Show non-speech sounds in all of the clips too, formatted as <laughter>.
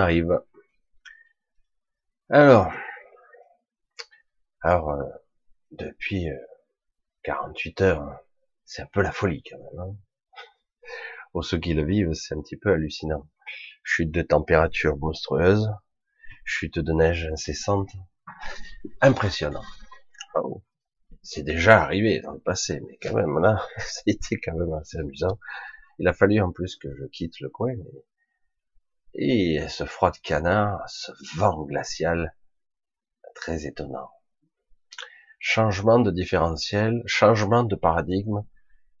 arrive. Alors, alors euh, depuis 48 euh, heures, hein, c'est un peu la folie quand même. Hein. Pour ceux qui le vivent, c'est un petit peu hallucinant. Chute de température monstrueuse, chute de neige incessante, impressionnant. Oh. C'est déjà arrivé dans le passé, mais quand même là, <laughs> été quand même assez amusant. Il a fallu en plus que je quitte le coin. Et ce froid de canard, ce vent glacial, très étonnant. Changement de différentiel, changement de paradigme,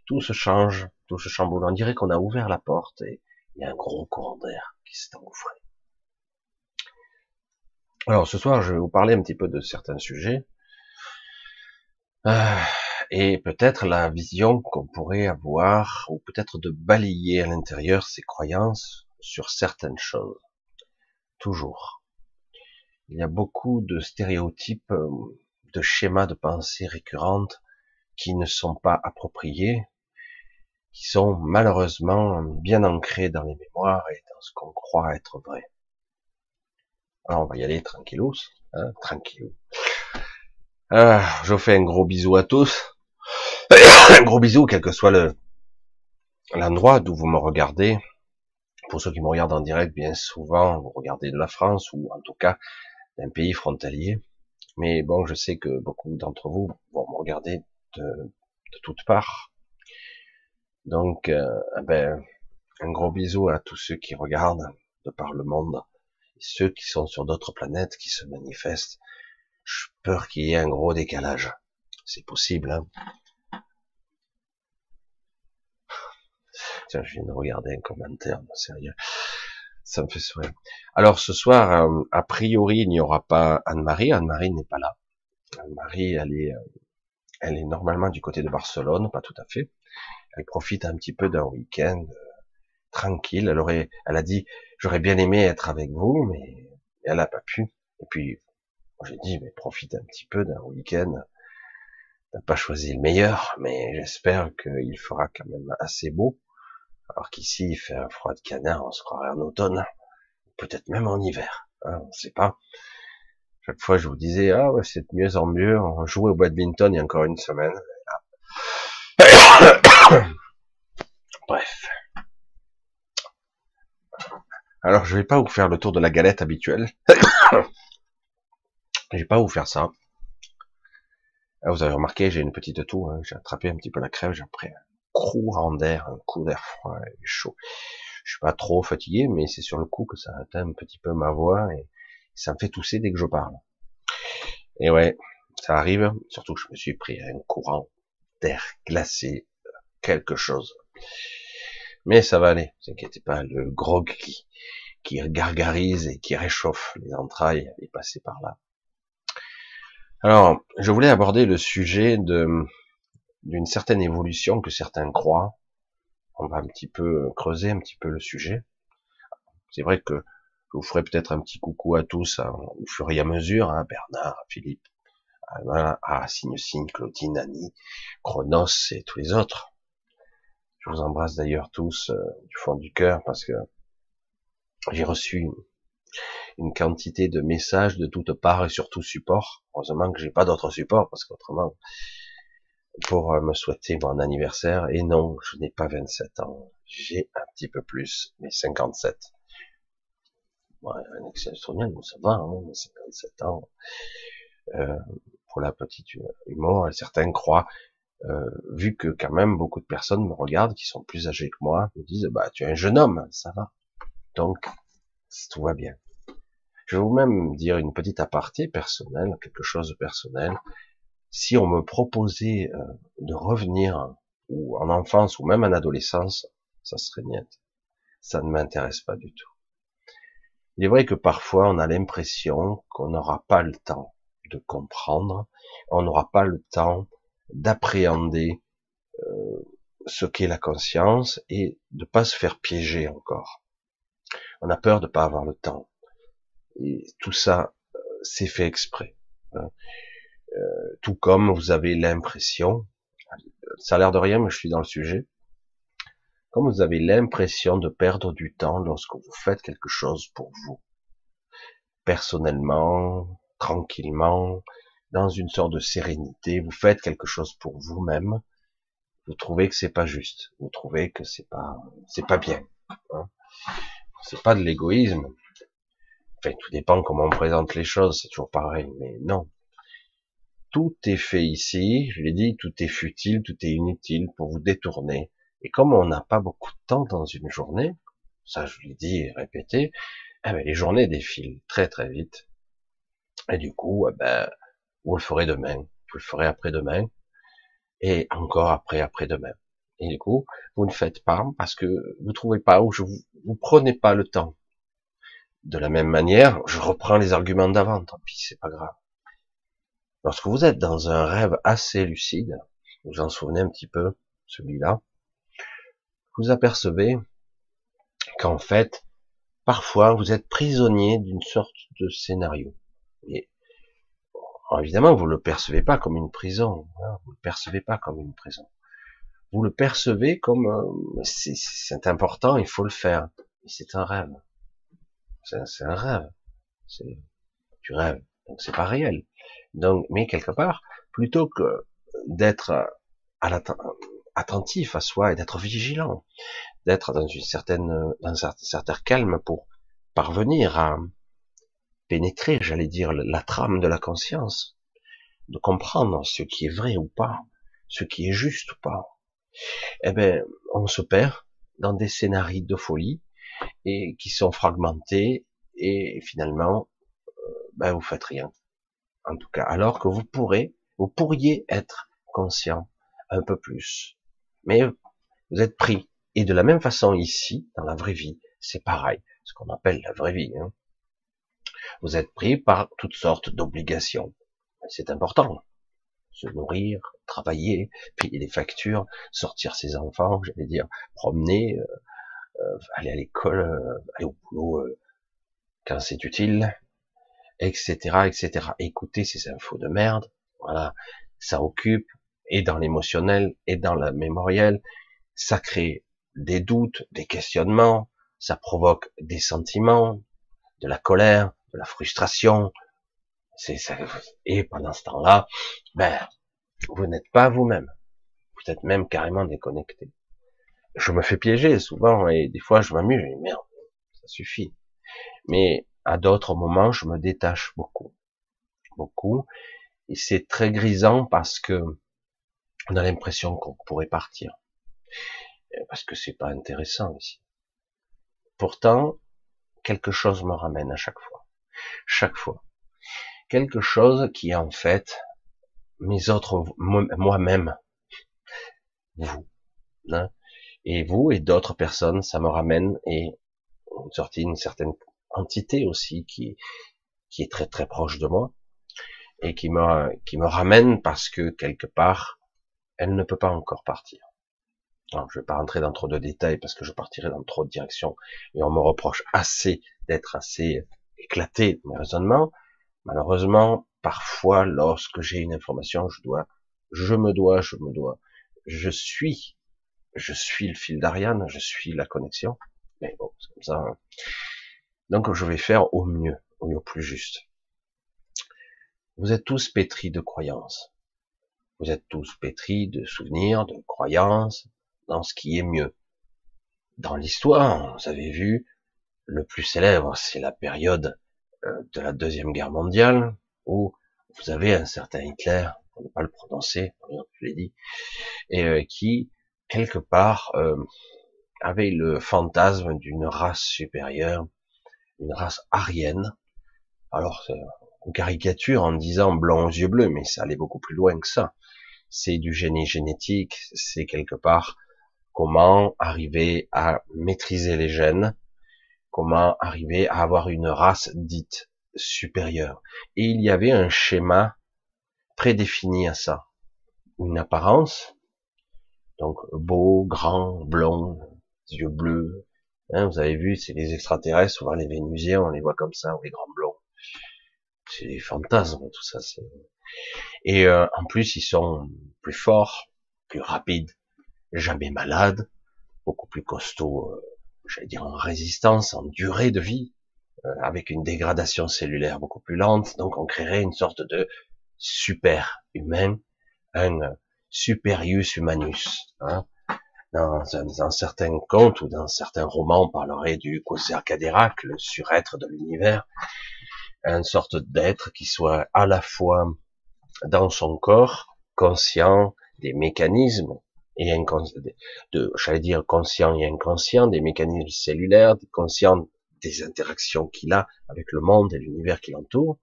tout se change, tout se chamboule. On dirait qu'on a ouvert la porte et il y a un gros courant d'air qui s'est engouffré. Alors ce soir, je vais vous parler un petit peu de certains sujets euh, et peut-être la vision qu'on pourrait avoir, ou peut-être de balayer à l'intérieur ses croyances sur certaines choses. Toujours. Il y a beaucoup de stéréotypes, euh, de schémas de pensée récurrentes qui ne sont pas appropriés, qui sont malheureusement bien ancrés dans les mémoires et dans ce qu'on croit être vrai. Alors on va y aller tranquillos, hein, tranquillou. Ah, je fais un gros bisou à tous. <coughs> un gros bisou, quel que soit le l'endroit d'où vous me regardez. Pour ceux qui me regardent en direct, bien souvent, vous regardez de la France ou en tout cas d'un pays frontalier. Mais bon, je sais que beaucoup d'entre vous vont me regarder de, toutes parts. Donc, euh, eh ben, un gros bisou à tous ceux qui regardent de par le monde ceux qui sont sur d'autres planètes qui se manifestent. Je peur qu'il y ait un gros décalage. C'est possible, hein. Tiens, je viens de regarder un commentaire, sérieux. Ça me fait sourire. Alors ce soir, euh, a priori, il n'y aura pas Anne-Marie. Anne-Marie n'est pas là. Anne-Marie, elle est, euh, elle est normalement du côté de Barcelone, pas tout à fait. Elle profite un petit peu d'un week-end euh, tranquille. Elle aurait, elle a dit, j'aurais bien aimé être avec vous, mais elle n'a pas pu. Et puis, j'ai dit, mais profite un petit peu d'un week-end. T'as pas choisi le meilleur, mais j'espère qu'il fera quand même assez beau. Alors qu'ici, il fait un froid de canard, on se croirait en automne. Peut-être même en hiver. Hein, on sait pas. Chaque fois, je vous disais, ah ouais, c'est de mieux en mieux. On jouait au badminton il y a encore une semaine. <coughs> Bref. Alors, je vais pas vous faire le tour de la galette habituelle. <coughs> je vais pas vous faire ça. Ah, vous avez remarqué, j'ai une petite toux. Hein. J'ai attrapé un petit peu la crève. J'ai pris un courant d'air, un coup d'air froid et chaud. Je suis pas trop fatigué, mais c'est sur le coup que ça atteint un petit peu ma voix et ça me fait tousser dès que je parle. Et ouais, ça arrive. Surtout que je me suis pris un courant d'air glacé, quelque chose. Mais ça va aller, ne vous inquiétez pas, le grog qui, qui gargarise et qui réchauffe les entrailles est passé par là. Alors, je voulais aborder le sujet de d'une certaine évolution que certains croient. On va un petit peu creuser un petit peu le sujet. C'est vrai que je vous ferai peut-être un petit coucou à tous hein, au fur et à mesure, hein, Bernard, Philippe, à, à Signe Signe, Claudine, Annie, Chronos et tous les autres. Je vous embrasse d'ailleurs tous euh, du fond du cœur parce que j'ai reçu une quantité de messages de toutes parts et surtout support. Heureusement que j'ai pas d'autres supports parce qu'autrement, pour euh, me souhaiter mon anniversaire, et non, je n'ai pas 27 ans, j'ai un petit peu plus, mais 57. Ouais, un exceptionnel, ça va, hein, 57 ans. Euh, pour la petite humour, certains croient, euh, vu que quand même beaucoup de personnes me regardent qui sont plus âgées que moi, me disent, bah tu es un jeune homme, ça va. Donc, tout va bien. Je vais vous même dire une petite aparté personnelle, quelque chose de personnel. Si on me proposait euh, de revenir ou en enfance ou même en adolescence, ça serait niet. Ça ne m'intéresse pas du tout. Il est vrai que parfois on a l'impression qu'on n'aura pas le temps de comprendre, on n'aura pas le temps d'appréhender euh, ce qu'est la conscience et de pas se faire piéger encore. On a peur de pas avoir le temps. Et tout ça, euh, c'est fait exprès. Hein. Euh, tout comme vous avez l'impression, ça a l'air de rien, mais je suis dans le sujet, comme vous avez l'impression de perdre du temps lorsque vous faites quelque chose pour vous, personnellement, tranquillement, dans une sorte de sérénité, vous faites quelque chose pour vous-même, vous trouvez que c'est pas juste, vous trouvez que c'est pas, c'est pas bien. Hein. C'est pas de l'égoïsme. Enfin, tout dépend comment on présente les choses, c'est toujours pareil, mais non. Tout est fait ici, je l'ai dit, tout est futile, tout est inutile pour vous détourner. Et comme on n'a pas beaucoup de temps dans une journée, ça je l'ai dit et répété, eh ben, les journées défilent très très vite. Et du coup, eh ben, vous le ferez demain, vous le ferez après-demain, et encore après après-demain. Et du coup, vous ne faites pas parce que vous trouvez pas ou je vous, vous prenez pas le temps. De la même manière, je reprends les arguments d'avant, tant pis, c'est pas grave. Lorsque vous êtes dans un rêve assez lucide, vous en souvenez un petit peu, celui-là, vous apercevez qu'en fait, parfois, vous êtes prisonnier d'une sorte de scénario. Et évidemment, vous le percevez pas comme une prison. Hein, vous le percevez pas comme une prison vous le percevez comme euh, c'est important, il faut le faire. C'est un rêve. C'est un rêve. C'est tu rêves, donc c'est pas réel. Donc, mais quelque part, plutôt que d'être attentif à soi et d'être vigilant, d'être dans une certaine, dans un certain calme pour parvenir à pénétrer, j'allais dire, la trame de la conscience, de comprendre ce qui est vrai ou pas, ce qui est juste ou pas, eh ben, on se perd dans des scénarios de folie et qui sont fragmentés et finalement, euh, ben, vous faites rien. En tout cas, alors que vous pourrez, vous pourriez être conscient un peu plus. Mais vous êtes pris. Et de la même façon ici, dans la vraie vie, c'est pareil. Ce qu'on appelle la vraie vie. Hein. Vous êtes pris par toutes sortes d'obligations. C'est important se nourrir, travailler, payer des factures, sortir ses enfants, j'allais dire, promener, euh, euh, aller à l'école, euh, aller au boulot quand c'est utile, etc., etc. Écouter ces infos de merde, voilà, ça occupe, et dans l'émotionnel, et dans la mémorielle, ça crée des doutes, des questionnements, ça provoque des sentiments, de la colère, de la frustration, c'est ça. Et pendant ce temps-là, ben, vous n'êtes pas vous-même. Vous êtes même carrément déconnecté. Je me fais piéger souvent et des fois je m'amuse, dis merde, ça suffit. Mais à d'autres moments, je me détache beaucoup, beaucoup, et c'est très grisant parce que on a l'impression qu'on pourrait partir, parce que c'est pas intéressant ici. Pourtant, quelque chose me ramène à chaque fois, chaque fois. Quelque chose qui est en fait mes autres, moi-même, vous, hein. et vous et d'autres personnes, ça me ramène et une sortie, une certaine entité aussi qui qui est très très proche de moi et qui me qui me ramène parce que quelque part elle ne peut pas encore partir. Alors, je vais pas rentrer dans trop de détails parce que je partirai dans trop de directions et on me reproche assez d'être assez éclaté dans mes raisonnements, Malheureusement, parfois, lorsque j'ai une information, je dois, je me dois, je me dois, je suis, je suis le fil d'Ariane, je suis la connexion. Mais bon, c'est comme ça. Hein. Donc, je vais faire au mieux, au mieux plus juste. Vous êtes tous pétris de croyances. Vous êtes tous pétris de souvenirs, de croyances, dans ce qui est mieux. Dans l'histoire, vous avez vu, le plus célèbre, c'est la période euh, de la deuxième guerre mondiale, où vous avez un certain Hitler, pour ne pas le prononcer, je l'ai dit, et euh, qui quelque part euh, avait le fantasme d'une race supérieure, une race arienne. Alors, on caricature en disant blanc aux yeux bleus, mais ça allait beaucoup plus loin que ça. C'est du génie génétique, c'est quelque part comment arriver à maîtriser les gènes, comment arriver à avoir une race dite supérieure. Et il y avait un schéma prédéfini à ça. Une apparence, donc beau, grand, blond, yeux bleus. Hein, vous avez vu, c'est les extraterrestres, souvent les Vénusiens, on les voit comme ça, ou les grands blonds. c'est des fantasmes, tout ça. Et euh, en plus, ils sont plus forts, plus rapides, jamais malades, beaucoup plus costauds, euh, j'allais dire en résistance, en durée de vie, euh, avec une dégradation cellulaire beaucoup plus lente. Donc, on créerait une sorte de super humain, un superius humanus. Hein. Dans, un, certain conte ou dans certains romans, on parlerait du Cadérac, le surêtre de l'univers, une sorte d'être qui soit à la fois dans son corps, conscient des mécanismes et de, j'allais dire conscient et inconscient des mécanismes cellulaires, conscient des interactions qu'il a avec le monde et l'univers qui l'entoure,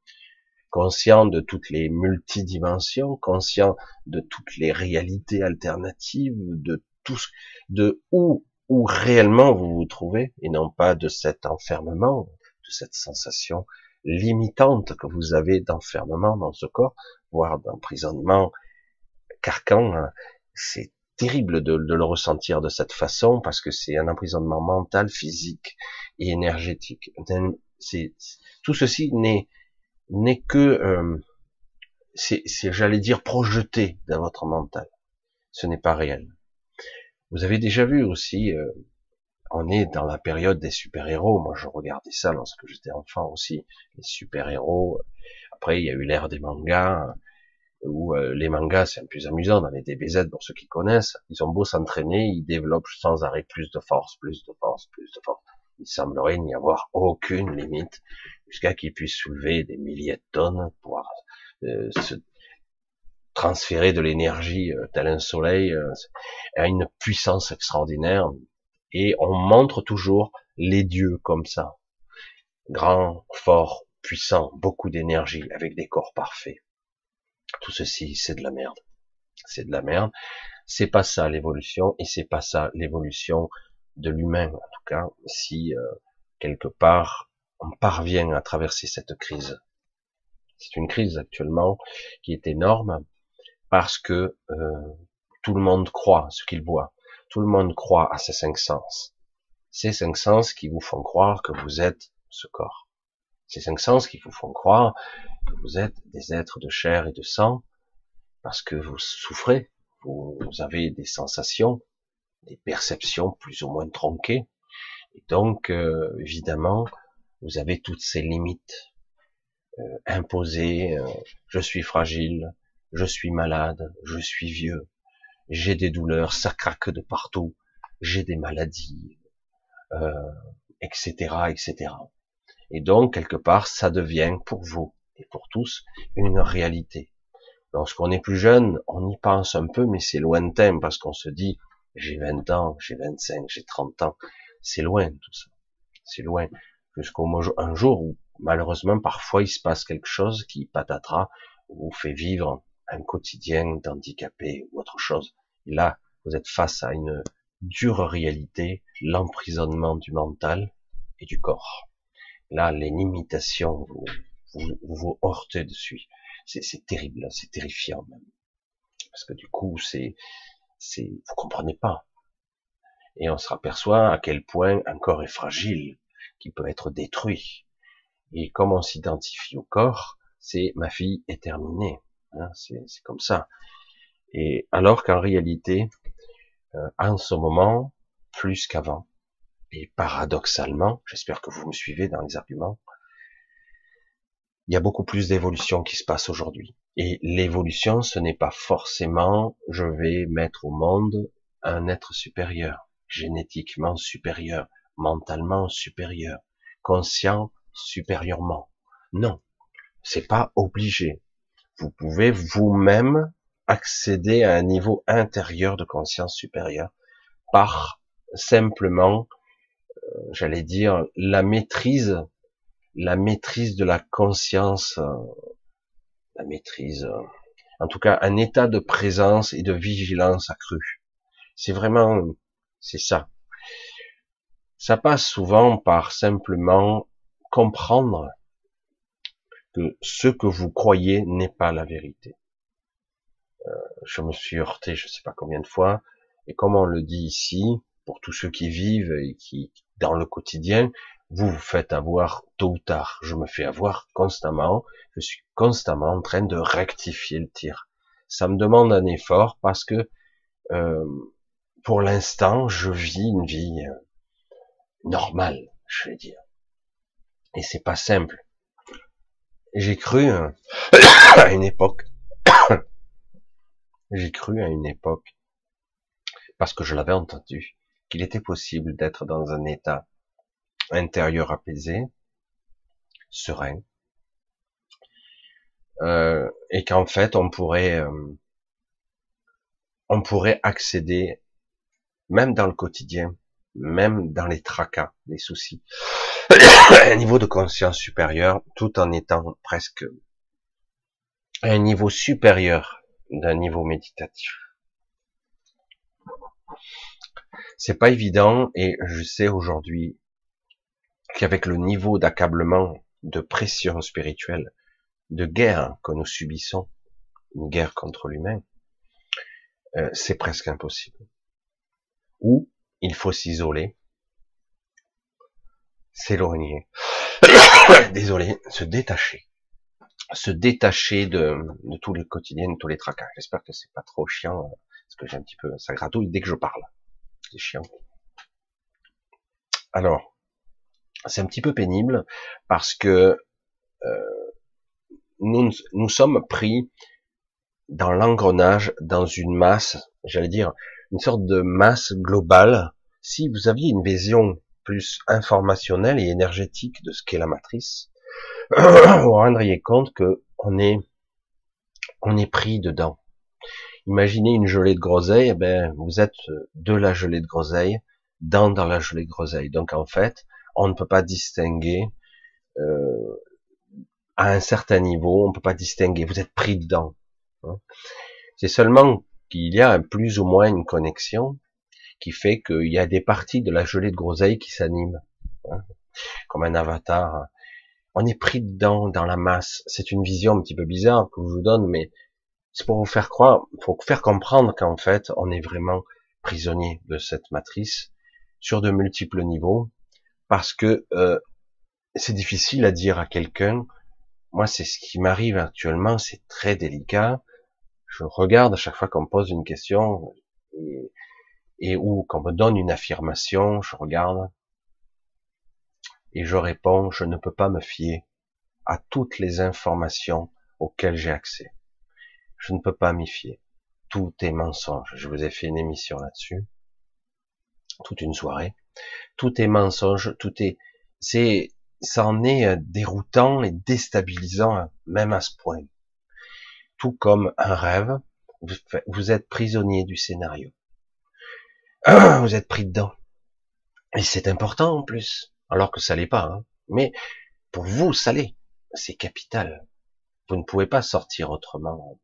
conscient de toutes les multidimensions, conscient de toutes les réalités alternatives, de de où, où réellement vous vous trouvez, et non pas de cet enfermement, de cette sensation limitante que vous avez d'enfermement dans ce corps, voire d'emprisonnement carcan, hein. c'est terrible de, le ressentir de cette façon parce que c'est un emprisonnement mental, physique et énergétique. C'est tout ceci n'est n'est que euh, c'est j'allais dire projeté dans votre mental. Ce n'est pas réel. Vous avez déjà vu aussi euh, on est dans la période des super-héros. Moi, je regardais ça lorsque j'étais enfant aussi. Les super-héros. Après, il y a eu l'ère des mangas, où euh, les mangas, c'est un plus amusant dans les DBZ pour ceux qui connaissent. Ils ont beau s'entraîner, ils développent sans arrêt plus de force, plus de force, plus de force. Il semblerait n'y avoir aucune limite jusqu'à qu'ils puissent soulever des milliers de tonnes, pouvoir euh, se transférer de l'énergie euh, tel un soleil à une puissance extraordinaire et on montre toujours les dieux comme ça. Grands, forts, puissants, beaucoup d'énergie, avec des corps parfaits. Tout ceci, c'est de la merde. C'est de la merde. C'est pas ça l'évolution, et c'est pas ça l'évolution de l'humain, en tout cas, si euh, quelque part on parvient à traverser cette crise. C'est une crise actuellement qui est énorme parce que tout le monde croit ce qu'il voit. Tout le monde croit à ces cinq sens. Ces cinq sens qui vous font croire que vous êtes ce corps. Ces cinq sens qui vous font croire que vous êtes des êtres de chair et de sang, parce que vous souffrez, vous avez des sensations, des perceptions plus ou moins tronquées, et donc euh, évidemment vous avez toutes ces limites euh, imposées. Euh, je suis fragile, je suis malade, je suis vieux, j'ai des douleurs, ça craque de partout, j'ai des maladies, euh, etc., etc. Et donc, quelque part, ça devient pour vous et pour tous une réalité. Lorsqu'on est plus jeune, on y pense un peu, mais c'est lointain parce qu'on se dit, j'ai 20 ans, j'ai 25, j'ai 30 ans. C'est loin tout ça. C'est loin. Jusqu'au un jour où, malheureusement, parfois, il se passe quelque chose qui, patatras, vous fait vivre un quotidien d'handicapé ou autre chose. Et là, vous êtes face à une dure réalité, l'emprisonnement du mental et du corps. Là, les limitations vous, vous, vous heurtez dessus. C'est terrible, c'est terrifiant même. Parce que du coup, c'est, c'est, vous comprenez pas. Et on se aperçoit à quel point un corps est fragile, qui peut être détruit. Et comme on s'identifie au corps, c'est ma fille est terminée. Hein, c'est comme ça. Et alors qu'en réalité, euh, en ce moment, plus qu'avant, et paradoxalement, j'espère que vous me suivez dans les arguments, il y a beaucoup plus d'évolution qui se passe aujourd'hui. Et l'évolution, ce n'est pas forcément je vais mettre au monde un être supérieur, génétiquement supérieur, mentalement supérieur, conscient supérieurement. Non, c'est pas obligé vous pouvez vous-même accéder à un niveau intérieur de conscience supérieure par simplement, euh, j'allais dire, la maîtrise, la maîtrise de la conscience, euh, la maîtrise, euh, en tout cas un état de présence et de vigilance accrue. C'est vraiment, c'est ça. Ça passe souvent par simplement comprendre ce que vous croyez n'est pas la vérité. Euh, je me suis heurté, je ne sais pas combien de fois, et comme on le dit ici, pour tous ceux qui vivent et qui, dans le quotidien, Vous vous faites avoir tôt ou tard. Je me fais avoir constamment. Je suis constamment en train de rectifier le tir. Ça me demande un effort parce que euh, pour l'instant, je vis une vie euh, normale, je vais dire. Et c'est pas simple. J'ai cru à <coughs> une époque, <coughs> j'ai cru à une époque, parce que je l'avais entendu, qu'il était possible d'être dans un état intérieur apaisé, serein, euh, et qu'en fait on pourrait euh, on pourrait accéder même dans le quotidien, même dans les tracas, les soucis, <coughs> un niveau de conscience supérieur, tout en étant presque à un niveau supérieur d'un niveau méditatif. C'est pas évident et je sais aujourd'hui qu'avec le niveau d'accablement, de pression spirituelle, de guerre que nous subissons, une guerre contre l'humain, euh, c'est presque impossible. Ou il faut s'isoler, s'éloigner, <coughs> désolé, se détacher, se détacher de, de tous les quotidiens, de tous les tracas. J'espère que c'est pas trop chiant, euh, parce que j'ai un petit peu, ça gratouille dès que je parle. C'est chiant. Alors, c'est un petit peu pénible parce que euh, nous, nous sommes pris dans l'engrenage, dans une masse, j'allais dire, une sorte de masse globale. Si vous aviez une vision plus informationnelle et énergétique de ce qu'est la matrice, vous <clears throat> vous rendriez compte que on est, on est pris dedans. Imaginez une gelée de groseille, eh ben, vous êtes de la gelée de groseille dans, dans la gelée de groseille. Donc en fait, on ne peut pas distinguer euh, à un certain niveau, on ne peut pas distinguer. Vous êtes pris dedans. Hein. C'est seulement qu'il y a plus ou moins une connexion qui fait qu'il y a des parties de la gelée de groseille qui s'animent, hein, comme un avatar. On est pris dedans, dans la masse. C'est une vision un petit peu bizarre que je vous donne, mais c'est pour vous faire croire, pour faire comprendre qu'en fait, on est vraiment prisonnier de cette matrice sur de multiples niveaux, parce que euh, c'est difficile à dire à quelqu'un. Moi, c'est ce qui m'arrive actuellement, c'est très délicat je regarde à chaque fois qu'on me pose une question et, et ou qu'on me donne une affirmation, je regarde et je réponds, je ne peux pas me fier à toutes les informations auxquelles j'ai accès. Je ne peux pas m'y fier. Tout est mensonge. Je vous ai fait une émission là-dessus. Toute une soirée. Tout est mensonge. Tout est, c'est, ça en est euh, déroutant et déstabilisant, même à ce point tout comme un rêve, vous êtes prisonnier du scénario. <clears throat> Vous êtes pris dedans. Et c'est important en plus, alors que ça l'est pas. Hein. Mais pour vous, ça l'est. C'est capital. Vous ne pouvez pas sortir autrement.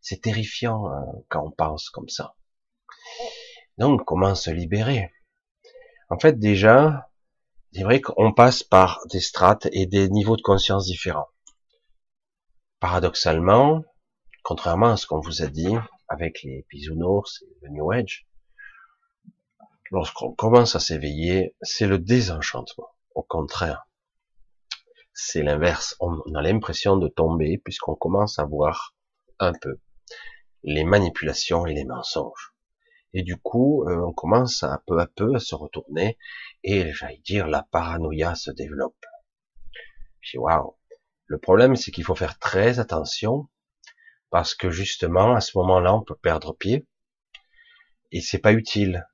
C'est terrifiant hein, quand on pense comme ça. Donc, comment se libérer? En fait, déjà, c'est vrai qu'on passe par des strates et des niveaux de conscience différents. Paradoxalement, contrairement à ce qu'on vous a dit avec les bisounours et le New Age, lorsqu'on commence à s'éveiller, c'est le désenchantement. Au contraire, c'est l'inverse. On a l'impression de tomber puisqu'on commence à voir un peu les manipulations et les mensonges. Et du coup, euh, on commence à peu à peu à se retourner et j'allais dire la paranoïa se développe. Dis waouh. Le problème, c'est qu'il faut faire très attention parce que justement à ce moment-là on peut perdre pied et c'est pas utile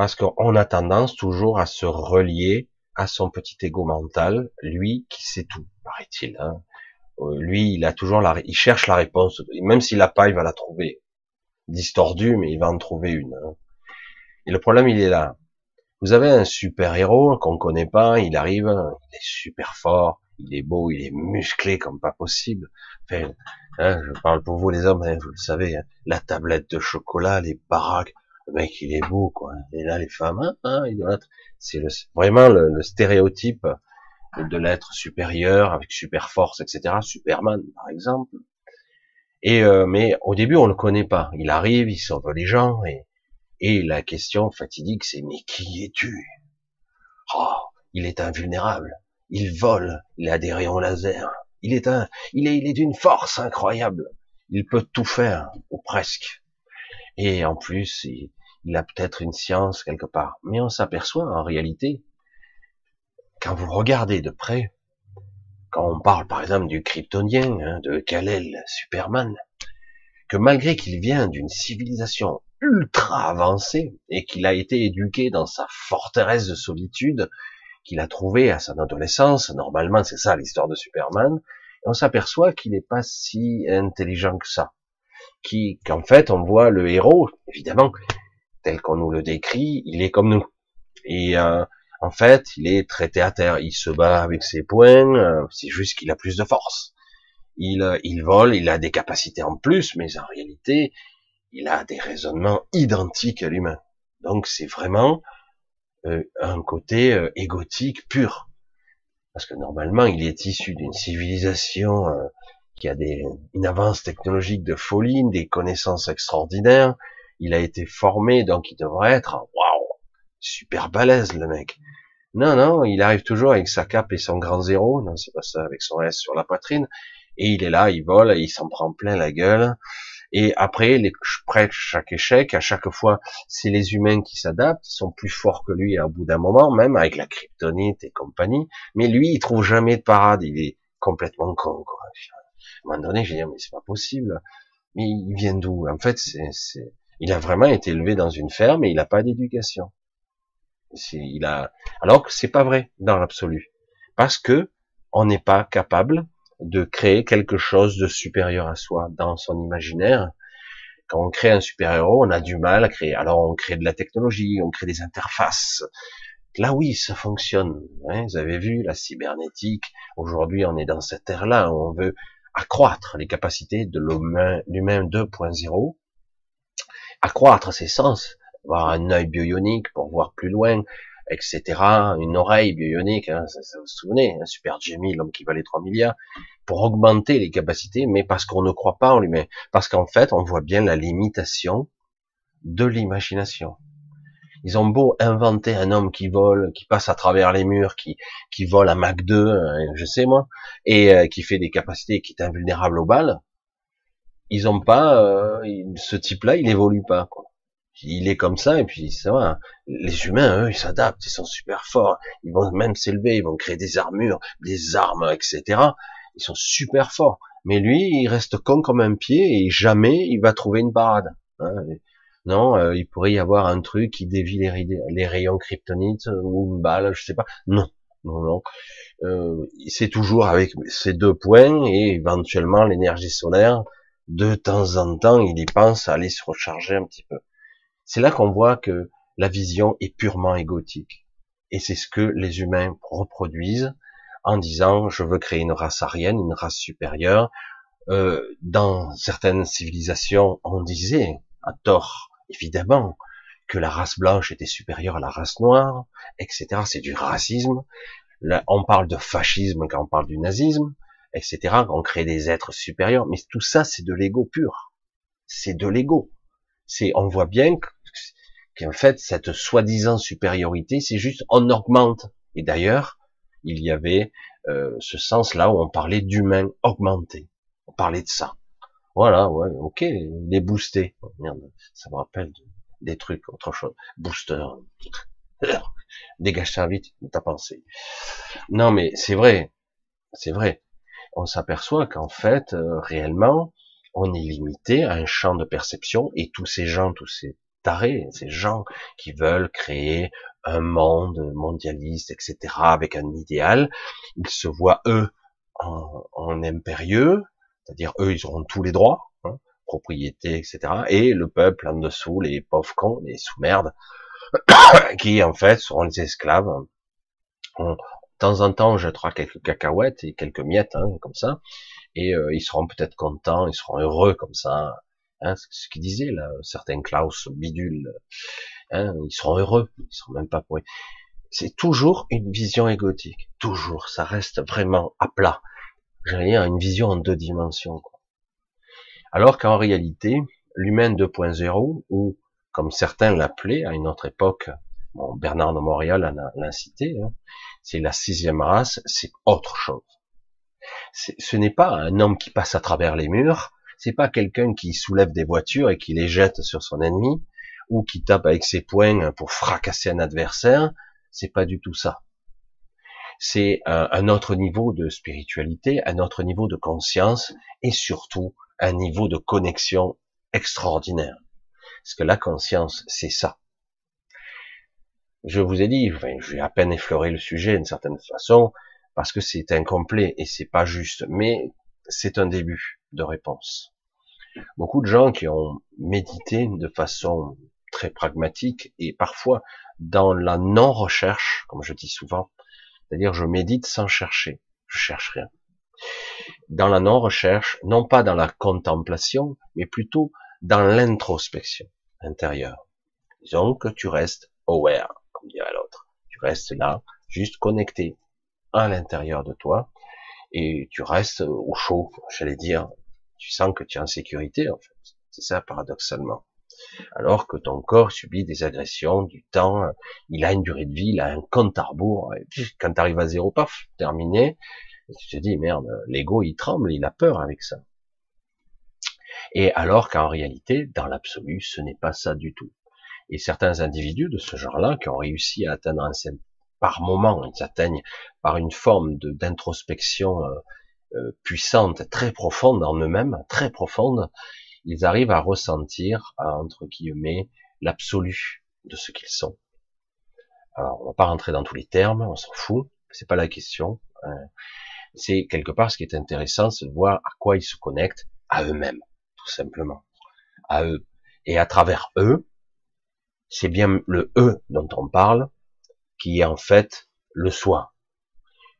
parce qu'on a tendance toujours à se relier à son petit ego mental, lui qui sait tout, paraît-il. Hein. Euh, lui, il a toujours la, il cherche la réponse, même s'il l'a pas, il va la trouver. Distordu, mais il va en trouver une. Hein. Et le problème, il est là. Vous avez un super héros qu'on connaît pas, il arrive, il est super fort, il est beau, il est musclé comme pas possible. Enfin, hein, je parle pour vous les hommes, hein, vous le savez, la tablette de chocolat, les baraques, le mec il est beau quoi. Et là les femmes, hein, hein c'est le, vraiment le, stéréotype de l'être supérieur avec super force, etc. Superman par exemple. Et euh, mais au début on le connaît pas. Il arrive, il sauve les gens et et la question fatidique c'est mais qui es-tu? Oh, il est invulnérable, il vole, il a des rayons laser, il est un, il est, il est d'une force incroyable, il peut tout faire, ou presque. Et en plus, il, il a peut-être une science quelque part. Mais on s'aperçoit en réalité, quand vous regardez de près, quand on parle par exemple du kryptonien, hein, de Kal-El, Superman, que malgré qu'il vient d'une civilisation ultra avancée et qu'il a été éduqué dans sa forteresse de solitude qu'il a trouvé à son adolescence, normalement c'est ça l'histoire de Superman, on s'aperçoit qu'il n'est pas si intelligent que ça. Qu'en fait, on voit le héros, évidemment, tel qu'on nous le décrit, il est comme nous. Et euh, en fait, il est à terre. Il se bat avec ses poings. Euh, c'est juste qu'il a plus de force. Il, euh, il vole, il a des capacités en plus, mais en réalité, il a des raisonnements identiques à l'humain. Donc c'est vraiment un côté égotique pur. Parce que normalement, il est issu d'une civilisation qui a des, une avance technologique de folie, des connaissances extraordinaires, il a été formé, donc il devrait être, waouh, super balèze le mec. Non, non, il arrive toujours avec sa cape et son grand zéro, non, c'est pas ça, avec son S sur la poitrine, et il est là, il vole, il s'en prend plein la gueule, et après, les, près chaque échec, à chaque fois, c'est les humains qui s'adaptent, ils sont plus forts que lui à bout d'un moment, même avec la kryptonite et compagnie, mais lui, il trouve jamais de parade, il est complètement con. À un moment donné, j'ai dit, mais c'est pas possible. Mais il vient d'où? En fait, c'est, il a vraiment été élevé dans une ferme et il n'a pas d'éducation. Il a, alors que c'est pas vrai dans l'absolu, parce que on n'est pas capable de créer quelque chose de supérieur à soi dans son imaginaire. Quand on crée un super-héros, on a du mal à créer. Alors on crée de la technologie, on crée des interfaces. Là oui, ça fonctionne. Hein. Vous avez vu la cybernétique. Aujourd'hui, on est dans cette ère-là où on veut accroître les capacités de l'humain 2.0 accroître ses sens, avoir un œil bionique pour voir plus loin, etc. Une oreille bionique, hein, ça, vous vous souvenez, un super Jamie, l'homme qui valait 3 milliards, pour augmenter les capacités, mais parce qu'on ne croit pas en lui-même. Parce qu'en fait, on voit bien la limitation de l'imagination. Ils ont beau inventer un homme qui vole, qui passe à travers les murs, qui, qui vole à Mach 2, hein, je sais moi, et euh, qui fait des capacités qui est invulnérable aux balles, ils ont pas euh, ce type-là, il évolue pas. Quoi. Il est comme ça et puis c'est vrai. Hein. Les humains, eux, ils s'adaptent, ils sont super forts. Ils vont même s'élever, ils vont créer des armures, des armes, etc. Ils sont super forts. Mais lui, il reste con comme un pied et jamais il va trouver une parade. Hein. Non, euh, il pourrait y avoir un truc qui dévie les, les rayons kryptonite ou une balle, je sais pas. Non, non, non. Euh, c'est toujours avec ces deux points et éventuellement l'énergie solaire de temps en temps, il y pense à aller se recharger un petit peu. C'est là qu'on voit que la vision est purement égotique. Et c'est ce que les humains reproduisent en disant je veux créer une race arienne, une race supérieure. Euh, dans certaines civilisations, on disait, à tort évidemment, que la race blanche était supérieure à la race noire, etc. C'est du racisme. Là, on parle de fascisme quand on parle du nazisme etc. On crée des êtres supérieurs, mais tout ça, c'est de l'ego pur. C'est de l'ego. C'est, on voit bien qu'en fait, cette soi-disant supériorité, c'est juste, on augmente. Et d'ailleurs, il y avait euh, ce sens-là où on parlait d'humain augmenté. On parlait de ça. Voilà, ouais, ok, il est boosté. Oh, ça me rappelle des trucs, autre chose. Booster. <laughs> Dégage ça vite, ta pensée. Non, mais c'est vrai, c'est vrai on s'aperçoit qu'en fait, euh, réellement, on est limité à un champ de perception et tous ces gens, tous ces tarés, ces gens qui veulent créer un monde mondialiste, etc., avec un idéal, ils se voient eux en, impérieux, c'est-à-dire eux, ils auront tous les droits, hein, propriété, etc., et le peuple en dessous, les pauvres cons, les sous-merdes, <coughs> qui en fait seront les esclaves. Temps en temps, jettera quelques cacahuètes et quelques miettes, hein, comme ça, et euh, ils seront peut-être contents, ils seront heureux comme ça. Hein, ce qu'il disait là, certains Klaus bidule, hein, ils seront heureux, ils seront même pas pourris. C'est toujours une vision égotique, toujours. Ça reste vraiment à plat. J'ai dire une vision en deux dimensions. Quoi. Alors qu'en réalité, l'humain 2.0, ou comme certains l'appelaient à une autre époque, bon, Bernard de Montréal l'a cité, hein, c'est la sixième race, c'est autre chose. Ce n'est pas un homme qui passe à travers les murs, c'est pas quelqu'un qui soulève des voitures et qui les jette sur son ennemi, ou qui tape avec ses poings pour fracasser un adversaire, c'est pas du tout ça. C'est un, autre niveau de spiritualité, un autre niveau de conscience, et surtout un niveau de connexion extraordinaire. Parce que la conscience, c'est ça. Je vous ai dit, enfin, j'ai à peine effleuré le sujet d'une certaine façon, parce que c'est incomplet et c'est pas juste, mais c'est un début de réponse. Beaucoup de gens qui ont médité de façon très pragmatique et parfois dans la non-recherche, comme je dis souvent, c'est-à-dire je médite sans chercher, je cherche rien. Dans la non-recherche, non pas dans la contemplation, mais plutôt dans l'introspection intérieure. Disons que tu restes aware, l'autre. Tu restes là, juste connecté à l'intérieur de toi, et tu restes au chaud, j'allais dire. Tu sens que tu es en sécurité, en fait. C'est ça, paradoxalement. Alors que ton corps subit des agressions, du temps, il a une durée de vie, il a un compte à rebours. quand tu à zéro, paf, terminé. Et tu te dis, merde, l'ego, il tremble, il a peur avec ça. Et alors qu'en réalité, dans l'absolu, ce n'est pas ça du tout. Et certains individus de ce genre-là, qui ont réussi à atteindre un par moment, ils atteignent par une forme d'introspection euh, euh, puissante, très profonde en eux-mêmes, très profonde, ils arrivent à ressentir, entre guillemets, l'absolu de ce qu'ils sont. Alors, on va pas rentrer dans tous les termes, on s'en fout, c'est pas la question. Hein. C'est quelque part ce qui est intéressant, c'est de voir à quoi ils se connectent, à eux-mêmes, tout simplement, à eux. Et à travers eux, c'est bien le eux dont on parle, qui est en fait le soi.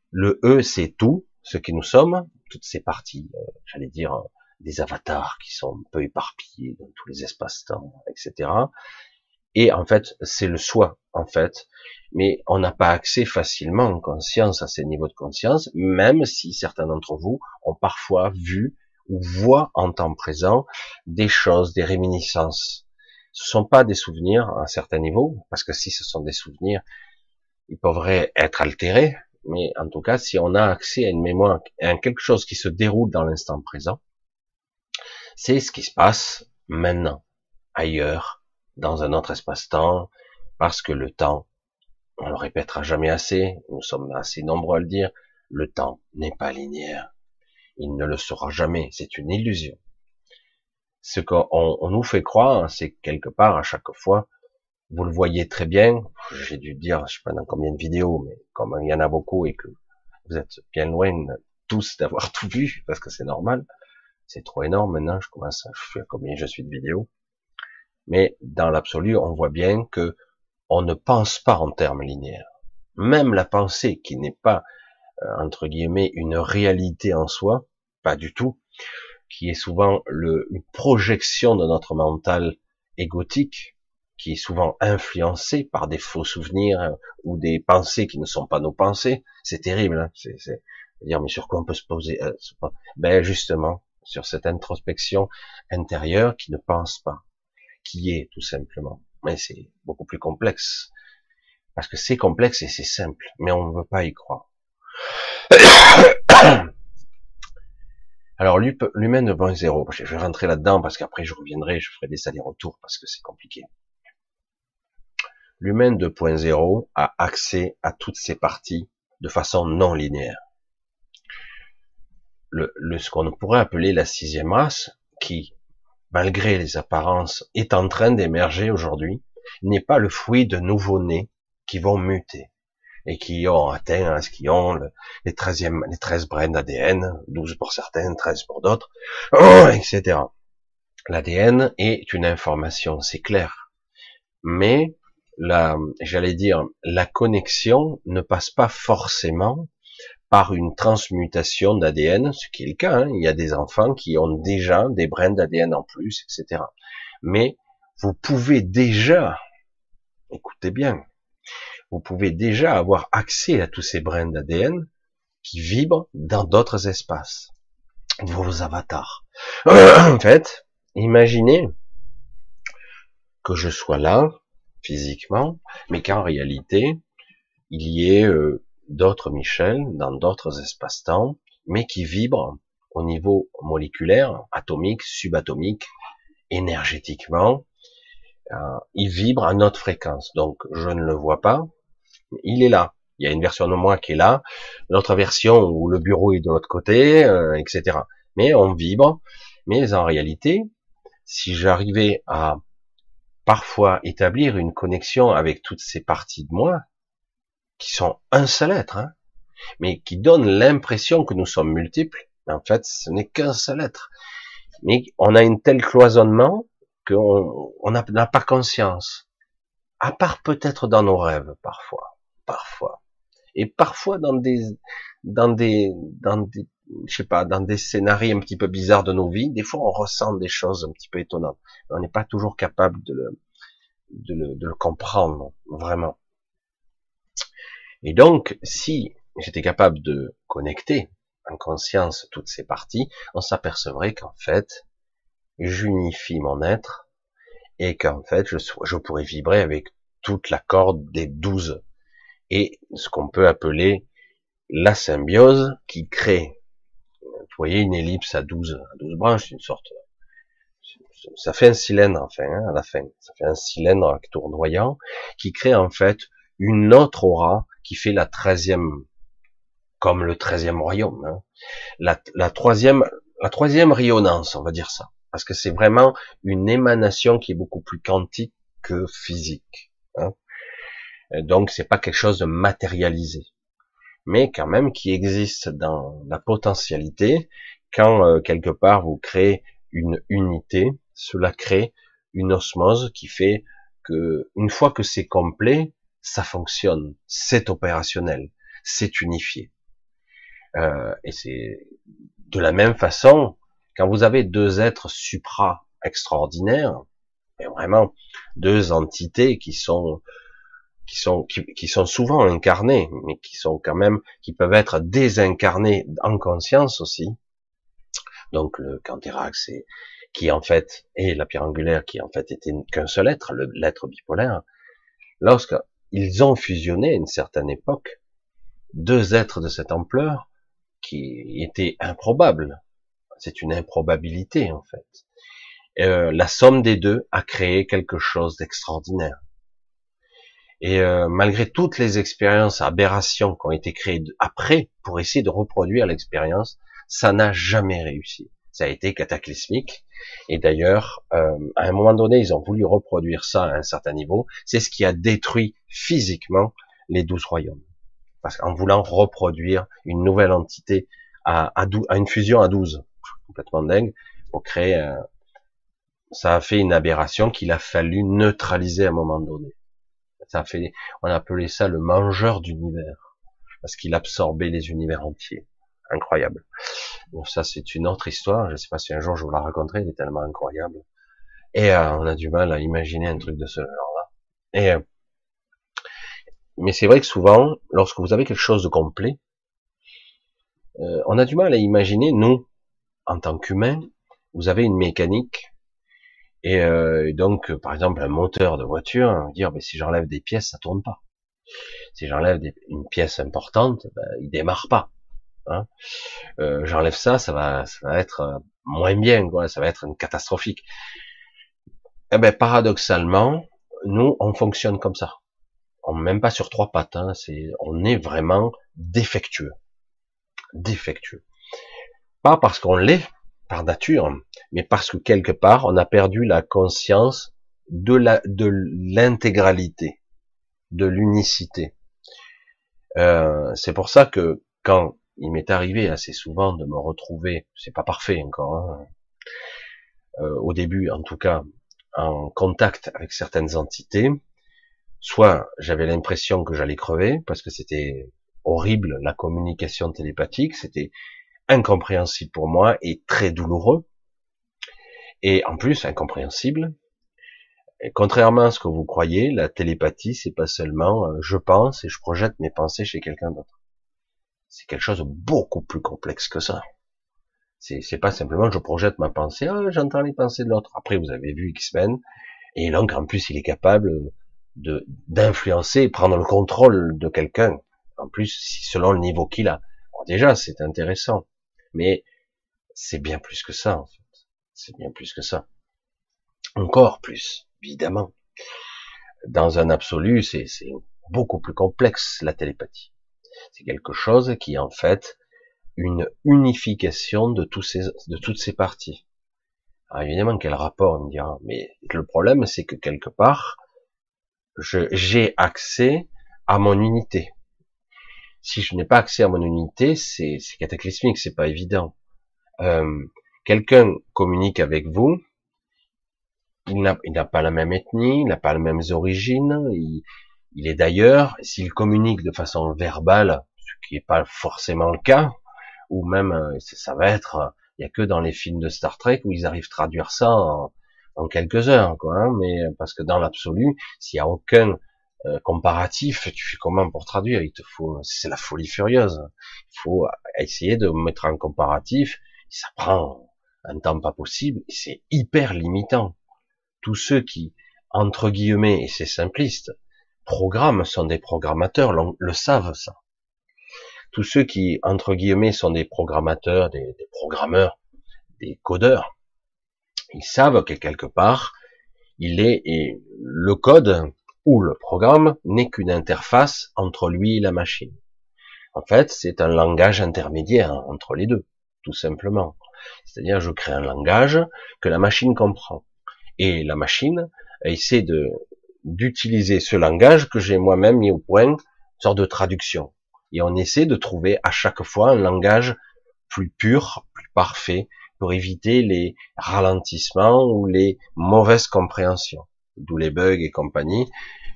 Le eux, c'est tout ce que nous sommes, toutes ces parties, euh, j'allais dire, des avatars qui sont un peu éparpillés dans tous les espaces-temps, etc. Et en fait, c'est le soi, en fait. Mais on n'a pas accès facilement en conscience à ces niveaux de conscience, même si certains d'entre vous ont parfois vu ou voient en temps présent des choses, des réminiscences. Ce sont pas des souvenirs à un certain niveau, parce que si ce sont des souvenirs, ils pourraient être altérés, mais en tout cas, si on a accès à une mémoire, à quelque chose qui se déroule dans l'instant présent, c'est ce qui se passe maintenant, ailleurs, dans un autre espace-temps, parce que le temps, on le répétera jamais assez, nous sommes assez nombreux à le dire, le temps n'est pas linéaire. Il ne le sera jamais, c'est une illusion. Ce qu'on nous fait croire, c'est quelque part, à chaque fois, vous le voyez très bien, j'ai dû dire, je sais pas dans combien de vidéos, mais comme il y en a beaucoup et que vous êtes bien loin tous d'avoir <laughs> tout vu, parce que c'est normal, c'est trop énorme maintenant, je commence à faire combien je suis de vidéos. Mais dans l'absolu, on voit bien que on ne pense pas en termes linéaires. Même la pensée qui n'est pas, euh, entre guillemets, une réalité en soi, pas du tout, qui est souvent le, une projection de notre mental égotique, qui est souvent influencé par des faux souvenirs euh, ou des pensées qui ne sont pas nos pensées. C'est terrible. Hein c'est, dire mais sur quoi on peut se poser euh, Ben justement, sur cette introspection intérieure qui ne pense pas, qui est tout simplement. Mais c'est beaucoup plus complexe. Parce que c'est complexe et c'est simple, mais on ne veut pas y croire. <coughs> <coughs> <coughs> Alors l'humain de point zéro, je vais rentrer là-dedans parce qu'après je reviendrai, je ferai des allers-retours parce que c'est compliqué. L'humain 2.0 a accès à toutes ces parties de façon non linéaire. Le, ce qu'on pourrait appeler la sixième race, qui, malgré les apparences, est en train d'émerger aujourd'hui, n'est pas le fruit de nouveaux-nés qui vont muter et qui ont atteint, hein, ce qui ont les 13 les 13 brins d'ADN, 12 pour certains, 13 pour d'autres, oh, etc. L'ADN est une information, c'est clair. Mais la, j'allais dire, la connexion ne passe pas forcément par une transmutation d'ADN, ce qui est le cas. Hein. Il y a des enfants qui ont déjà des brins d'ADN en plus, etc. Mais vous pouvez déjà, écoutez bien, vous pouvez déjà avoir accès à tous ces brins d'ADN qui vibrent dans d'autres espaces, vos avatars. <clears throat> en fait, imaginez que je sois là, physiquement, mais qu'en réalité, il y ait euh, d'autres Michel dans d'autres espaces-temps, mais qui vibrent au niveau moléculaire, atomique, subatomique, énergétiquement. Euh, il vibre à notre fréquence. Donc, je ne le vois pas. Il est là. Il y a une version de moi qui est là, l'autre version où le bureau est de l'autre côté, euh, etc. Mais on vibre. Mais en réalité, si j'arrivais à parfois établir une connexion avec toutes ces parties de moi, qui sont un seul être, hein, mais qui donnent l'impression que nous sommes multiples, en fait, ce n'est qu'un seul être. Mais on a un tel cloisonnement qu'on n'a pas conscience. À part peut-être dans nos rêves, parfois. Parfois. Et parfois dans des, dans des, dans des, je sais pas, dans des scénarios un petit peu bizarres de nos vies, des fois on ressent des choses un petit peu étonnantes. On n'est pas toujours capable de le, de le, de le comprendre, vraiment. Et donc, si j'étais capable de connecter en conscience toutes ces parties, on s'apercevrait qu'en fait, j'unifie mon être et qu'en fait, je, je pourrais vibrer avec toute la corde des douze et ce qu'on peut appeler la symbiose qui crée, vous voyez, une ellipse à 12, à 12 branches, une sorte, ça fait un cylindre enfin, hein, à la fin, ça fait un cylindre tournoyant qui crée en fait une autre aura qui fait la treizième comme le treizième royaume. Hein. La, troisième, la troisième rayonnance, on va dire ça, parce que c'est vraiment une émanation qui est beaucoup plus quantique que physique. Hein. Donc c'est pas quelque chose de matérialisé, mais quand même qui existe dans la potentialité quand euh, quelque part vous créez une unité, cela crée une osmose qui fait que une fois que c'est complet, ça fonctionne, c'est opérationnel, c'est unifié. Euh, et c'est de la même façon, quand vous avez deux êtres supra extraordinaires, et vraiment deux entités qui sont qui sont souvent incarnées, mais qui sont quand même qui peuvent être désincarnées en conscience aussi. Donc le Canthérax, c'est qui en fait est la pierre angulaire, qui en fait était qu'un seul être, l'être bipolaire. Lorsqu'ils ont fusionné à une certaine époque, deux êtres de cette ampleur, qui était improbable. C'est une improbabilité en fait. Euh, la somme des deux a créé quelque chose d'extraordinaire. Et euh, malgré toutes les expériences, aberrations qui ont été créées après pour essayer de reproduire l'expérience, ça n'a jamais réussi. Ça a été cataclysmique. Et d'ailleurs, euh, à un moment donné, ils ont voulu reproduire ça à un certain niveau. C'est ce qui a détruit physiquement les douze royaumes parce qu'en voulant reproduire une nouvelle entité à, une fusion à 12, complètement dingue, pour créer, ça a fait une aberration qu'il a fallu neutraliser à un moment donné. Ça fait, on a appelé ça le mangeur d'univers, parce qu'il absorbait les univers entiers. Incroyable. Bon, ça c'est une autre histoire. Je ne sais pas si un jour je vous la raconterai. Elle est tellement incroyable. Et euh, on a du mal à imaginer un truc de ce genre-là. Et euh, mais c'est vrai que souvent, lorsque vous avez quelque chose de complet, euh, on a du mal à imaginer, nous, en tant qu'humains, vous avez une mécanique, et euh, donc, par exemple, un moteur de voiture, dire, mais si j'enlève des pièces, ça tourne pas. Si j'enlève une pièce importante, ben, il démarre pas. Hein. Euh, j'enlève ça, ça va, ça va être moins bien, quoi. Ça va être une catastrophique. Eh ben, paradoxalement, nous, on fonctionne comme ça on même pas sur trois pattes, hein, c'est, on est vraiment défectueux, défectueux. Pas parce qu'on l'est par nature, mais parce que quelque part on a perdu la conscience de la de l'intégralité, de l'unicité. Euh, c'est pour ça que quand il m'est arrivé assez souvent de me retrouver, c'est pas parfait encore, hein, euh, au début en tout cas, en contact avec certaines entités, soit j'avais l'impression que j'allais crever parce que c'était horrible la communication télépathique, c'était incompréhensible pour moi et très douloureux. Et en plus incompréhensible. Contrairement à ce que vous croyez, la télépathie, c'est pas seulement euh, je pense et je projette mes pensées chez quelqu'un d'autre. C'est quelque chose de beaucoup plus complexe que ça. C'est pas simplement je projette ma pensée, ah, j'entends les pensées de l'autre. Après, vous avez vu X-Men, et donc en plus il est capable de d'influencer, prendre le contrôle de quelqu'un. En plus, selon le niveau qu'il a. déjà, c'est intéressant. Mais c'est bien plus que ça, en fait. C'est bien plus que ça. Encore plus, évidemment. Dans un absolu, c'est beaucoup plus complexe, la télépathie. C'est quelque chose qui est en fait une unification de, tous ces, de toutes ces parties. Alors évidemment, quel rapport, on me dira. Mais le problème, c'est que quelque part, j'ai accès à mon unité. Si je n'ai pas accès à mon unité, c'est cataclysmique, c'est pas évident. Euh, Quelqu'un communique avec vous, il n'a pas la même ethnie, il n'a pas les mêmes origines, il, il est d'ailleurs, s'il communique de façon verbale, ce qui n'est pas forcément le cas, ou même euh, ça va être, il y a que dans les films de Star Trek où ils arrivent à traduire ça en, en quelques heures, quoi. Hein, mais parce que dans l'absolu, s'il y a aucun euh, comparatif, tu fais comment pour traduire? Il te faut, c'est la folie furieuse. Il faut essayer de mettre un comparatif. Ça prend un temps pas possible c'est hyper limitant. Tous ceux qui, entre guillemets, et c'est simpliste, programment sont des programmateurs, le savent ça. Tous ceux qui, entre guillemets, sont des programmateurs, des, des programmeurs, des codeurs, ils savent que quelque part, il est, et le code ou le programme n'est qu'une interface entre lui et la machine. En fait, c'est un langage intermédiaire entre les deux, tout simplement. C'est-à-dire, je crée un langage que la machine comprend. Et la machine essaie d'utiliser ce langage que j'ai moi-même mis au point, une sorte de traduction. Et on essaie de trouver à chaque fois un langage plus pur, plus parfait, pour éviter les ralentissements ou les mauvaises compréhensions, d'où les bugs et compagnie,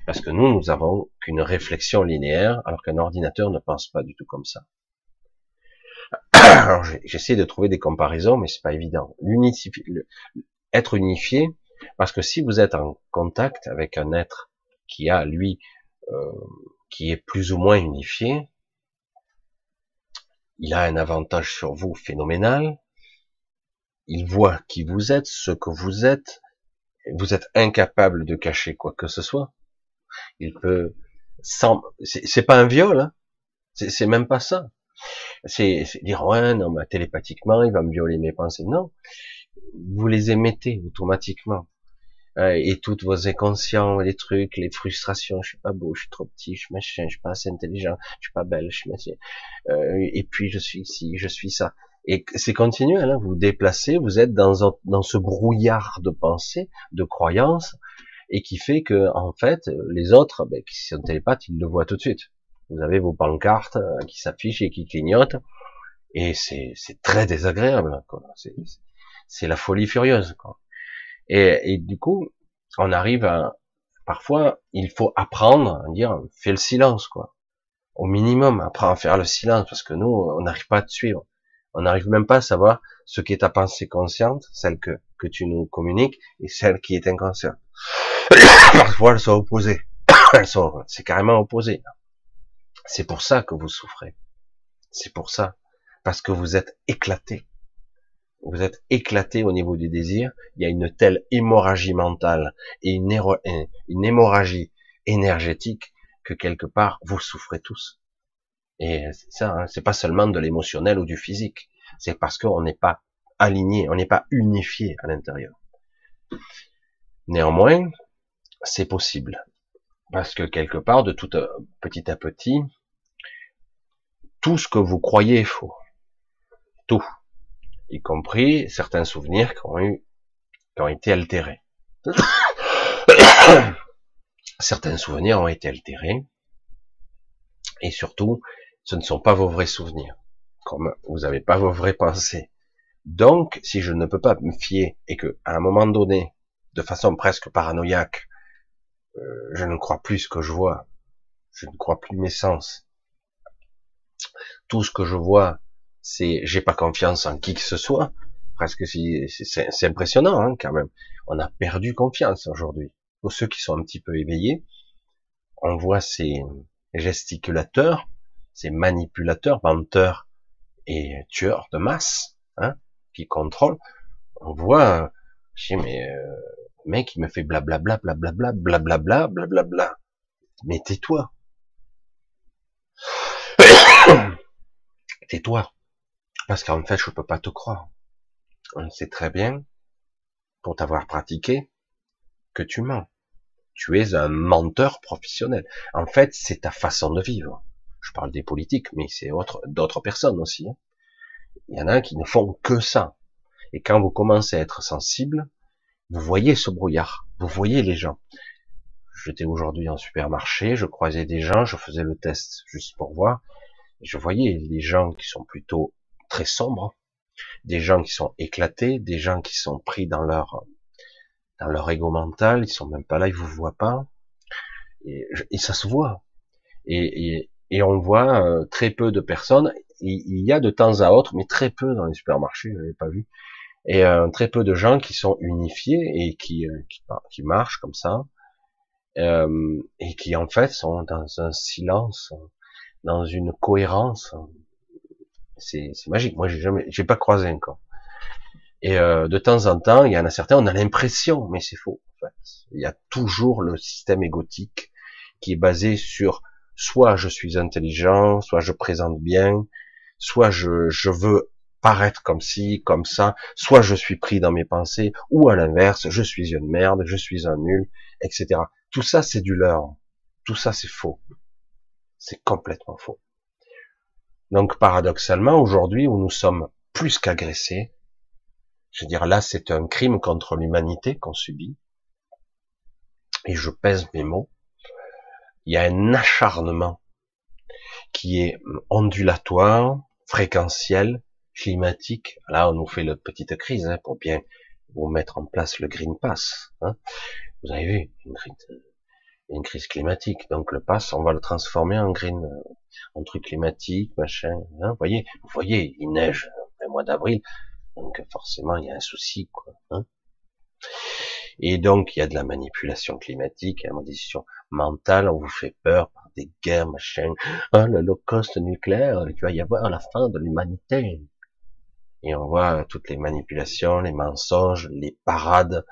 parce que nous, nous avons qu'une réflexion linéaire, alors qu'un ordinateur ne pense pas du tout comme ça. <coughs> Alors j'essaie de trouver des comparaisons, mais c'est pas évident. être unifié, parce que si vous êtes en contact avec un être qui a lui, euh, qui est plus ou moins unifié, il a un avantage sur vous phénoménal, il voit qui vous êtes, ce que vous êtes, vous êtes incapable de cacher quoi que ce soit. Il peut, sans, c'est pas un viol, hein. c'est même pas ça. C'est dire ouais non mais télépathiquement il va me violer mes pensées. Non, vous les émettez automatiquement et toutes vos inconscients, les trucs, les frustrations, je suis pas beau, je suis trop petit, je suis machin, je suis pas assez intelligent, je suis pas belle, je suis machin, euh, et puis je suis ici, je suis ça. Et c'est continuel, hein, vous vous déplacez, vous êtes dans, dans ce brouillard de pensées, de croyances, et qui fait que, en fait, les autres, ben, qui sont télépathes, ils le voient tout de suite. Vous avez vos pancartes euh, qui s'affichent et qui clignotent, et c'est très désagréable. C'est la folie furieuse. Quoi. Et, et, du coup, on arrive à, parfois, il faut apprendre à dire, fais le silence, quoi. Au minimum, apprends à faire le silence, parce que nous, on n'arrive pas à te suivre. On n'arrive même pas à savoir ce qui est ta pensée consciente, celle que, tu nous communiques, et celle qui est inconsciente. <coughs> Parfois, elles sont opposées. <coughs> Elles sont, c'est carrément opposé. C'est pour ça que vous souffrez. C'est pour ça. Parce que vous êtes éclaté. Vous êtes éclaté au niveau du désir. Il y a une telle hémorragie mentale et une hémorragie énergétique que quelque part, vous souffrez tous. Et ça, hein, c'est pas seulement de l'émotionnel ou du physique, c'est parce qu'on n'est pas aligné, on n'est pas unifié à l'intérieur. Néanmoins, c'est possible. Parce que quelque part, de tout euh, petit à petit, tout ce que vous croyez est faux. Tout. Y compris certains souvenirs qui ont eu, qui ont été altérés. <coughs> certains souvenirs ont été altérés. Et surtout, ce ne sont pas vos vrais souvenirs, comme vous n'avez pas vos vraies pensées. Donc, si je ne peux pas me fier et que, à un moment donné, de façon presque paranoïaque, euh, je ne crois plus ce que je vois, je ne crois plus mes sens. Tout ce que je vois, c'est j'ai pas confiance en qui que ce soit. Presque si c'est impressionnant hein, quand même. On a perdu confiance aujourd'hui. Pour ceux qui sont un petit peu éveillés, on voit ces gesticulateurs ces manipulateurs, menteurs et tueurs de masse, hein, qui contrôlent, on voit, je dis, mais euh, mec il me fait blablabla, blablabla, blablabla, blablabla. Mais tais-toi. <coughs> tais-toi. Parce qu'en fait, je peux pas te croire. On sait très bien, pour t'avoir pratiqué, que tu mens. Tu es un menteur professionnel. En fait, c'est ta façon de vivre. Je parle des politiques, mais c'est d'autres personnes aussi. Hein. Il y en a qui ne font que ça. Et quand vous commencez à être sensible, vous voyez ce brouillard, vous voyez les gens. J'étais aujourd'hui en supermarché, je croisais des gens, je faisais le test juste pour voir, et je voyais les gens qui sont plutôt très sombres, des gens qui sont éclatés, des gens qui sont pris dans leur dans leur ego mental, ils sont même pas là, ils vous voient pas, et, ça se voit. Et, et, on voit euh, très peu de personnes. Il, y a de temps à autre, mais très peu dans les supermarchés, je l'avais pas vu, et euh, très peu de gens qui sont unifiés et qui, euh, qui, marchent comme ça, euh, et qui en fait sont dans un silence, dans une cohérence. C'est magique. Moi, j'ai jamais, j'ai pas croisé encore. Et euh, de temps en temps, il y en a certains, on a l'impression, mais c'est faux. En fait. Il y a toujours le système égotique qui est basé sur soit je suis intelligent, soit je présente bien, soit je, veux paraître comme ci, comme ça, soit je suis pris dans mes pensées, ou à l'inverse, je suis une merde, je suis un nul, etc. Tout ça, c'est du leurre. Tout ça, c'est faux. C'est complètement faux. Donc, paradoxalement, aujourd'hui, où nous sommes plus qu'agressés, je veux dire, là, c'est un crime contre l'humanité qu'on subit, et je pèse mes mots, il y a un acharnement qui est ondulatoire, fréquentiel, climatique. Là, on nous fait la petite crise hein, pour bien vous mettre en place le Green Pass. Hein. Vous avez vu une, crise climatique. Donc le pass, on va le transformer en green, en truc climatique, machin. Hein. Vous voyez, vous voyez, il neige le mois d'avril, donc forcément il y a un souci, quoi. Hein. Et donc il y a de la manipulation climatique, la modification mentale, on vous fait peur par des guerres, machin. Ah, le low cost nucléaire, il va y avoir la fin de l'humanité et on voit toutes les manipulations, les mensonges, les parades,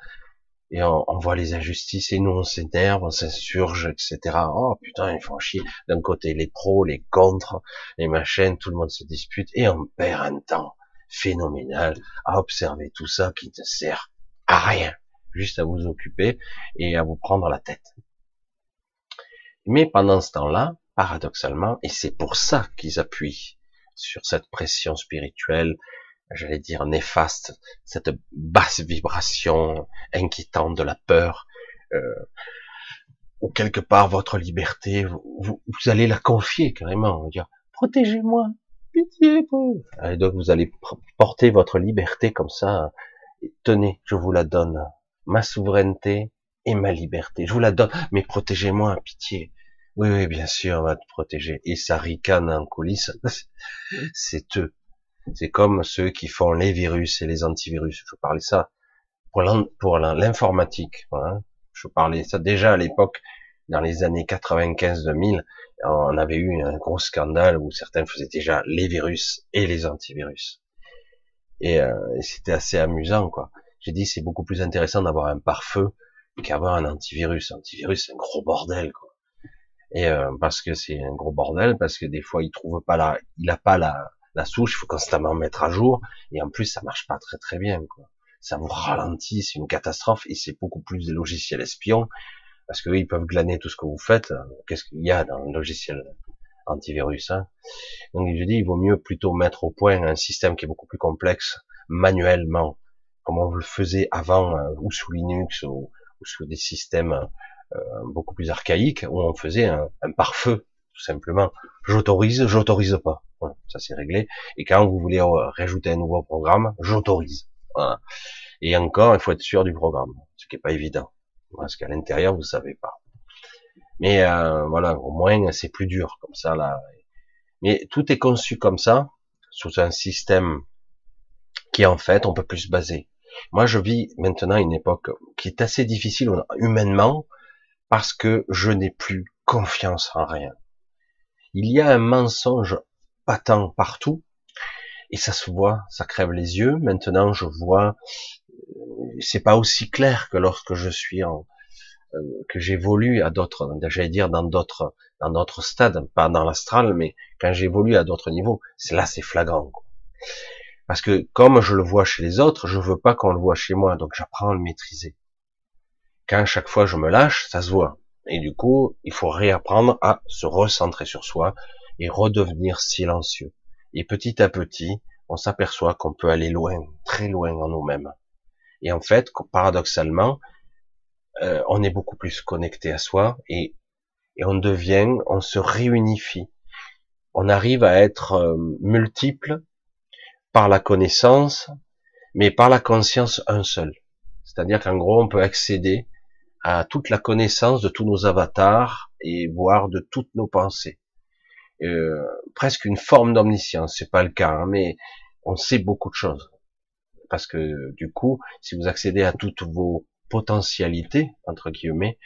et on, voit les injustices, et nous on s'énerve, on s'insurge, etc. Oh putain, ils font chier. D'un côté les pros, les contre, les machines, tout le monde se dispute, et on perd un temps phénoménal à observer tout ça qui ne sert à rien, juste à vous occuper et à vous prendre la tête. Mais pendant ce temps-là, paradoxalement, et c'est pour ça qu'ils appuient sur cette pression spirituelle, j'allais dire néfaste, cette basse vibration inquiétante de la peur, euh, ou quelque part votre liberté, vous, allez la confier carrément, vous dire protégez-moi, pitié. Et donc vous allez porter votre liberté comme ça, tenez, je vous la donne, ma souveraineté et ma liberté, je vous la donne, mais protégez-moi, pitié. Oui, oui, bien sûr, on va te protéger. Et ça ricane en coulisses. <laughs> C'est eux. C'est comme ceux qui font les virus et les antivirus. Je parlais ça pour l'informatique. Je parlais ça déjà à l'époque, dans les années 95-2000, on avait eu un gros scandale où certains faisaient déjà les virus et les antivirus. Et, euh, c'était assez amusant, quoi. J'ai dit c'est beaucoup plus intéressant d'avoir un pare-feu qu'avoir un antivirus. Antivirus, c'est un gros bordel, quoi. Et euh, parce que c'est un gros bordel, parce que des fois il trouve pas la, il a pas la, la souche, il faut constamment mettre à jour, et en plus ça marche pas très très bien. Quoi. Ça vous ralentit, c'est une catastrophe, et c'est beaucoup plus des logiciels espions, parce que ils peuvent glaner tout ce que vous faites. Qu'est-ce qu'il y a dans le logiciel? Antivirus hein Donc je dis, il vaut mieux plutôt mettre au point un système qui est beaucoup plus complexe manuellement, comme on le faisait avant, euh, ou sous Linux, ou, sous des systèmes euh, beaucoup plus archaïques, où on faisait un, un pare-feu, tout simplement. J'autorise, j'autorise pas ça c'est réglé. Et quand vous voulez rajouter un nouveau programme, j'autorise. Et encore, il faut être sûr du programme, ce qui est pas évident, parce qu'à l'intérieur vous savez pas. Mais euh, voilà, au moins c'est plus dur comme ça là. Mais tout est conçu comme ça, sous un système qui en fait on peut plus se baser. Moi je vis maintenant une époque qui est assez difficile humainement parce que je n'ai plus confiance en rien. Il y a un mensonge tant partout, et ça se voit, ça crève les yeux. Maintenant, je vois, euh, c'est pas aussi clair que lorsque je suis en, que j'évolue à d'autres, j'allais dire dans d'autres, dans d'autres stades, pas dans l'astral, mais quand j'évolue à d'autres niveaux, c'est là c'est flagrant. Parce que comme je le vois chez les autres, je veux pas qu'on le voit chez moi, donc j'apprends à le maîtriser. Quand chaque fois je me lâche, ça se voit. Et du coup, il faut réapprendre à se recentrer sur soi et redevenir silencieux. Et petit à petit, on s'aperçoit qu'on peut aller loin, très loin en nous-mêmes. Et en fait, paradoxalement, euh, on est beaucoup plus connecté à soi et, et on devient, on se réunifie. On arrive à être euh, multiple par la connaissance, mais par la conscience un seul. C'est-à-dire qu'en gros, on peut accéder à toute la connaissance de tous nos avatars et voir de toutes nos pensées. Euh, presque une forme d'omniscience, c'est pas le cas, hein, mais on sait beaucoup de choses. Parce que du coup, si vous accédez à toutes vos potentialités, entre guillemets,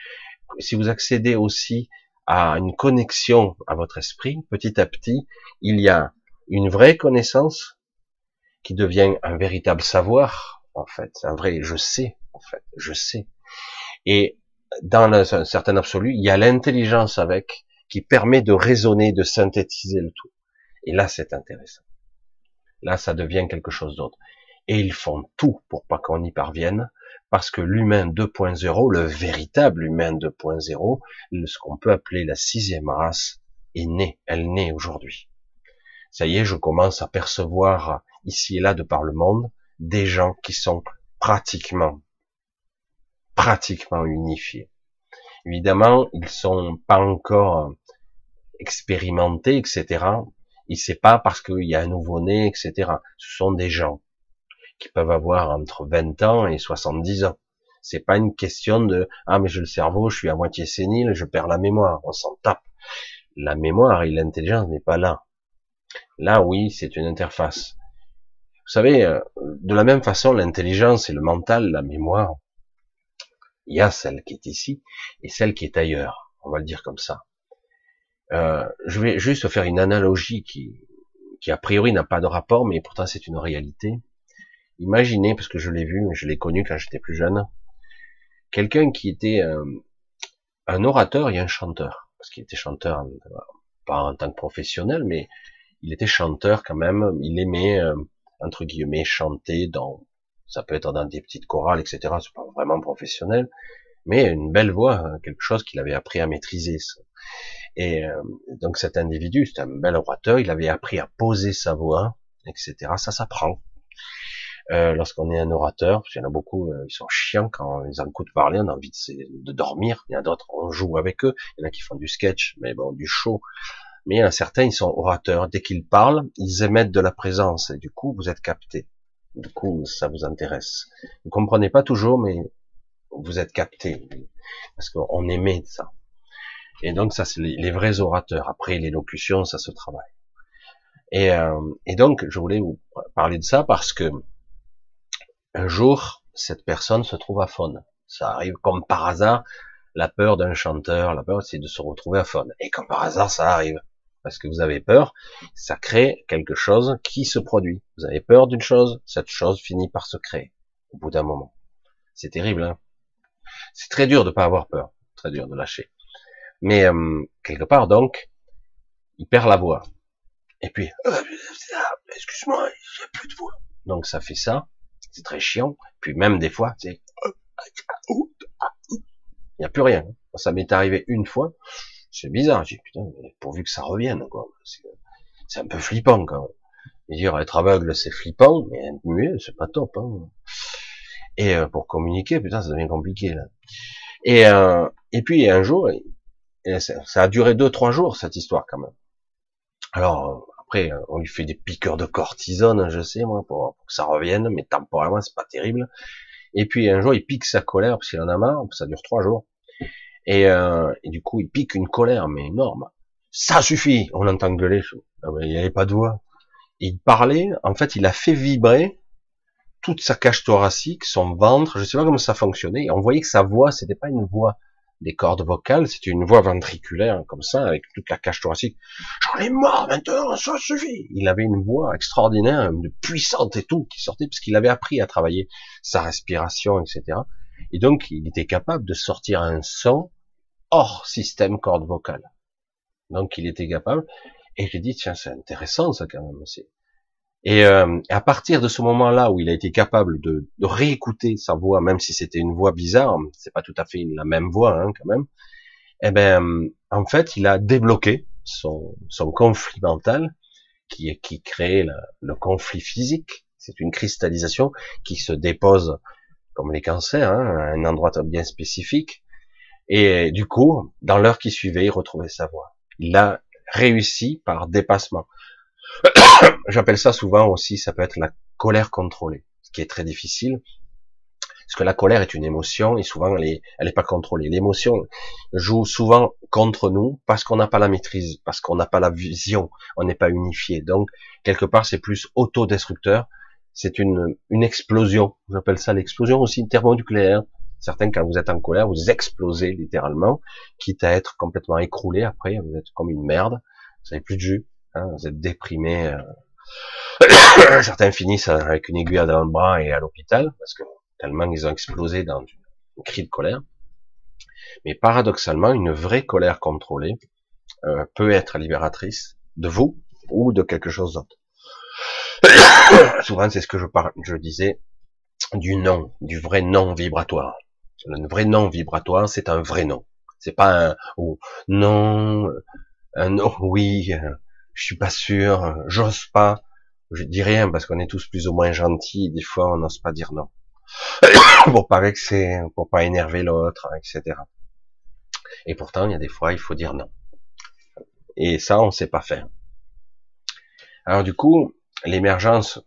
si vous accédez aussi à une connexion à votre esprit, petit à petit, il y a une vraie connaissance qui devient un véritable savoir, en fait, un vrai je sais, en fait, je sais. Et dans un certain absolu, il y a l'intelligence avec qui permet de raisonner, de synthétiser le tout. Et là, c'est intéressant. Là, ça devient quelque chose d'autre. Et ils font tout pour pas qu'on y parvienne, parce que l'humain 2.0, le véritable humain 2.0, ce qu'on peut appeler la sixième race, est né. Elle naît aujourd'hui. Ça y est, je commence à percevoir ici et là de par le monde des gens qui sont pratiquement pratiquement unifiés. Évidemment, ils sont pas encore expérimentés, etc. Et c'est pas parce qu'il y a un nouveau-né, etc. Ce sont des gens qui peuvent avoir entre 20 ans et 70 ans. C'est pas une question de ah mais j'ai le cerveau, je suis à moitié sénile, je perds la mémoire. On s'en tape. La mémoire et l'intelligence n'est pas là. Là, oui, c'est une interface. Vous savez, euh, de la même façon, l'intelligence et le mental, la mémoire, il y a celle qui est ici et celle qui est ailleurs. On va le dire comme ça. Euh, je vais juste faire une analogie qui, qui a priori n'a pas de rapport, mais pourtant c'est une réalité. Imaginez, parce que je l'ai vu, je l'ai connu quand j'étais plus jeune, quelqu'un qui était euh, un orateur et un chanteur, parce qu'il était chanteur, pas en tant que professionnel, mais il était chanteur quand même. Il aimait euh, entre guillemets chanter dans ça peut être dans des petites chorales, etc. C'est pas vraiment professionnel, mais une belle voix, hein, quelque chose qu'il avait appris à maîtriser. Et euh, donc cet individu, c'est un bel orateur, il avait appris à poser sa voix, etc. Ça s'apprend. Euh, lorsqu'on est un orateur, parce qu'il y en a beaucoup, euh, ils sont chiants quand ils en écoutent parler, on a envie de, de dormir. Il y en a d'autres, on joue avec eux. Il y en a qui font du sketch, mais bon, du show. Mais il y en a certains, ils sont orateurs. Dès qu'ils parlent, ils émettent de la présence, et du coup, vous êtes capté. Du coup, ça vous intéresse. Vous comprenez pas toujours, mais vous êtes capté. Parce qu'on émet ça. Et donc, ça, c'est les, vrais orateurs. Après, l'élocution, ça se travaille. Et, euh, et donc, je voulais vous parler de ça parce que un jour, cette personne se trouve à faune. Ça arrive comme par hasard. La peur d'un chanteur, la peur, c'est de se retrouver à faune. Et comme par hasard, ça arrive parce que vous avez peur, ça crée quelque chose qui se produit. Vous avez peur d'une chose, cette chose finit par se créer au bout d'un moment. C'est terrible, hein C'est très dur de pas avoir peur, très dur de lâcher. Mais euh, quelque part donc, il perd la voix. Et puis, euh, excuse-moi, j'ai plus de voix. Donc ça fait ça, c'est très chiant. Puis même des fois, c'est, il n'y a plus rien. Ça m'est arrivé une fois c'est bizarre. J'ai putain, pourvu que ça revienne, quoi. C'est un peu flippant, quand même. Dire être aveugle, c'est flippant, mais être muet, c'est pas top. Hein. Et euh, pour communiquer, putain, ça devient compliqué là. Et euh, et puis un jour, ça, a duré deux trois jours cette histoire quand même. Alors après, on lui fait des piqueurs de cortisone, je sais moi, pour, pour que ça revienne, mais temporairement c'est pas terrible. Et puis un jour, il pique sa colère parce qu'il en a marre. Ça dure trois jours. Et, euh, et, du coup, il pique une colère, mais énorme. Ça suffit On entend gueuler. Ah ben, il n'y avait pas de voix. Il parlait, en fait, il a fait vibrer toute sa cage thoracique, son ventre, je sais pas comment ça fonctionnait. Et on voyait que sa voix, c'était pas une voix des cordes vocales, c'était une voix ventriculaire, comme ça, avec toute la cage thoracique. J'en ai marre maintenant, ça suffit. Il avait une voix extraordinaire, puissante et tout, qui sortait, parce qu'il avait appris à travailler sa respiration, etc. Et donc, il était capable de sortir un son hors système corde vocale. Donc, il était capable. Et j'ai dit, tiens, c'est intéressant ça quand même aussi. Et euh, à partir de ce moment-là où il a été capable de, de réécouter sa voix, même si c'était une voix bizarre, c'est pas tout à fait la même voix hein, quand même. Eh ben, en fait, il a débloqué son, son conflit mental qui, qui crée le, le conflit physique. C'est une cristallisation qui se dépose comme les cancers, hein, à un endroit bien spécifique. Et du coup, dans l'heure qui suivait, il retrouvait sa voix. Il a réussi par dépassement. <coughs> J'appelle ça souvent aussi, ça peut être la colère contrôlée, ce qui est très difficile, parce que la colère est une émotion et souvent elle est, elle est pas contrôlée. L'émotion joue souvent contre nous parce qu'on n'a pas la maîtrise, parce qu'on n'a pas la vision, on n'est pas unifié. Donc quelque part c'est plus autodestructeur. C'est une, une explosion. J'appelle ça l'explosion aussi thermonucléaire. Certains, quand vous êtes en colère, vous explosez littéralement, quitte à être complètement écroulé après, vous êtes comme une merde, vous n'avez plus de jus, hein, vous êtes déprimé. Euh. <coughs> Certains finissent avec une aiguille dans le bras et à l'hôpital, parce que tellement ils ont explosé dans une cri de colère. Mais paradoxalement, une vraie colère contrôlée euh, peut être libératrice de vous ou de quelque chose d'autre. <coughs> Souvent, c'est ce que je, disais du non, du vrai non vibratoire. Le vrai non vibratoire, c'est un vrai non. C'est pas un oh, non, un non, oui, je suis pas sûr, j'ose pas. Je dis rien parce qu'on est tous plus ou moins gentils. Des fois, on n'ose pas dire non <coughs> pour pas vexer, pour pas énerver l'autre, etc. Et pourtant, il y a des fois, il faut dire non. Et ça, on sait pas faire. Alors du coup, l'émergence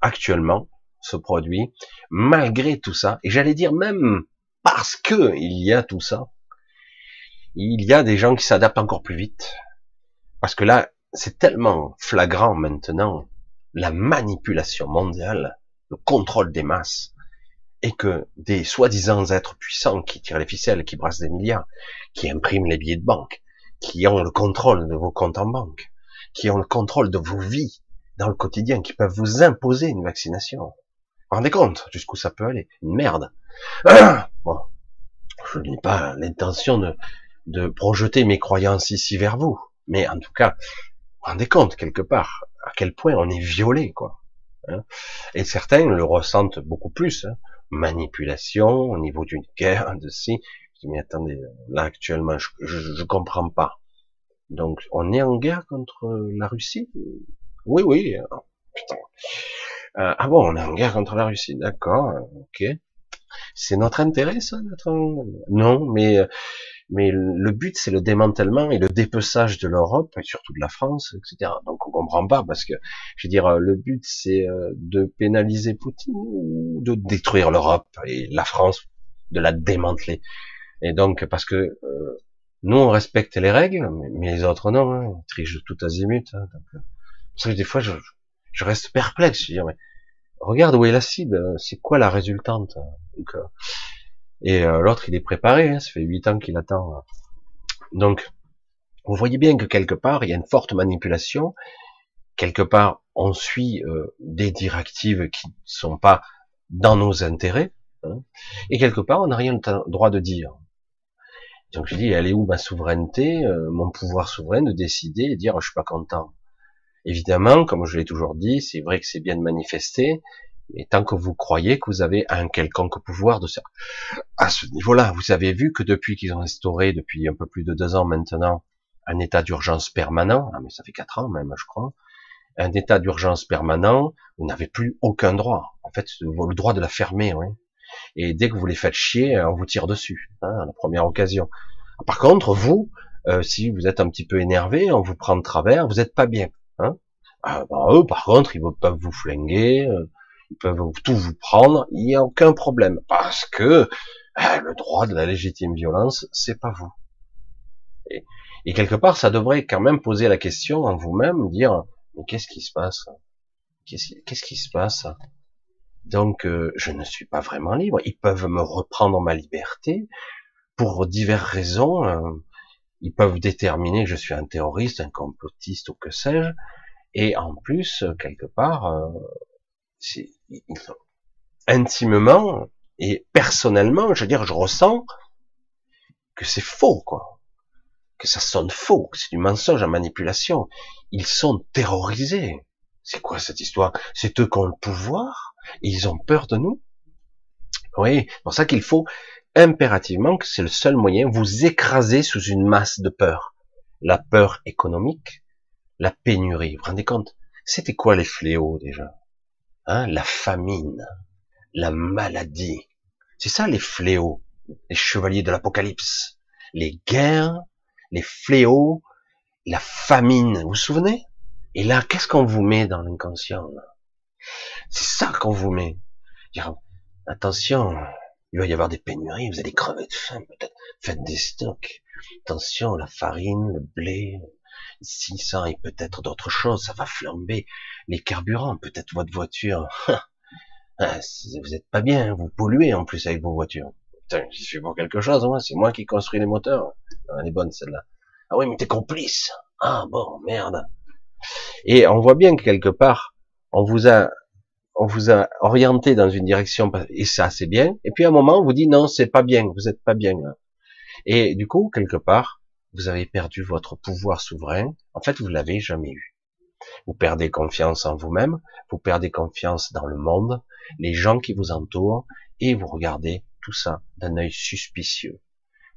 actuellement se produit malgré tout ça, et j'allais dire même parce que il y a tout ça, il y a des gens qui s'adaptent encore plus vite. Parce que là, c'est tellement flagrant maintenant, la manipulation mondiale, le contrôle des masses, et que des soi-disant êtres puissants qui tirent les ficelles, qui brassent des milliards, qui impriment les billets de banque, qui ont le contrôle de vos comptes en banque, qui ont le contrôle de vos vies dans le quotidien, qui peuvent vous imposer une vaccination. Vous vous rendez compte jusqu'où ça peut aller? Une merde. <coughs> je n'ai pas l'intention de projeter mes croyances ici vers vous, mais en tout cas, rendez compte quelque part à quel point on est violé, quoi. Hein. Et certains le ressentent beaucoup plus. Hein. Manipulation au niveau d'une guerre, de si. Je mais attendez, là actuellement, je, je, comprends pas. Donc, on est en guerre contre la Russie? Oui, oui. Oh, putain. Euh, ah bon, on est en guerre contre la Russie, d'accord, ok. C'est notre intérêt, ça, d'être Non, mais euh, mais le but c'est le démantèlement et le dépeçage de l'Europe et surtout de la France, etc. Donc on comprend pas parce que, je veux dire, le but c'est euh, de pénaliser Poutine ou de détruire l'Europe et la France, de la démanteler. Et donc parce que euh, nous on respecte les règles, mais les autres non, hein, ils trichent tout azimut. Hein, donc, euh, parce que des fois je, je reste perplexe. Je dis, mais regarde où est la cible, c'est quoi la résultante. Donc, et euh, l'autre, il est préparé, hein, ça fait huit ans qu'il attend. Donc, vous voyez bien que quelque part, il y a une forte manipulation. Quelque part, on suit euh, des directives qui ne sont pas dans nos intérêts. Hein, et quelque part, on n'a rien le droit de dire. Donc je dis, elle est où ma souveraineté, euh, mon pouvoir souverain de décider et dire, je suis pas content. Évidemment, comme je l'ai toujours dit, c'est vrai que c'est bien de manifester, mais tant que vous croyez que vous avez un quelconque pouvoir de ça, à ce niveau-là, vous avez vu que depuis qu'ils ont instauré, depuis un peu plus de deux ans maintenant, un état d'urgence permanent, ah mais ça fait quatre ans même, je crois, un état d'urgence permanent, vous n'avez plus aucun droit. En fait, le droit de la fermer, oui. Et dès que vous les faites chier, on vous tire dessus, hein, à la première occasion. Par contre, vous, euh, si vous êtes un petit peu énervé, on vous prend de travers, vous n'êtes pas bien. Hein. Bah, eux, par contre, ils peuvent vous flinguer, euh, ils peuvent tout vous prendre, il n'y a aucun problème, parce que eh, le droit de la légitime violence, c'est pas vous. Et, quelque part, ça devrait quand même poser la question en vous-même, dire, mais qu'est-ce qui se passe? Qu'est-ce qui se passe? Donc, euh, je ne suis pas vraiment libre. Ils peuvent me reprendre ma liberté pour diverses raisons. Euh, ils peuvent déterminer que je suis un terroriste, un complotiste ou que sais-je. Et en plus, quelque part, euh, intimement, Et personnellement, je veux dire, je ressens que c'est faux, quoi. Que ça sonne faux, que c'est du mensonge en manipulation. Ils sont terrorisés. C'est quoi cette histoire? C'est eux qui ont le pouvoir ils ont peur de nous? Oui, c'est pour ça qu'il faut impérativement que c'est le seul moyen, vous écraser sous une masse de peur. La peur économique, la pénurie. Vous vous rendez compte? C'était quoi les fléaux déjà? Hein La famine, la maladie. C'est ça les fléaux, les chevaliers de l'apocalypse. Les guerres, les fléaux, la famine. Vous vous souvenez? Et là, qu'est-ce qu'on vous met dans l'inconscient C'est ça qu'on vous met. Attention, il va y avoir des pénuries, vous allez crever de faim peut-être. Faites des stocks. Attention, la farine, le blé, si ça et peut-être d'autres choses, ça va flamber. Les carburants, peut-être votre voiture. <laughs> Ah, vous êtes pas bien, vous polluez en plus avec vos voitures. Putain, je suis pour quelque chose, moi, c'est moi qui construis les moteurs. Ah, elle est bonne celle-là. Ah oui, mais t'es complice. Ah bon, merde. Et on voit bien que quelque part, on vous a, on vous a orienté dans une direction et ça c'est bien. Et puis à un moment, on vous dit non, c'est pas bien, vous êtes pas bien. Et du coup, quelque part, vous avez perdu votre pouvoir souverain. En fait, vous l'avez jamais eu. Vous perdez confiance en vous-même, vous perdez confiance dans le monde, les gens qui vous entourent, et vous regardez tout ça d'un œil suspicieux,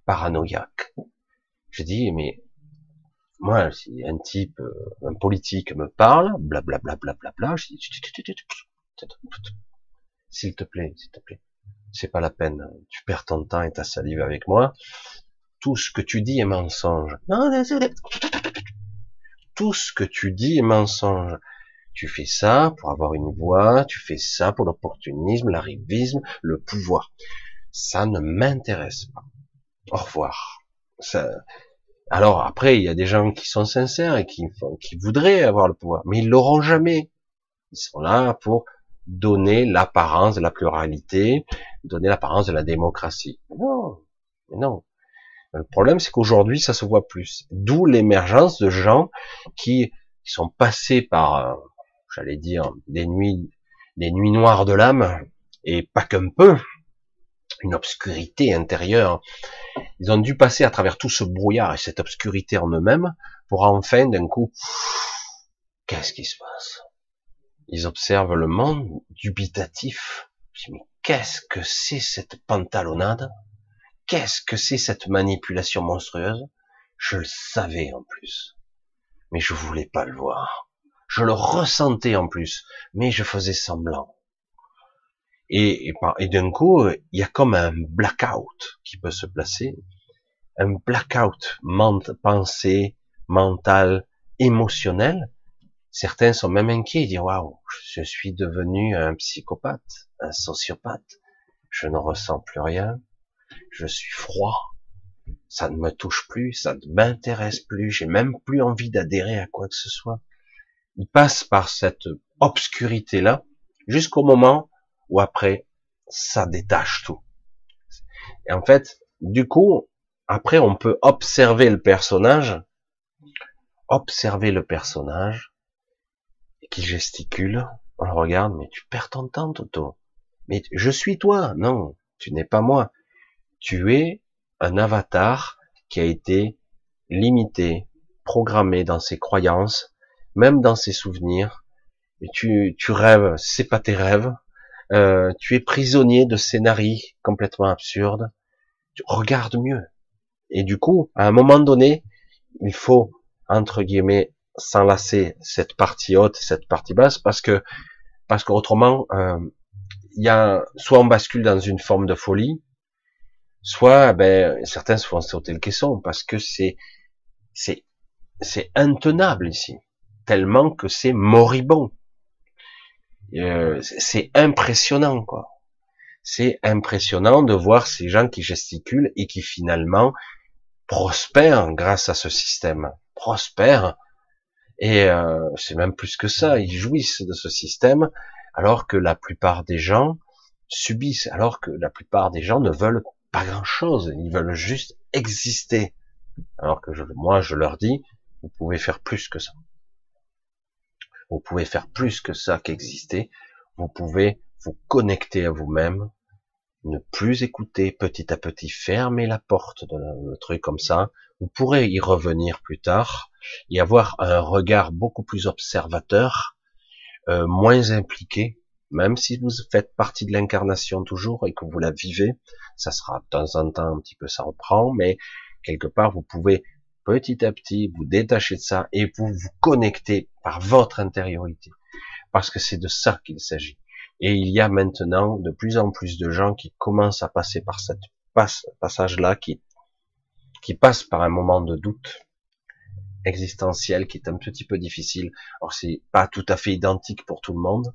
paranoïaque. Je dis, mais moi, si un type, euh, un politique me parle, blablabla, bla, je dis, s'il te plaît, s'il te plaît, c'est pas la peine, tu perds ton temps et ta salive avec moi, tout ce que tu dis est mensonge. Tout ce que tu dis est mensonge. Tu fais ça pour avoir une voix, tu fais ça pour l'opportunisme, l'arrivisme, le pouvoir. Ça ne m'intéresse pas. Au revoir. Alors après, il y a des gens qui sont sincères et qui, qui voudraient avoir le pouvoir, mais ils l'auront jamais. Ils sont là pour donner l'apparence de la pluralité, donner l'apparence de la démocratie. Non, non. Le problème, c'est qu'aujourd'hui, ça se voit plus. D'où l'émergence de gens qui, sont passés par, euh, j'allais dire, des nuits, des nuits noires de l'âme, et pas qu'un peu, une obscurité intérieure. Ils ont dû passer à travers tout ce brouillard et cette obscurité en eux-mêmes pour enfin, d'un coup, qu'est-ce qui se passe? Ils observent le monde dubitatif. Mais qu'est-ce que c'est cette pantalonnade? Qu'est-ce que c'est cette manipulation monstrueuse? Je le savais en plus, mais je voulais pas le voir. Je le ressentais en plus, mais je faisais semblant. Et, d'un coup, il y a comme un blackout qui peut se placer, un blackout ment pensée, mental, émotionnel. Certains sont même inquiets, ils disent waouh, je suis devenu un psychopathe, un sociopathe, je ne ressens plus rien, je suis froid, ça ne me touche plus, ça ne m'intéresse plus, j'ai même plus envie d'adhérer à quoi que ce soit. Il passe par cette obscurité-là jusqu'au moment où après, ça détache tout. Et en fait, du coup, après, on peut observer le personnage, observer le personnage, qui gesticule, on le regarde, mais tu perds ton temps, Toto. Mais je suis toi, non, tu n'es pas moi tu es un avatar qui a été limité, programmé dans ses croyances, même dans ses souvenirs. Et tu, tu rêves, c'est pas tes rêves. Euh, tu es prisonnier de scénarios complètement absurdes. Tu regardes mieux. Et du coup, à un moment donné, il faut entre guillemets s'enlacer cette partie haute, cette partie basse, parce que parce qu'autrement, euh, il y a soit on bascule dans une forme de folie, soit ben, certains se font sauter le caisson parce que c'est c'est c'est intenable ici, tellement que c'est moribond. Euh, c'est impressionnant quoi. C'est impressionnant de voir ces gens qui gesticulent et qui finalement prospèrent grâce à ce système, prospèrent et euh, c'est même plus que ça, ils jouissent de ce système alors que la plupart des gens subissent, alors que la plupart des gens ne veulent pas grand chose, ils veulent juste exister. Alors que je, moi, je leur dis, vous pouvez faire plus que ça. Vous pouvez faire plus que ça qu'exister. Vous pouvez vous connecter à vous-même ne plus écouter petit à petit, fermer la porte de le truc comme ça. Vous pourrez y revenir plus tard et avoir un regard beaucoup plus observateur, euh, moins impliqué, même si vous faites partie de l'incarnation toujours et que vous la vivez, ça sera de temps en temps un petit peu ça reprend, mais quelque part vous pouvez petit à petit vous détacher de ça et vous vous connecter par votre intériorité, parce que c'est de ça qu'il s'agit. Et il y a maintenant de plus en plus de gens qui commencent à passer par cette passage-là, qui, qui passent par un moment de doute existentiel qui est un petit peu difficile. Alors c'est pas tout à fait identique pour tout le monde.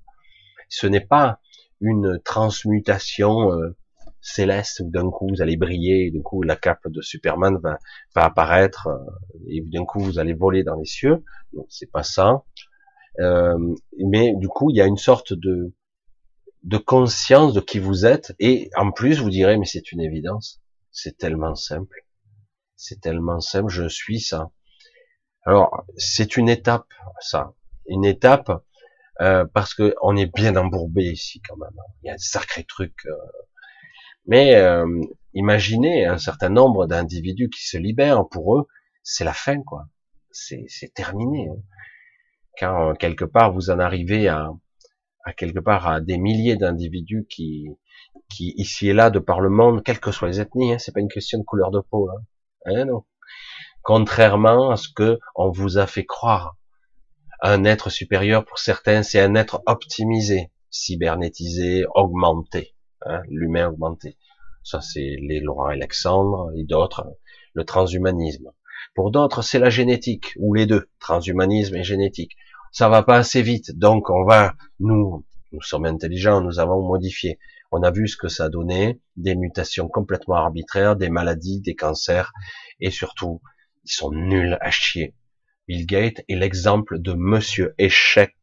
Ce n'est pas une transmutation euh, céleste où d'un coup vous allez briller, d'un coup la cape de Superman va, va apparaître euh, et d'un coup vous allez voler dans les cieux. Donc c'est pas ça. Euh, mais du coup il y a une sorte de de conscience de qui vous êtes et en plus vous direz mais c'est une évidence, c'est tellement simple, c'est tellement simple, je suis ça. Alors c'est une étape ça, une étape euh, parce que on est bien embourbé ici quand même. Il y a un sacré truc. Euh. Mais euh, imaginez un certain nombre d'individus qui se libèrent pour eux, c'est la fin quoi. C'est terminé. Hein. Quand quelque part vous en arrivez à à quelque part à des milliers d'individus qui, qui ici et là de par le monde, quelles que soient les ethnies, hein, c'est pas une question de couleur de peau, hein. hein non. Contrairement à ce que on vous a fait croire, un être supérieur pour certains, c'est un être optimisé, cybernétisé, augmenté, hein, l'humain augmenté. Ça, c'est les Laurent Alexandre et d'autres, le transhumanisme. Pour d'autres, c'est la génétique, ou les deux, transhumanisme et génétique ça va pas assez vite. Donc on va, nous, nous sommes intelligents, nous avons modifié. On a vu ce que ça donnait, des mutations complètement arbitraires, des maladies, des cancers, et surtout, ils sont nuls à chier. Bill Gates est l'exemple de Monsieur Échec.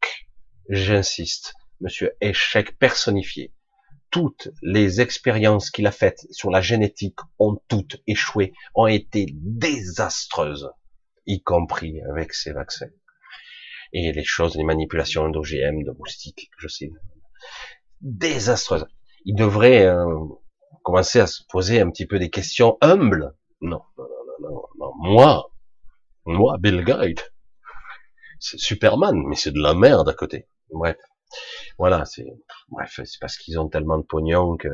J'insiste, Monsieur Échec personnifié. Toutes les expériences qu'il a faites sur la génétique ont toutes échoué, ont été désastreuses, y compris avec ses vaccins et les choses, les manipulations d'OGM, de moustiques, je sais, désastreuses. Il devrait euh, commencer à se poser un petit peu des questions humbles. Non, non, non, non, non. moi, moi, Bill Gates, Superman, mais c'est de la merde à côté. Bref, voilà, c'est bref, c'est parce qu'ils ont tellement de pognon que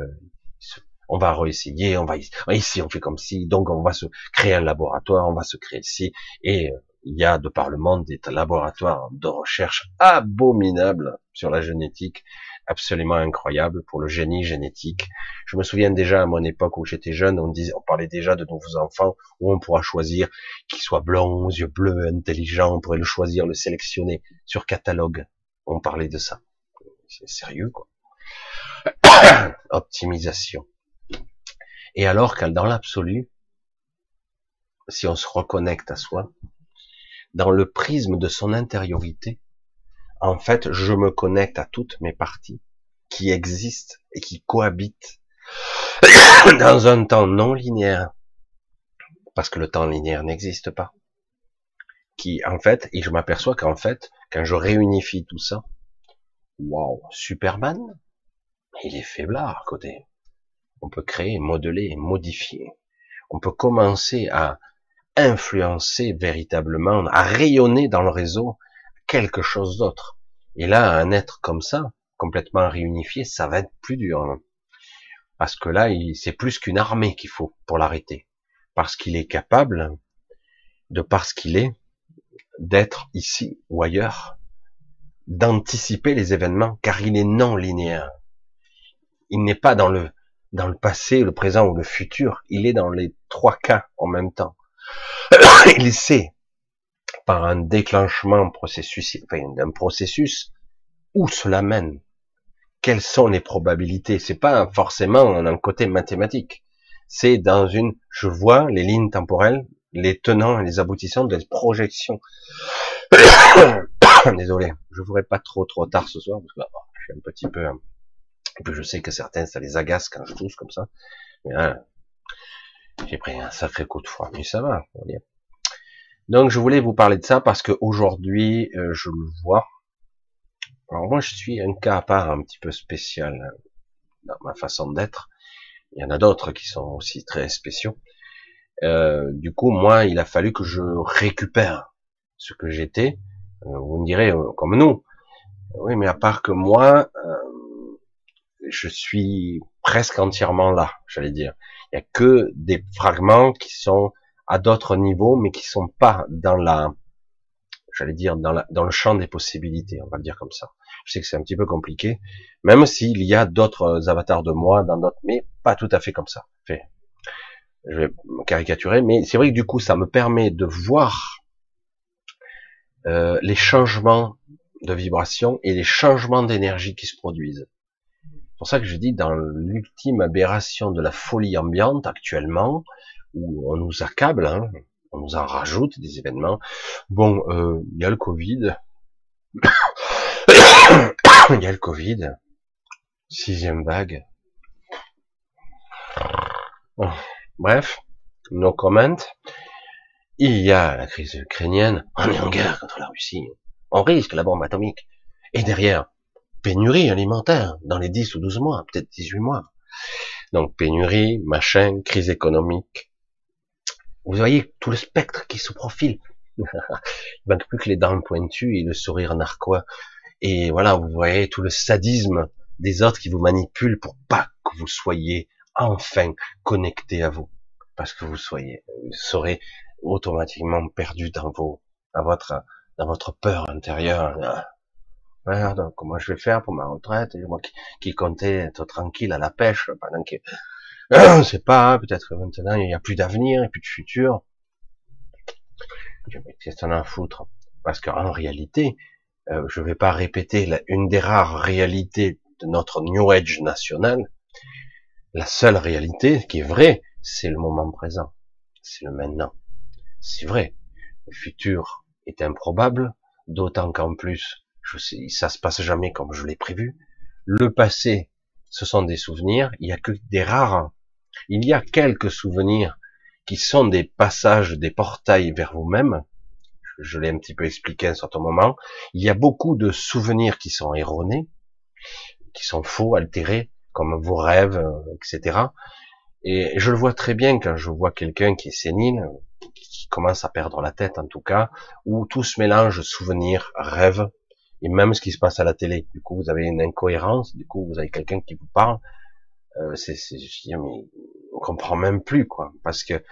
on va réessayer, on va ici, on fait comme si, donc on va se créer un laboratoire, on va se créer ici, et euh, il y a de par le monde des laboratoires de recherche abominables sur la génétique, absolument incroyables pour le génie génétique. Je me souviens déjà à mon époque où j'étais jeune, on disait, on parlait déjà de nouveaux enfants où on pourra choisir qu'il soit blond, aux yeux bleus, intelligent, on pourrait le choisir, le sélectionner sur catalogue. On parlait de ça. C'est sérieux, quoi. <coughs> Optimisation. Et alors qu'à dans l'absolu, si on se reconnecte à soi, dans le prisme de son intériorité, en fait, je me connecte à toutes mes parties qui existent et qui cohabitent <coughs> dans un temps non linéaire, parce que le temps linéaire n'existe pas. Qui, en fait, et je m'aperçois qu'en fait, quand je réunifie tout ça, waouh, Superman, il est faiblard à côté. On peut créer, modeler, modifier. On peut commencer à influencer véritablement, à rayonner dans le réseau quelque chose d'autre. Et là, un être comme ça, complètement réunifié, ça va être plus dur. Hein. Parce que là, c'est plus qu'une armée qu'il faut pour l'arrêter. Parce qu'il est capable, de parce qu'il est, d'être ici ou ailleurs, d'anticiper les événements, car il est non linéaire. Il n'est pas dans le, dans le passé, le présent ou le futur, il est dans les trois cas en même temps. <coughs> il sait par un déclenchement processus, enfin, d'un processus où cela mène. Quelles sont les probabilités? C'est pas forcément un côté mathématique. C'est dans une, je vois les lignes temporelles, les tenants et les aboutissants des projections. <coughs> Désolé, je voudrais pas trop trop tard ce soir parce que oh, je suis un petit peu, et puis je sais que certains ça les agace quand je tousse comme ça. Mais hein, j'ai pris un sacré coup de froid, mais ça va. Donc je voulais vous parler de ça parce que aujourd'hui, euh, je le vois. Alors moi, je suis un cas à part un petit peu spécial hein, dans ma façon d'être. Il y en a d'autres qui sont aussi très spéciaux. Euh, du coup, moi, il a fallu que je récupère ce que j'étais. Euh, vous me direz, euh, comme nous. Oui, mais à part que moi, je suis presque entièrement là, j'allais dire. Il y a que des fragments qui sont à d'autres niveaux, mais qui sont pas dans la, j'allais dire, dans, le champ des possibilités, on va le dire comme ça. Je sais que c'est un petit peu compliqué, même s'il y a d'autres avatars de moi dans d'autres, mais pas tout à fait comme ça. Je vais caricaturer, mais c'est vrai que du coup, ça me permet de voir euh, les changements de vibration et les changements d'énergie qui se produisent. C'est pour ça que je dis dans l'ultime aberration de la folie ambiante actuellement, où on nous accable, hein, on nous en rajoute des événements. Bon, euh, il y a le Covid, <coughs> il y a le Covid, sixième vague. Bref, no comment. Il y a la crise ukrainienne. On est en guerre contre la Russie. On risque la bombe atomique. Et derrière, pénurie alimentaire dans les 10 ou 12 mois, peut-être 18 mois. Donc pénurie, machin, crise économique. Vous voyez tout le spectre qui se profile. <laughs> Il manque plus que les dents pointues et le sourire narquois. Et voilà, vous voyez tout le sadisme des autres qui vous manipulent pour pas que vous soyez enfin connecté à vous. Parce que vous soyez, vous serez automatiquement perdu dans vos, dans votre, dans votre peur intérieure. Comment je vais faire pour ma retraite? Et Moi qui, qui, comptais être tranquille à la pêche pendant que, <coughs> je sais pas, peut-être que maintenant il n'y a plus d'avenir et plus de futur. Qu'est-ce que t'en as à foutre? Parce qu'en réalité, euh, je vais pas répéter une des rares réalités de notre New Age national. La seule réalité qui est vraie, c'est le moment présent, c'est le maintenant. C'est vrai. Le futur est improbable, d'autant qu'en plus, je sais, ça se passe jamais comme je l'ai prévu. Le passé, ce sont des souvenirs. Il y a que des rares. Il y a quelques souvenirs qui sont des passages, des portails vers vous-même. Je l'ai un petit peu expliqué à un certain moment. Il y a beaucoup de souvenirs qui sont erronés, qui sont faux, altérés, comme vos rêves, etc. Et je le vois très bien quand je vois quelqu'un qui est sénile, qui commence à perdre la tête en tout cas, où tout se mélange souvenirs, rêves, et même ce qui se passe à la télé. Du coup, vous avez une incohérence, du coup, vous avez quelqu'un qui vous parle, euh, c'est, je mais on comprend même plus, quoi, parce que,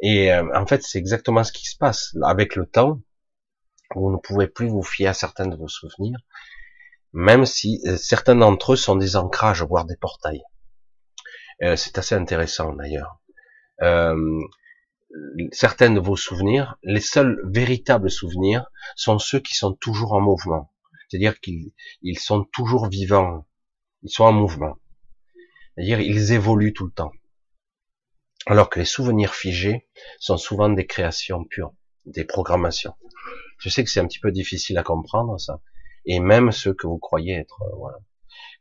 et euh, en fait, c'est exactement ce qui se passe. Avec le temps, vous ne pouvez plus vous fier à certains de vos souvenirs, même si euh, certains d'entre eux sont des ancrages, voire des portails. Euh, c'est assez intéressant d'ailleurs. Euh, certains de vos souvenirs, les seuls véritables souvenirs sont ceux qui sont toujours en mouvement. C'est-à-dire qu'ils sont toujours vivants, ils sont en mouvement. C'est-à-dire ils évoluent tout le temps. Alors que les souvenirs figés sont souvent des créations pures, des programmations. Je sais que c'est un petit peu difficile à comprendre ça, et même ceux que vous croyez être euh,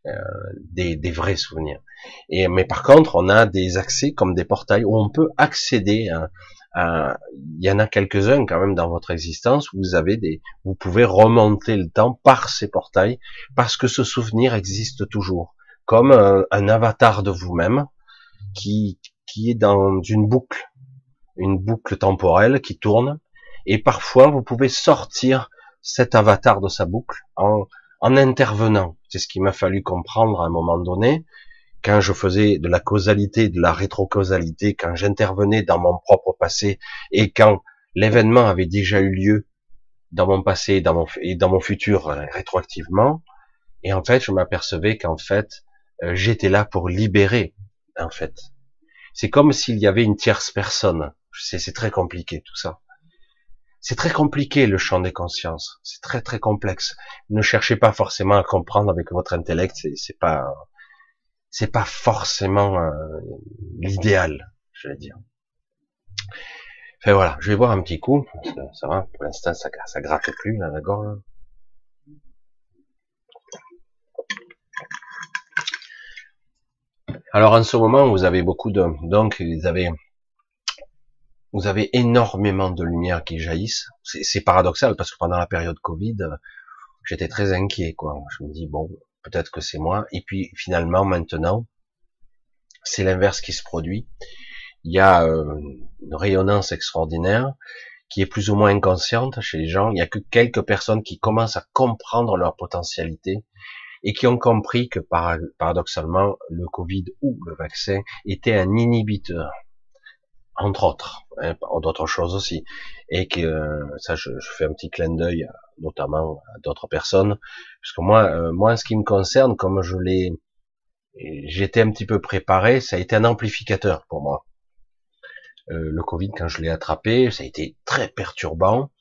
euh, des, des, vrais souvenirs. Et mais par contre, on a des accès comme des portails où on peut accéder à, il y en a quelques-uns quand même dans votre existence. Où vous avez des, vous pouvez remonter le temps par ces portails parce que ce souvenir existe toujours, comme un, un avatar de vous-même qui qui est dans une boucle, une boucle temporelle qui tourne. Et parfois vous pouvez sortir cet avatar de sa boucle en, en intervenant. C'est ce qu'il m'a fallu comprendre à un moment donné quand je faisais de la causalité, de la rétrocausalité, quand j'intervenais dans mon propre passé et quand l'événement avait déjà eu lieu dans mon passé dans mon, et dans mon futur euh, rétroactivement, et en fait, je m'apercevais qu'en fait, euh, j'étais là pour libérer, en fait. C'est comme s'il y avait une tierce personne. C'est très compliqué tout ça. C'est très compliqué le champ des consciences. C'est très très complexe. Ne cherchez pas forcément à comprendre avec votre intellect. C'est pas c'est pas forcément euh, l'idéal, je vais dire. Enfin voilà, je vais boire un petit coup, ça va, pour l'instant ça, ça gratte plus là, la gorge. Alors en ce moment, vous avez beaucoup de, donc vous avez, vous avez énormément de lumière qui jaillissent. C'est paradoxal parce que pendant la période Covid, j'étais très inquiet, quoi. Je me dis bon, peut-être que c'est moi. Et puis finalement, maintenant, c'est l'inverse qui se produit. Il y a euh, une rayonnance extraordinaire qui est plus ou moins inconsciente chez les gens. Il n'y a que quelques personnes qui commencent à comprendre leur potentialité et qui ont compris que paradoxalement, le Covid ou le vaccin était un inhibiteur, entre autres, hein, d'autres choses aussi, et que ça, je, fais un petit clin d'œil, notamment à d'autres personnes, parce que moi, euh, moi, en ce qui me concerne, comme je l'ai, j'étais un petit peu préparé, ça a été un amplificateur pour moi. Euh, le Covid, quand je l'ai attrapé, ça a été très perturbant.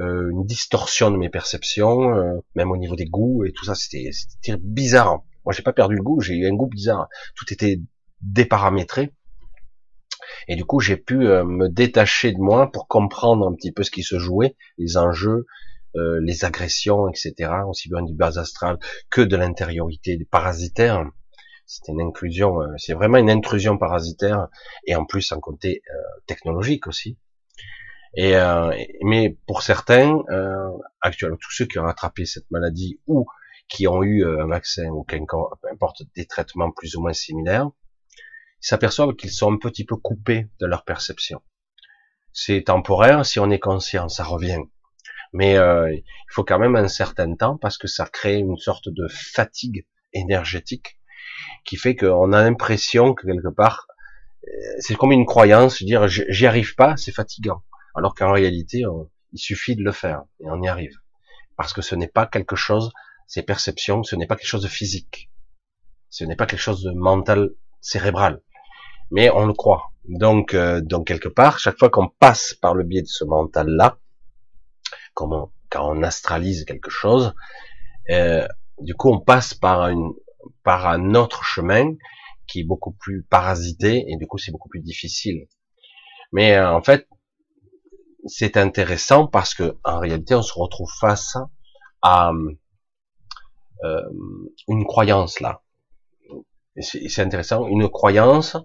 Euh, une distorsion de mes perceptions, euh, même au niveau des goûts et tout ça, c'était bizarre. Moi, j'ai pas perdu le goût, j'ai eu un goût bizarre. Tout était déparamétré. Et du coup, j'ai pu euh, me détacher de moi pour comprendre un petit peu ce qui se jouait, les enjeux, les agressions, etc. Aussi bien du bas astral que de l'intériorité parasitaire. C'était une inclusion, c'est vraiment une intrusion parasitaire et en plus en côté technologique aussi. Et, euh, mais pour certains, euh, actuellement, tous ceux qui ont attrapé cette maladie ou qui ont eu euh, un vaccin ou peu importe des traitements plus ou moins similaires, ils s'aperçoivent qu'ils sont un petit peu coupés de leur perception. C'est temporaire, si on est conscient, ça revient. Mais euh, il faut quand même un certain temps parce que ça crée une sorte de fatigue énergétique qui fait qu'on a l'impression que quelque part, euh, c'est comme une croyance, dire j'y arrive pas, c'est fatigant alors qu'en réalité, il suffit de le faire et on y arrive. Parce que ce n'est pas quelque chose, ces perceptions, ce n'est pas quelque chose de physique. Ce n'est pas quelque chose de mental, cérébral. Mais on le croit. Donc, euh, donc quelque part, chaque fois qu'on passe par le biais de ce mental-là, quand on astralise quelque chose, euh, du coup, on passe par une, par un autre chemin qui est beaucoup plus parasité et du coup, c'est beaucoup plus difficile. Mais euh, en fait, c'est intéressant parce que en réalité, on se retrouve face à euh, une croyance là. C'est intéressant, une croyance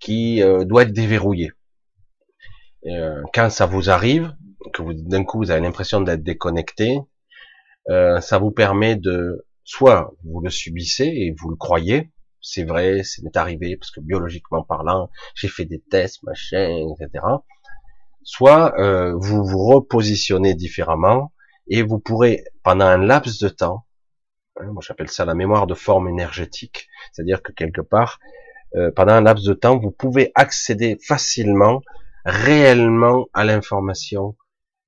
qui euh, doit être déverrouillée. Euh, quand ça vous arrive, que vous d'un coup vous avez l'impression d'être déconnecté, ça vous permet de soit vous le subissez et vous le croyez, c'est vrai, c'est arrivé parce que biologiquement parlant, j'ai fait des tests, machin, etc soit euh, vous vous repositionnez différemment et vous pourrez, pendant un laps de temps, hein, moi j'appelle ça la mémoire de forme énergétique, c'est-à-dire que quelque part, euh, pendant un laps de temps, vous pouvez accéder facilement, réellement à l'information,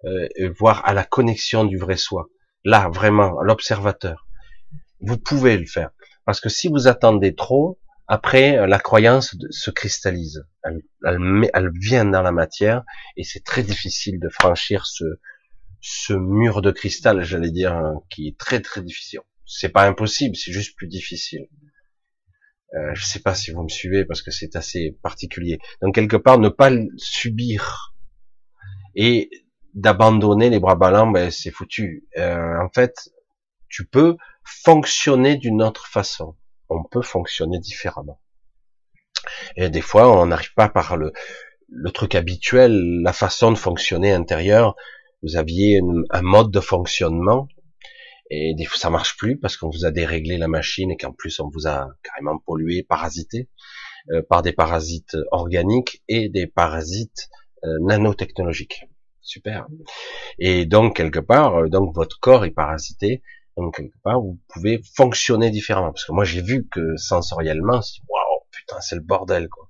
euh, voire à la connexion du vrai soi. Là, vraiment, l'observateur. Vous pouvez le faire. Parce que si vous attendez trop, après, euh, la croyance se cristallise, elle, elle, vient dans la matière, et c'est très difficile de franchir ce, ce mur de cristal, j'allais dire, hein, qui est très très difficile. C'est pas impossible, c'est juste plus difficile. Euh, je sais pas si vous me suivez parce que c'est assez particulier. Donc quelque part, ne pas subir et d'abandonner les bras ballants, ben c'est foutu. Euh, en fait, tu peux fonctionner d'une autre façon on peut fonctionner différemment. Et des fois, on n'arrive pas par le, le truc habituel, la façon de fonctionner intérieur. Vous aviez un mode de fonctionnement et des fois ça marche plus parce qu'on vous a déréglé la machine et qu'en plus on vous a carrément pollué, parasité euh, par des parasites organiques et des parasites euh, nanotechnologiques. Super. Et donc quelque part, euh, donc votre corps est parasité donc quelque part, vous pouvez fonctionner différemment. Parce que moi, j'ai vu que sensoriellement, waouh, putain, c'est le bordel, quoi.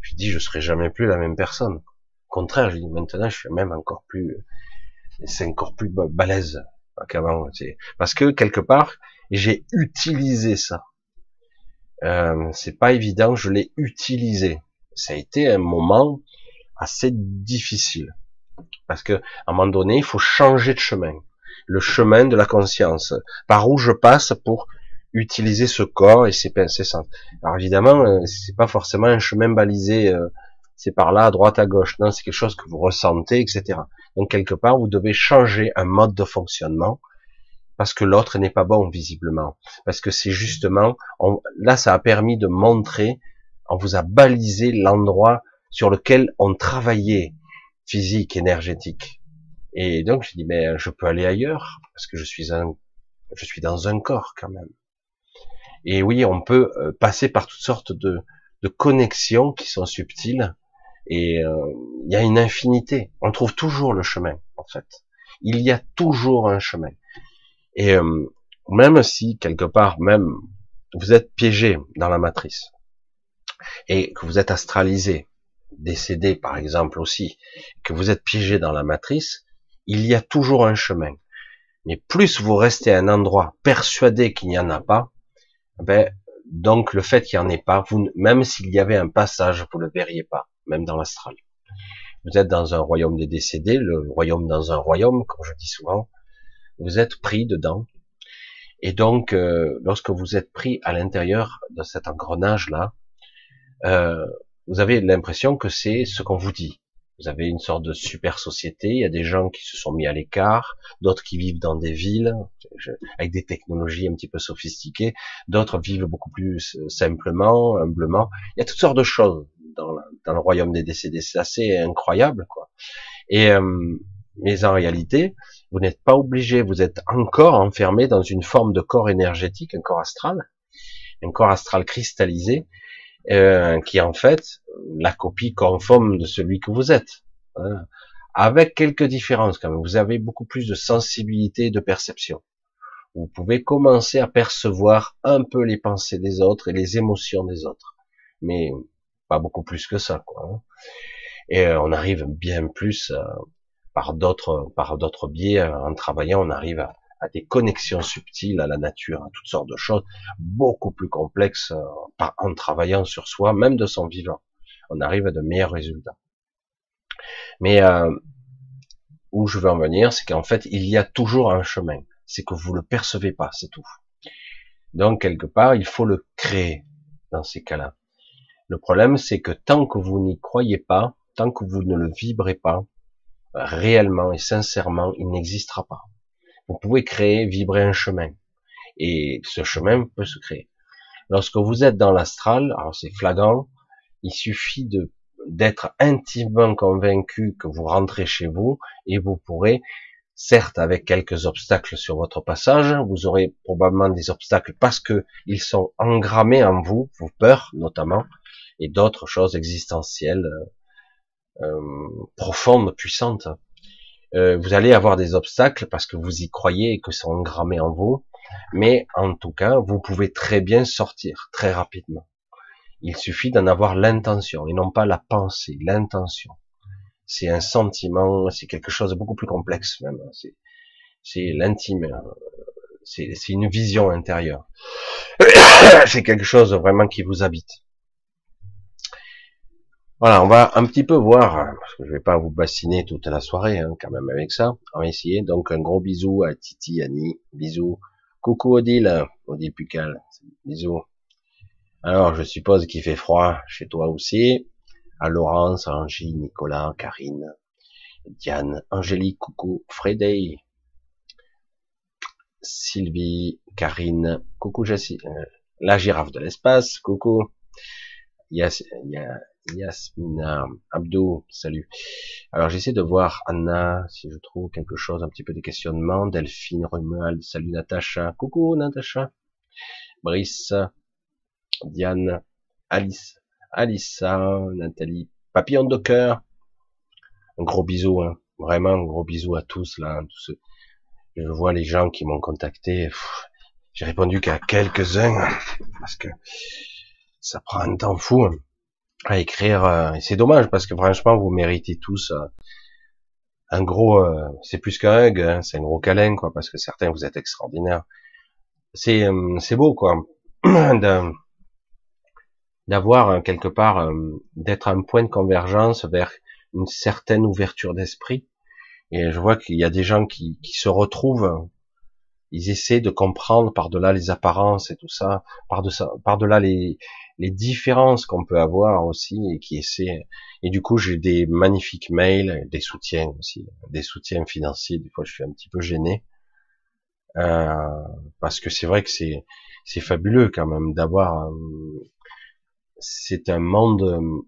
Je dis, je serai jamais plus la même personne. Au contraire, je dis, maintenant, je suis même encore plus, c'est encore plus balèze Parce que quelque part, j'ai utilisé ça. Euh, c'est pas évident, je l'ai utilisé. Ça a été un moment assez difficile. Parce que, à un moment donné, il faut changer de chemin le chemin de la conscience, par où je passe pour utiliser ce corps et ses pensées Alors évidemment, euh, c'est pas forcément un chemin balisé, euh, c'est par là, à droite, à gauche. Non, c'est quelque chose que vous ressentez, etc. Donc quelque part, vous devez changer un mode de fonctionnement parce que l'autre n'est pas bon visiblement. Parce que c'est justement, là, ça a permis de montrer, on vous a balisé l'endroit sur lequel on travaillait physique, énergétique. Et donc je dis mais je peux aller ailleurs parce que je suis un, je suis dans un corps quand même. Et oui, on peut euh, passer par toutes sortes de connexions qui sont subtiles et euh, il y a une infinité. On trouve toujours le chemin, en fait. Il y a toujours un chemin. Et euh, même si quelque part, même vous êtes piégé dans la matrice et que vous êtes astralisé, décédé par exemple aussi, que vous êtes piégé dans la matrice, il y a toujours un chemin. Mais plus vous restez à un endroit persuadé qu'il n'y en a pas, ben, donc le fait qu'il n'y en ait pas, vous, même s'il y avait un passage, vous ne le verriez pas, même dans l'astral. Vous êtes dans un royaume des décédés, le royaume dans un royaume, comme je dis souvent, vous êtes pris dedans. Et donc, euh, lorsque vous êtes pris à l'intérieur de cet engrenage-là, euh, vous avez l'impression que c'est ce qu'on vous dit. Vous avez une sorte de super société. Il y a des gens qui se sont mis à l'écart, d'autres qui vivent dans des villes avec des technologies un petit peu sophistiquées, d'autres vivent beaucoup plus euh, simplement, humblement. Il y a toutes sortes de choses dans, dans le royaume des décédés. C'est assez incroyable, quoi. Et euh, mais en réalité, vous n'êtes pas obligé. Vous êtes encore enfermé dans une forme de corps énergétique, un corps astral, un corps astral cristallisé, euh, qui est en fait la copie conforme de celui que vous êtes. Hein. Avec quelques différences quand même. Vous avez beaucoup plus de sensibilité et de perception. Vous pouvez commencer à percevoir un peu les pensées des autres et les émotions des autres. Mais pas beaucoup plus que ça, quoi. Hein. Et euh, on arrive bien plus euh, par d'autres par d'autres biais euh, en travaillant, on arrive à, des connexions subtiles à la nature, à toutes sortes de choses, beaucoup plus complexes euh, en travaillant sur soi, même de son vivant. On arrive à de meilleurs résultats. Mais où je veux en venir, c'est qu'en fait, il y a toujours un chemin. C'est que vous le percevez pas, c'est tout. Donc, quelque part, il faut le créer dans ces cas-là. Le problème, c'est que tant que vous n'y croyez pas, tant que vous ne le vibrez pas, réellement et sincèrement, il n'existera pas vous pouvez créer, vibrer un chemin. Et ce chemin peut se créer. Lorsque vous êtes dans l'astral, alors c'est flagrant, il suffit de d'être intimement convaincu que vous rentrez chez vous et vous pourrez, certes avec quelques obstacles sur votre passage, vous aurez probablement des obstacles parce que ils sont engrammés en vous, vos peurs notamment, et d'autres choses existentielles euh, euh profondes, puissantes. Euh, vous allez avoir des obstacles parce que vous y croyez et que c'est engrammé en vous. Mais en tout cas, vous pouvez très bien sortir très rapidement. Il suffit d'en avoir l'intention et non pas la pensée, l'intention. C'est un sentiment, c'est quelque chose de beaucoup plus complexe même. C'est l'intime, c'est une vision intérieure. <coughs> c'est quelque chose vraiment qui vous habite. Voilà, on va un petit peu voir, parce que je vais pas vous bassiner toute la soirée, hein, quand même avec ça. On va essayer. Donc un gros bisou à Titi, Annie, bisous. Coucou Odile, Odile Pucal, bisous. Alors je suppose qu'il fait froid chez toi aussi. À Laurence, Angie, Nicolas, Karine, Diane, Angélique, coucou, Freddy, Sylvie, Karine, coucou Jessie, euh, la girafe de l'espace, coucou. Yasmina Abdou, salut. Alors j'essaie de voir Anna, si je trouve quelque chose, un petit peu de questionnement. Delphine Romuald, salut Natacha. Coucou Natacha. Brice, Diane, Alice, Alissa, Nathalie, Papillon de cœur. Un gros bisou, hein. vraiment un gros bisou à tous là. Hein, Je vois les gens qui m'ont contacté. J'ai répondu qu'à quelques-uns parce que ça prend un temps fou. Hein à écrire. Euh, c'est dommage parce que franchement, vous méritez tous euh, un gros. Euh, c'est plus qu'un hug, hein, c'est un gros câlin, quoi, parce que certains vous êtes extraordinaires. C'est c'est beau, quoi, <clears throat> d'avoir quelque part d'être un point de convergence vers une certaine ouverture d'esprit. Et je vois qu'il y a des gens qui, qui se retrouvent ils essaient de comprendre par-delà les apparences et tout ça, par-delà les, les différences qu'on peut avoir aussi et qui essaient. Et du coup, j'ai des magnifiques mails, des soutiens aussi, des soutiens financiers. Des fois, je suis un petit peu gêné euh, parce que c'est vrai que c'est c'est fabuleux quand même d'avoir. Euh, c'est un monde euh,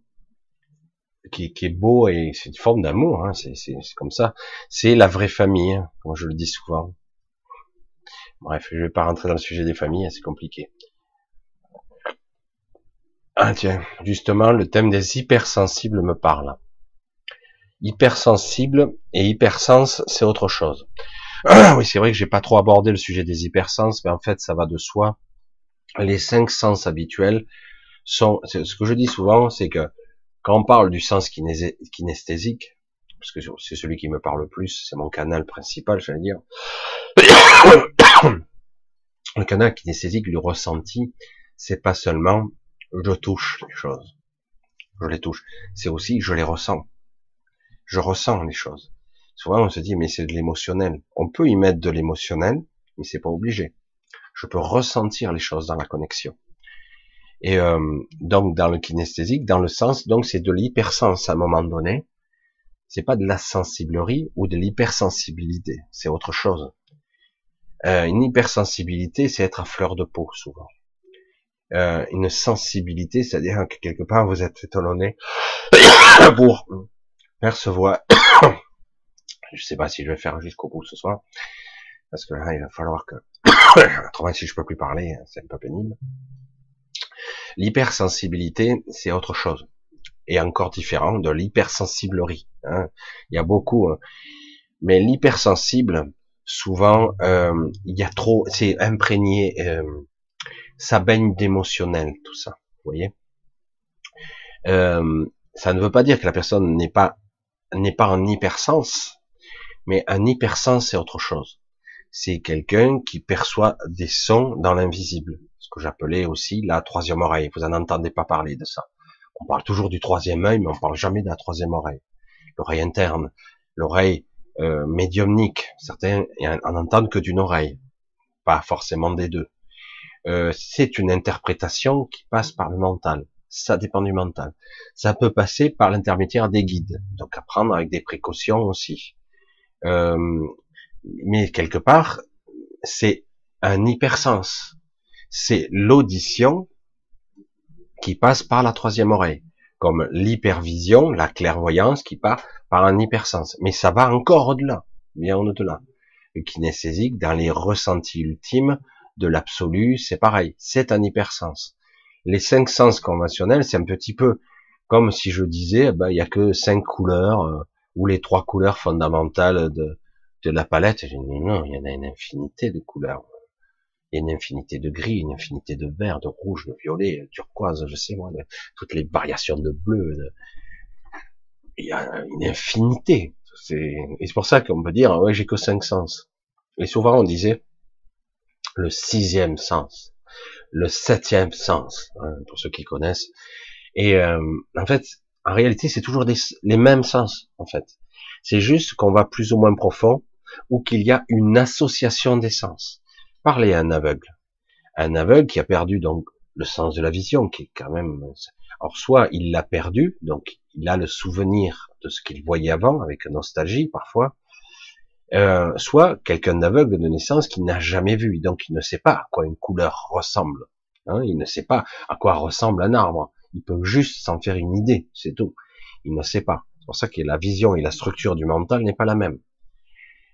qui, est beau et c'est une forme d'amour. Hein, c'est comme ça. C'est la vraie famille, hein, comme je le dis souvent. Bref, je vais pas rentrer dans le sujet des familles, c'est compliqué. Ah tiens, justement, le thème des hypersensibles me parle. Hypersensible et hypersens, c'est autre chose. <clears throat> oui, c'est vrai que j'ai pas trop abordé le sujet des hypersens, mais en fait, ça va de soi. Les cinq sens habituels sont, ce que je dis souvent, c'est que quand on parle du sens kinesthésique, parce que c'est celui qui me parle le plus, c'est mon canal principal, j'allais dire. <coughs> le canal kinesthésique, le ressenti, c'est pas seulement je touche les choses, je les touche, c'est aussi je les ressens. Je ressens les choses. Souvent on se dit mais c'est de l'émotionnel. On peut y mettre de l'émotionnel, mais c'est pas obligé. Je peux ressentir les choses dans la connexion. Et euh, donc dans le kinesthésique, dans le sens, donc c'est de l'hypersens à un moment donné. C'est pas de la sensiblerie ou de l'hypersensibilité, c'est autre chose. Euh, une hypersensibilité, c'est être à fleur de peau souvent. Euh, une sensibilité, c'est-à-dire que quelque part vous êtes étalonné <coughs> pour percevoir. <coughs> je sais pas si je vais faire jusqu'au bout ce soir, parce que là il va falloir que, <coughs> autrement si je peux plus parler, c'est un peu pénible. L'hypersensibilité, c'est autre chose, et encore différent de l'hypersensiblerie. Hein. Il y a beaucoup, hein. mais l'hypersensible, souvent, euh, il y a trop, c'est imprégné, euh, ça baigne d'émotionnel, tout ça. Vous voyez euh, Ça ne veut pas dire que la personne n'est pas n'est pas en hypersens, mais un hypersens c'est autre chose. C'est quelqu'un qui perçoit des sons dans l'invisible, ce que j'appelais aussi la troisième oreille. Vous en entendez pas parler de ça. On parle toujours du troisième œil, mais on parle jamais de la troisième oreille. L'oreille interne, l'oreille euh, médiumnique. Certains en entendent que d'une oreille, pas forcément des deux. Euh, c'est une interprétation qui passe par le mental. Ça dépend du mental. Ça peut passer par l'intermédiaire des guides, donc à prendre avec des précautions aussi. Euh, mais quelque part, c'est un hypersens. C'est l'audition qui passe par la troisième oreille, comme l'hypervision, la clairvoyance qui part par un hypersens. Mais ça va encore au-delà, bien au-delà. Le kinesthésique, dans les ressentis ultimes, de l'absolu, c'est pareil, c'est un hypersens. Les cinq sens conventionnels, c'est un petit peu comme si je disais, ben, il y a que cinq couleurs, euh, ou les trois couleurs fondamentales de, de la palette. non, il y en a une infinité de couleurs. Il y a une infinité de gris, une infinité de vert, de rouge, de violet, de turquoise, je sais moi, toutes les variations de bleu. Il y a une infinité. C'est, et c'est pour ça qu'on peut dire, ouais, j'ai que cinq sens. Et souvent on disait, le sixième sens, le septième sens, hein, pour ceux qui connaissent. Et euh, en fait, en réalité, c'est toujours les mêmes sens, en fait. C'est juste qu'on va plus ou moins profond, ou qu'il y a une association des sens. Parlez à un aveugle. Un aveugle qui a perdu donc le sens de la vision, qui est quand même... Alors soit il l'a perdu, donc il a le souvenir de ce qu'il voyait avant, avec nostalgie parfois, euh, soit quelqu'un d'aveugle de naissance qui n'a jamais vu, donc il ne sait pas à quoi une couleur ressemble. Hein, il ne sait pas à quoi ressemble un arbre. Il peut juste s'en faire une idée, c'est tout. Il ne sait pas. C'est pour ça que la vision et la structure du mental n'est pas la même.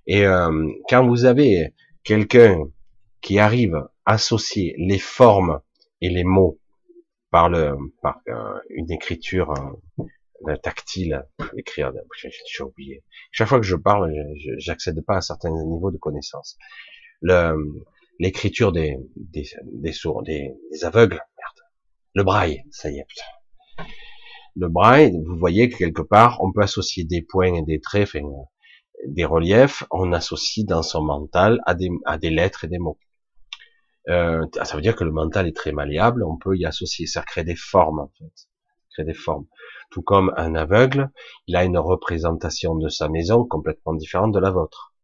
Et euh, quand vous avez quelqu'un qui arrive à associer les formes et les mots par, le, par euh, une écriture tactile, écrire, j'ai oublié. Chaque fois que je parle, j'accède pas à certains niveaux de connaissance. l'écriture des, des, des sourds, des, aveugles, merde. Le braille, ça y est, putain. Le braille, vous voyez que quelque part, on peut associer des points et des traits, des reliefs, on associe dans son mental à des, à des lettres et des mots. Euh, ça veut dire que le mental est très malléable, on peut y associer, ça crée des formes en fait, des formes. Tout comme un aveugle, il a une représentation de sa maison complètement différente de la vôtre.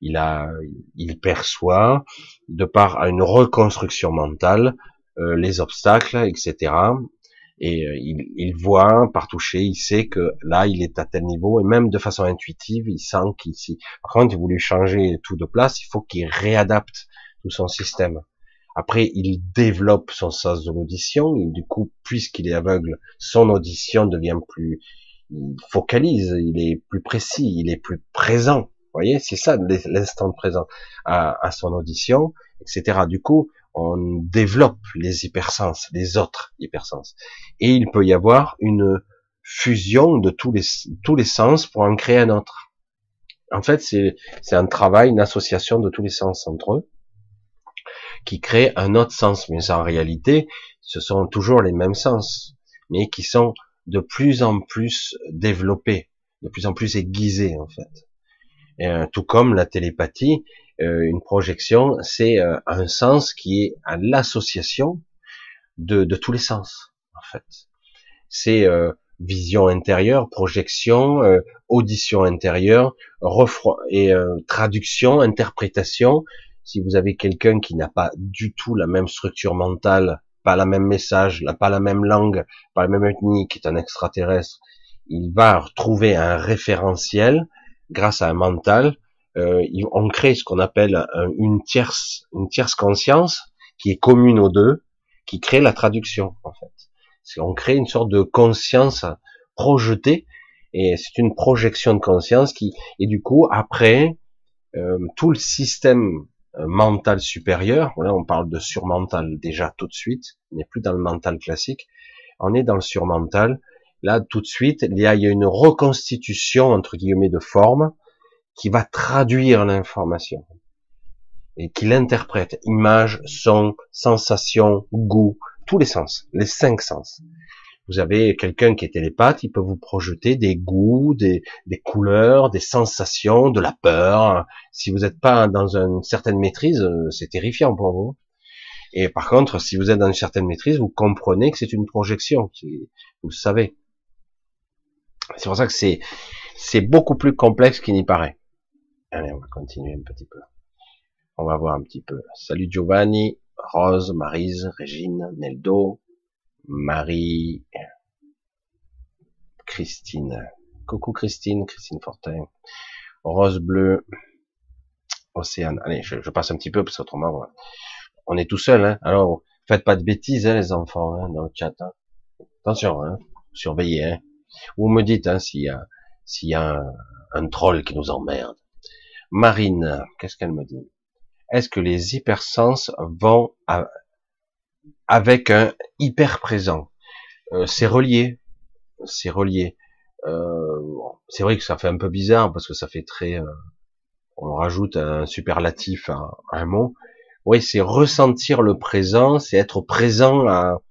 Il a, il perçoit, de par une reconstruction mentale, euh, les obstacles, etc. Et euh, il, il, voit par toucher, il sait que là, il est à tel niveau, et même de façon intuitive, il sent qu'ici. Par contre, il voulu changer tout de place, il faut qu'il réadapte tout son système. Après, il développe son sens de l'audition, du coup, puisqu'il est aveugle, son audition devient plus, il focalise, il est plus précis, il est plus présent. Vous voyez, c'est ça l'instant présent à, son audition, etc. Du coup, on développe les hypersens, les autres hypersens. Et il peut y avoir une fusion de tous les, tous les sens pour en créer un autre. En fait, c'est un travail, une association de tous les sens entre eux qui crée un autre sens. Mais en réalité, ce sont toujours les mêmes sens, mais qui sont de plus en plus développés, de plus en plus aiguisés, en fait. Euh, tout comme la télépathie, euh, une projection, c'est euh, un sens qui est à l'association de, de, tous les sens, en fait. C'est vision intérieure, projection, audition intérieure, et traduction, interprétation. Si vous avez quelqu'un qui n'a pas du tout la même structure mentale, pas la même message, pas la même langue, pas la même ethnie, qui est un extraterrestre, il va trouver un référentiel grâce à un mental, euh, on crée ce qu'on appelle une tierce, une tierce conscience qui est commune aux deux, qui crée la traduction en fait. On crée une sorte de conscience projetée et c'est une projection de conscience qui et du coup après euh, tout le système mental supérieur, là on parle de surmental déjà tout de suite, on n'est plus dans le mental classique, on est dans le surmental Là, tout de suite, il y a une reconstitution, entre guillemets, de forme qui va traduire l'information et qui l'interprète. Image, son, sensation, goût, tous les sens, les cinq sens. Vous avez quelqu'un qui est télépathe, il peut vous projeter des goûts, des, des couleurs, des sensations, de la peur. Si vous n'êtes pas dans une certaine maîtrise, euh, c'est terrifiant pour vous. Et par contre, si vous êtes dans une certaine maîtrise, vous comprenez que c'est une projection. Vous le savez. C'est pour ça que c'est c'est beaucoup plus complexe qu'il n'y paraît. Allez, on va continuer un petit peu. On va voir un petit peu. Salut Giovanni, Rose, Marise, Régine, Neldo, Marie, Christine. Coucou Christine, Christine Fortin. Rose bleue, Océane. Allez, je, passe un petit peu parce qu'autrement, on est tout seul. Hein. Alors, faites pas de bêtises, hein, les enfants, hein, dans le chat. Hein. Attention, hein. surveillez. Hein. Vous me dites hein, s'il y a, s'il y a un, troll qui nous emmerde. Marine, qu'est-ce qu'elle me dit? Est-ce que les hypersens vont avec un hyper présent euh, C'est relié, c'est relié. Euh, c'est vrai que ça fait un peu bizarre parce que ça fait très, euh, on rajoute un superlatif à, un mot. Oui, c'est ressentir le présent, c'est être présent à,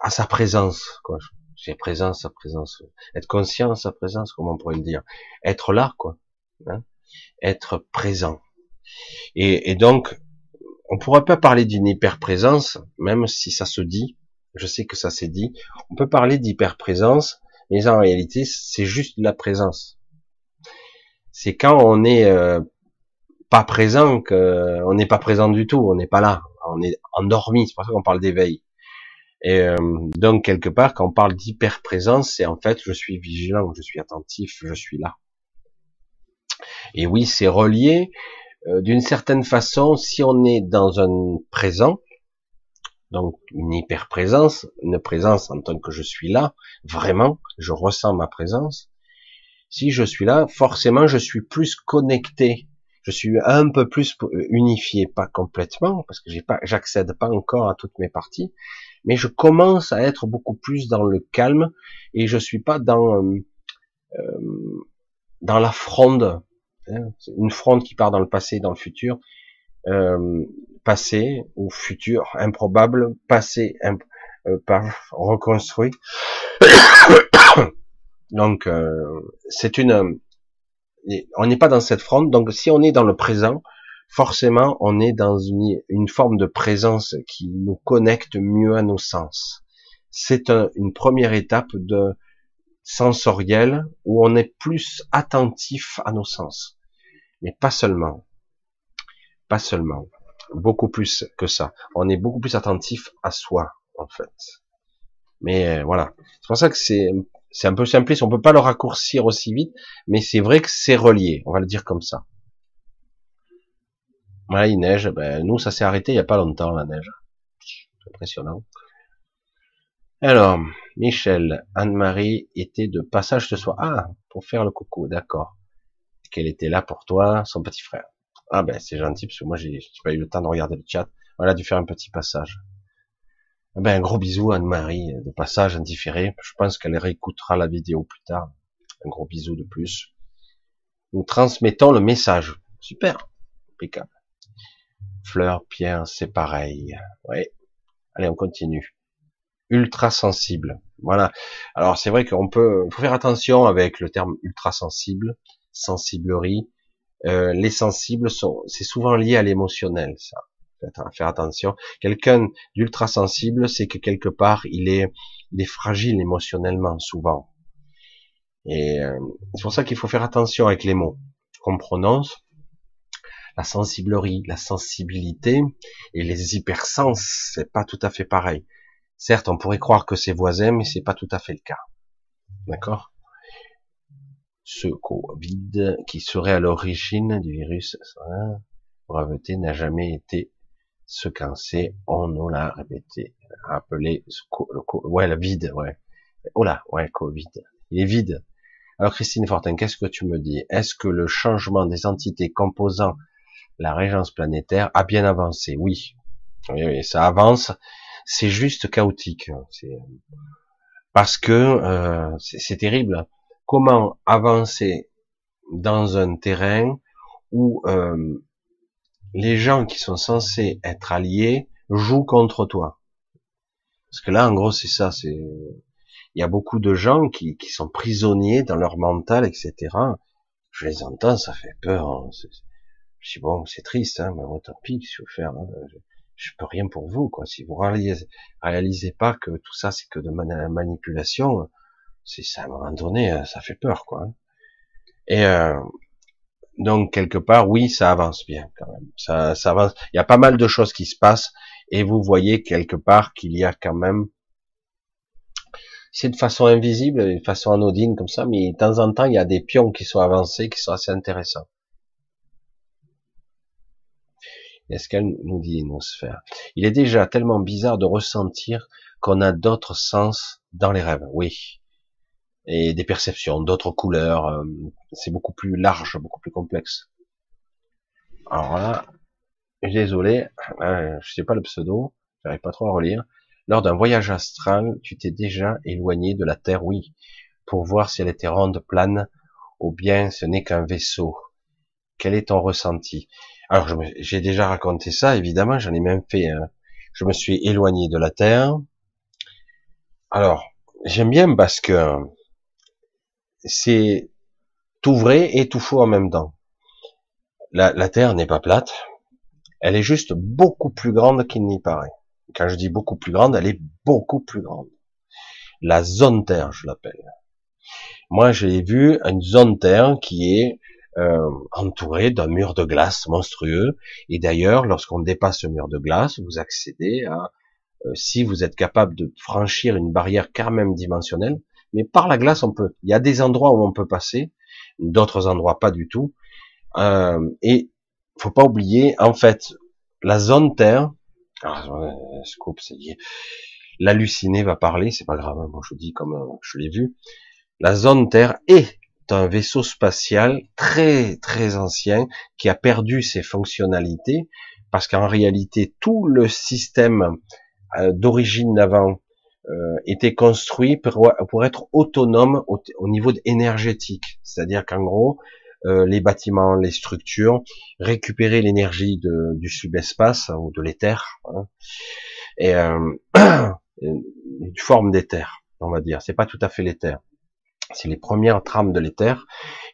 à sa présence. Quoi j'ai présence, sa présence, être conscient, sa présence, comment on pourrait le dire, être là, quoi, hein être présent. Et, et, donc, on pourrait pas parler d'une hyper-présence, même si ça se dit, je sais que ça s'est dit, on peut parler d'hyper-présence, mais en réalité, c'est juste la présence. C'est quand on est euh, pas présent qu'on n'est pas présent du tout, on n'est pas là, on est endormi, c'est pour ça qu'on parle d'éveil. Et euh, donc quelque part, quand on parle d'hyper-présence, c'est en fait je suis vigilant, je suis attentif, je suis là. Et oui, c'est relié d'une certaine façon. Si on est dans un présent, donc une hyper-présence, une présence en tant que je suis là, vraiment, je ressens ma présence. Si je suis là, forcément, je suis plus connecté. Je suis un peu plus unifié, pas complètement, parce que j'ai pas, j'accède pas encore à toutes mes parties, mais je commence à être beaucoup plus dans le calme et je suis pas dans euh, euh dans la fronde, une fronde qui part dans le passé, dans le futur, euh, passé ou futur improbable, passé euh, reconstruit. <coughs> donc euh, c'est une, on n'est pas dans cette fronde. Donc si on est dans le présent, forcément, on est dans une, une, forme de présence qui nous connecte mieux à nos sens. C'est une première étape de sensoriel où on est plus attentif à nos sens. Mais pas seulement. Pas seulement. Beaucoup plus que ça. On est beaucoup plus attentif à soi, en fait. Mais euh, voilà. C'est pour ça que c'est c'est un peu simpliste. On peut pas le raccourcir aussi vite, mais c'est vrai que c'est relié. On va le dire comme ça. Voilà, il neige. Ben, nous, ça s'est arrêté il y a pas longtemps, la neige. Impressionnant. Alors, Michel, Anne-Marie était de passage ce soir. Ah, pour faire le coucou, d'accord. Qu'elle était là pour toi, son petit frère. Ah ben, c'est gentil, parce que moi, j'ai pas eu le temps de regarder le chat. A dû faire un petit passage. Eh ben, un gros bisou Anne-Marie, de passage indifféré. Je pense qu'elle réécoutera la vidéo plus tard. Un gros bisou de plus. Nous transmettons le message. Super. Impeccable. Fleur, pierre, c'est pareil. Ouais. Allez, on continue. Ultra sensible. Voilà. Alors c'est vrai qu'on peut, faut faire attention avec le terme ultra sensible, sensiblerie. Euh, les sensibles sont, c'est souvent lié à l'émotionnel, ça. Faire attention. Quelqu'un d'ultra sensible, c'est que quelque part il est, il est fragile émotionnellement souvent. Et euh, c'est pour ça qu'il faut faire attention avec les mots qu'on prononce. La sensiblerie, la sensibilité et les hypersens, c'est pas tout à fait pareil. Certes, on pourrait croire que c'est voisin, mais c'est pas tout à fait le cas. D'accord? Ce Covid qui serait à l'origine du virus, breveté n'a jamais été ce sait, on nous l'a répété, appelé le ouais, le vide, ouais. Oh là, ouais, Covid. Il est vide. Alors Christine Fortin, qu'est-ce que tu me dis? Est-ce que le changement des entités composant la régence planétaire a bien avancé? Oui. Oui, oui, ça avance c'est juste chaotique. Parce que euh, c'est terrible. Comment avancer dans un terrain où euh, les gens qui sont censés être alliés jouent contre toi? Parce que là, en gros, c'est ça. C'est il y a beaucoup de gens qui, qui sont prisonniers dans leur mental, etc. Je les entends, ça fait peur. Hein. Je dis bon, c'est triste, hein, mais tant pis, je veux faire hein je peux rien pour vous, quoi. Si vous réalisez, réalisez pas que tout ça c'est que de manipulation, c'est ça à un moment donné, euh, ça fait peur, quoi. Et euh, donc quelque part, oui, ça avance bien quand même. Ça, ça avance. Il y a pas mal de choses qui se passent et vous voyez quelque part qu'il y a quand même. C'est de façon invisible, de façon anodine comme ça, mais de temps en temps, il y a des pions qui sont avancés, qui sont assez intéressants. Est-ce qu'elle nous dit sphère Il est déjà tellement bizarre de ressentir qu'on a d'autres sens dans les rêves. Oui. Et des perceptions, d'autres couleurs. Euh, c'est beaucoup plus large, beaucoup plus complexe. Alors là, désolé, euh, je sais pas le pseudo, j'arrive pas trop à relire. Lors d'un voyage astral, tu t'es déjà éloigné de la Terre, oui, pour voir si elle était ronde, plane, ou bien ce n'est qu'un vaisseau. Quel est ton ressenti? Alors, j'ai déjà raconté ça, évidemment, j'en ai même fait. je me suis éloigné de la Terre. Alors, j'aime bien parce que c'est tout vrai et tout faux en même temps. La, la Terre n'est pas plate, elle est juste beaucoup plus grande qu'il n'y paraît. Quand je dis beaucoup plus grande, elle est beaucoup plus grande. La zone Terre, je l'appelle. Moi, j'ai vu une zone Terre qui est euh, entouré d'un mur de glace monstrueux. Et d'ailleurs, lorsqu'on dépasse ce mur de glace, vous accédez à, euh, si vous êtes capable de franchir une barrière quand même dimensionnelle, mais par la glace on peut. Il y a des endroits où on peut passer, d'autres endroits pas du tout. Euh, et faut pas oublier, en fait, la zone Terre, scoop, l'halluciné va parler, c'est pas grave, hein, moi je dis comme euh, je l'ai vu. La zone Terre est un vaisseau spatial très très ancien qui a perdu ses fonctionnalités parce qu'en réalité tout le système euh, d'origine d'avant euh, était construit pour, être autonome au, niveau énergétique, c'est-à-dire qu'en gros euh, les bâtiments, les structures récupéraient l'énergie du subespace ou de l'éther hein, et <clears throat> une forme d'éther, on va dire. C'est pas tout à fait l'éther c'est les premières trames de l'éther.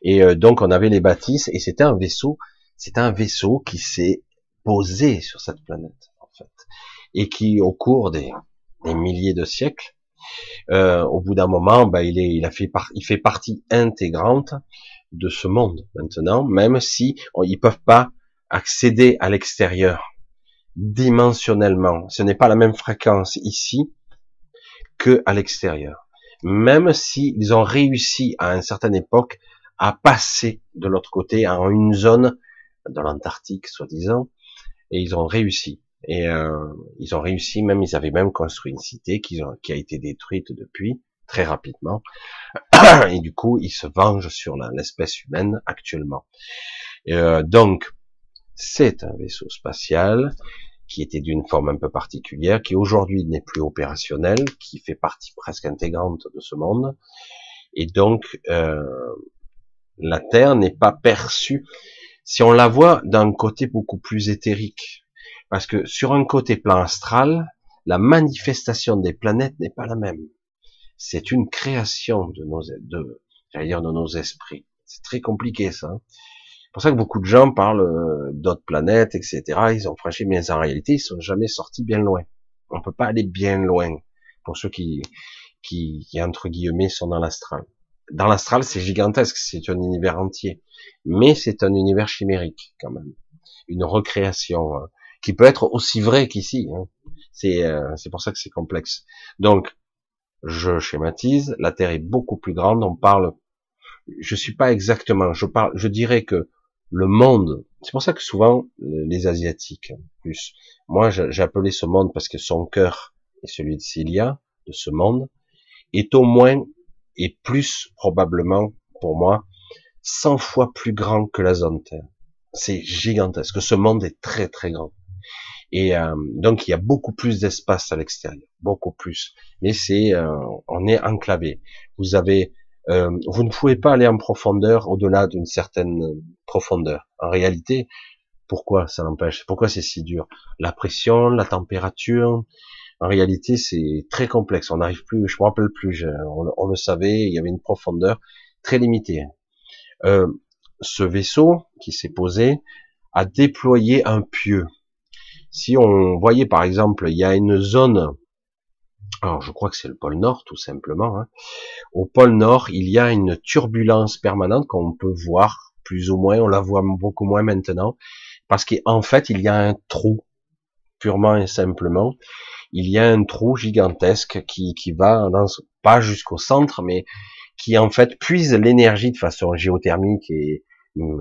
Et euh, donc on avait les bâtisses et c'était un vaisseau, c'était un vaisseau qui s'est posé sur cette planète en fait, et qui au cours des, milliers de siècles, euh, au bout d'un moment, bah, il est, il a fait, il fait partie intégrante de ce monde maintenant, même si ils peuvent pas accéder à l'extérieur dimensionnellement. Ce n'est pas la même fréquence ici que à l'extérieur même s'ils ont réussi à une certaine époque à passer de l'autre côté en une zone de l'Antarctique, soi-disant, et ils ont réussi. Et euh, ils ont réussi, même ils avaient même construit une cité qui, qui a été détruite depuis très rapidement. <coughs> Et du coup, ils se vengent sur l'espèce humaine actuellement. Euh, donc, c'est un vaisseau spatial qui était d'une forme un peu particulière, qui aujourd'hui n'est plus opérationnel, qui fait partie presque intégrante de ce monde, et donc euh, la Terre n'est pas perçue si on la voit d'un côté beaucoup plus éthérique, parce que sur un côté plan astral, la manifestation des planètes n'est pas la même. C'est une création de nos, de, dire de nos esprits. C'est très compliqué ça. Hein. C'est pour ça que beaucoup de gens parlent euh, d'autres planètes, etc. Ils ont franchi, mais en réalité, ils sont jamais sortis bien loin. On peut pas aller bien loin pour ceux qui, qui, qui entre guillemets, sont dans l'astral. Dans l'astral, c'est gigantesque, c'est un univers entier, mais c'est un univers chimérique quand même, une recréation euh, qui peut être aussi vrai qu'ici. Hein. C'est euh, c'est pour ça que c'est complexe. Donc, je schématise, la Terre est beaucoup plus grande. On parle, je suis pas exactement, je parle, je dirais que le monde, c'est pour ça que souvent les Asiatiques, plus, moi appelé ce monde parce que son cœur est celui de Cilia, de ce monde, est au moins et plus probablement pour moi 100 fois plus grand que la zone Terre. C'est gigantesque. Ce monde est très très grand. Et euh, donc il y a beaucoup plus d'espace à l'extérieur, beaucoup plus. Mais c'est, euh, on est enclavé. Vous avez, euh, vous ne pouvez pas aller en profondeur au-delà d'une certaine profondeur. En réalité, pourquoi ça l'empêche Pourquoi c'est si dur? La pression, la température. En réalité, c'est très complexe. On n'arrive plus. Je me rappelle plus. on, on, le savait. Il y avait une profondeur très limitée. ce vaisseau qui s'est posé a déployé un pieu si on voyait par exemple, il y a une zone, alors je crois que c'est le pôle Nord tout simplement, hein. au pôle Nord, il y a une turbulence permanente qu'on peut voir plus ou moins, on la voit beaucoup moins maintenant, parce qu'en fait il y a un trou, purement et simplement, il y a un trou gigantesque qui, qui va dans, pas jusqu'au centre, mais qui en fait puise l'énergie de façon géothermique et,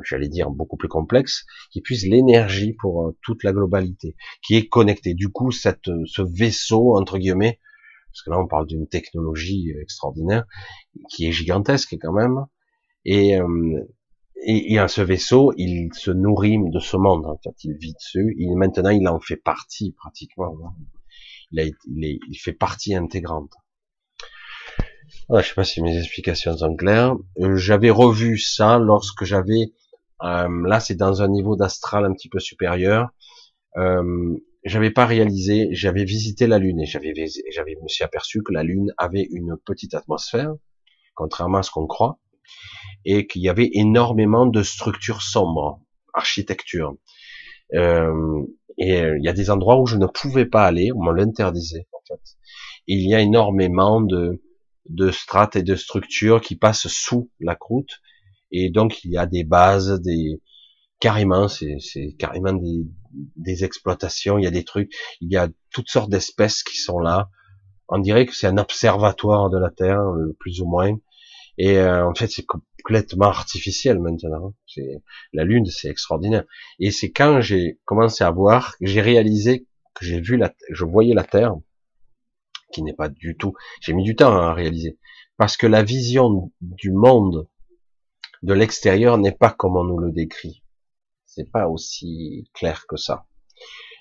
j'allais dire beaucoup plus complexe, qui puise l'énergie pour euh, toute la globalité, qui est connecté. Du coup, cette, ce vaisseau entre guillemets, parce que là on parle d'une technologie extraordinaire, qui est gigantesque quand même, et, euh, et, ce vaisseau, il se nourrit de ce monde. En fait, il vit dessus. Il maintenant, il en fait partie pratiquement. Il, est, il fait partie intégrante. Je je sais pas si mes explications sont claires. Euh, j'avais revu ça lorsque j'avais, euh, là c'est dans un niveau d'astral un petit peu supérieur. Euh, j'avais pas réalisé, j'avais visité la Lune et j'avais, j'avais me suis aperçu que la Lune avait une petite atmosphère, contrairement à ce qu'on croit, et qu'il y avait énormément de structures sombres, architecture. Euh, et il y a des endroits où je ne pouvais pas aller, on l'interdisait en fait. il y a énormément de de strates et de structures qui passent sous la croûte. Et donc il y a des bases, des carrément, c'est carrément des, des exploitations. Il y a des trucs, il y a toutes sortes d'espèces qui sont là. On dirait que c'est un observatoire de la Terre, euh, plus ou moins. Et euh, en fait, c'est complètement artificiel maintenant. C'est la Lune, c'est extraordinaire. Et c'est quand j'ai commencé à voir, j'ai réalisé que j'ai vu la, je voyais la Terre qui n'est pas du tout. J'ai mis du temps à réaliser parce que la vision du monde de l'extérieur n'est pas comme on nous le décrit. C'est pas aussi clair que ça.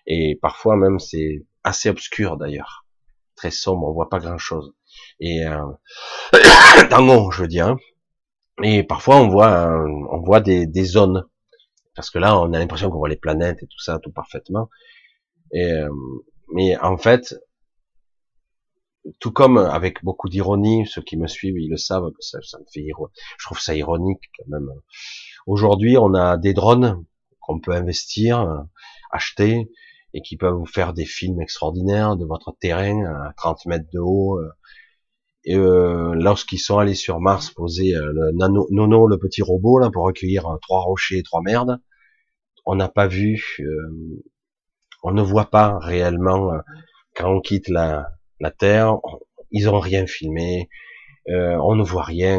Et parfois même c'est assez obscur d'ailleurs, très sombre, on voit pas grand chose. Et euh... <coughs> je veux dire. Hein. Et parfois on voit on voit des, des zones parce que là on a l'impression qu'on voit les planètes et tout ça tout parfaitement. Et euh... mais en fait, tout comme avec beaucoup d'ironie, ceux qui me suivent, ils le savent, ça, ça me fait, je trouve ça ironique quand même. Aujourd'hui, on a des drones qu'on peut investir, acheter, et qui peuvent vous faire des films extraordinaires de votre terrain à 30 mètres de haut. Et euh, lorsqu'ils sont allés sur Mars poser euh, le nano, Nono, le petit robot là pour recueillir euh, trois rochers, trois merdes, on n'a pas vu, euh, on ne voit pas réellement quand on quitte la, la Terre, ils ont rien filmé, euh, on ne voit rien,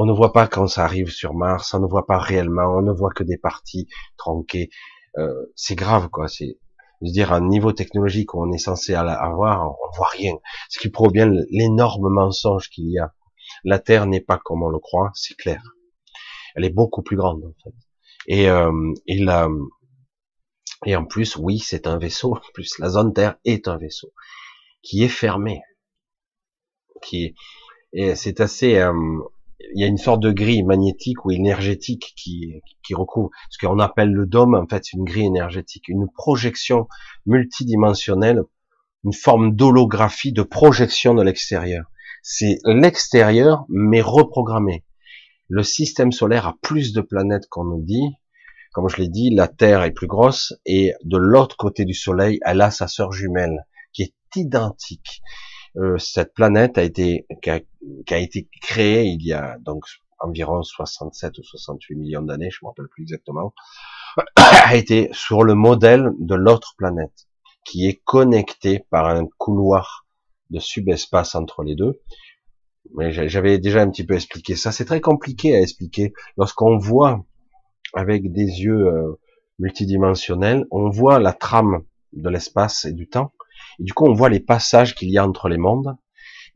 on ne voit pas quand ça arrive sur Mars, on ne voit pas réellement, on ne voit que des parties tronquées. Euh, c'est grave, quoi. C'est dire un niveau technologique où on est censé avoir, on voit rien. Ce qui prouve bien l'énorme mensonge qu'il y a. La Terre n'est pas comme on le croit, c'est clair. Elle est beaucoup plus grande en fait. Et, euh, et la, Et en plus, oui, c'est un vaisseau. En plus, la zone Terre est un vaisseau qui est fermé, qui et c'est assez, euh, il y a une sorte de grille magnétique ou énergétique qui, qui recouvre ce qu'on appelle le dôme. En fait, une grille énergétique, une projection multidimensionnelle, une forme d'holographie, de projection de l'extérieur. C'est l'extérieur, mais reprogrammé. Le système solaire a plus de planètes qu'on nous dit. Comme je l'ai dit, la Terre est plus grosse et de l'autre côté du Soleil, elle a sa sœur jumelle qui est identique. Euh, cette planète a été qui a, été créée il y a donc environ 67 ou 68 millions d'années, je me rappelle plus exactement, <coughs> a été sur le modèle de l'autre planète qui est connectée par un couloir de subespace entre les deux. Mais j'avais déjà un petit peu expliqué ça. C'est très compliqué à expliquer. Lorsqu'on voit avec des yeux euh, multidimensionnels, on voit la trame de l'espace et du temps. Et du coup, on voit les passages qu'il y a entre les mondes.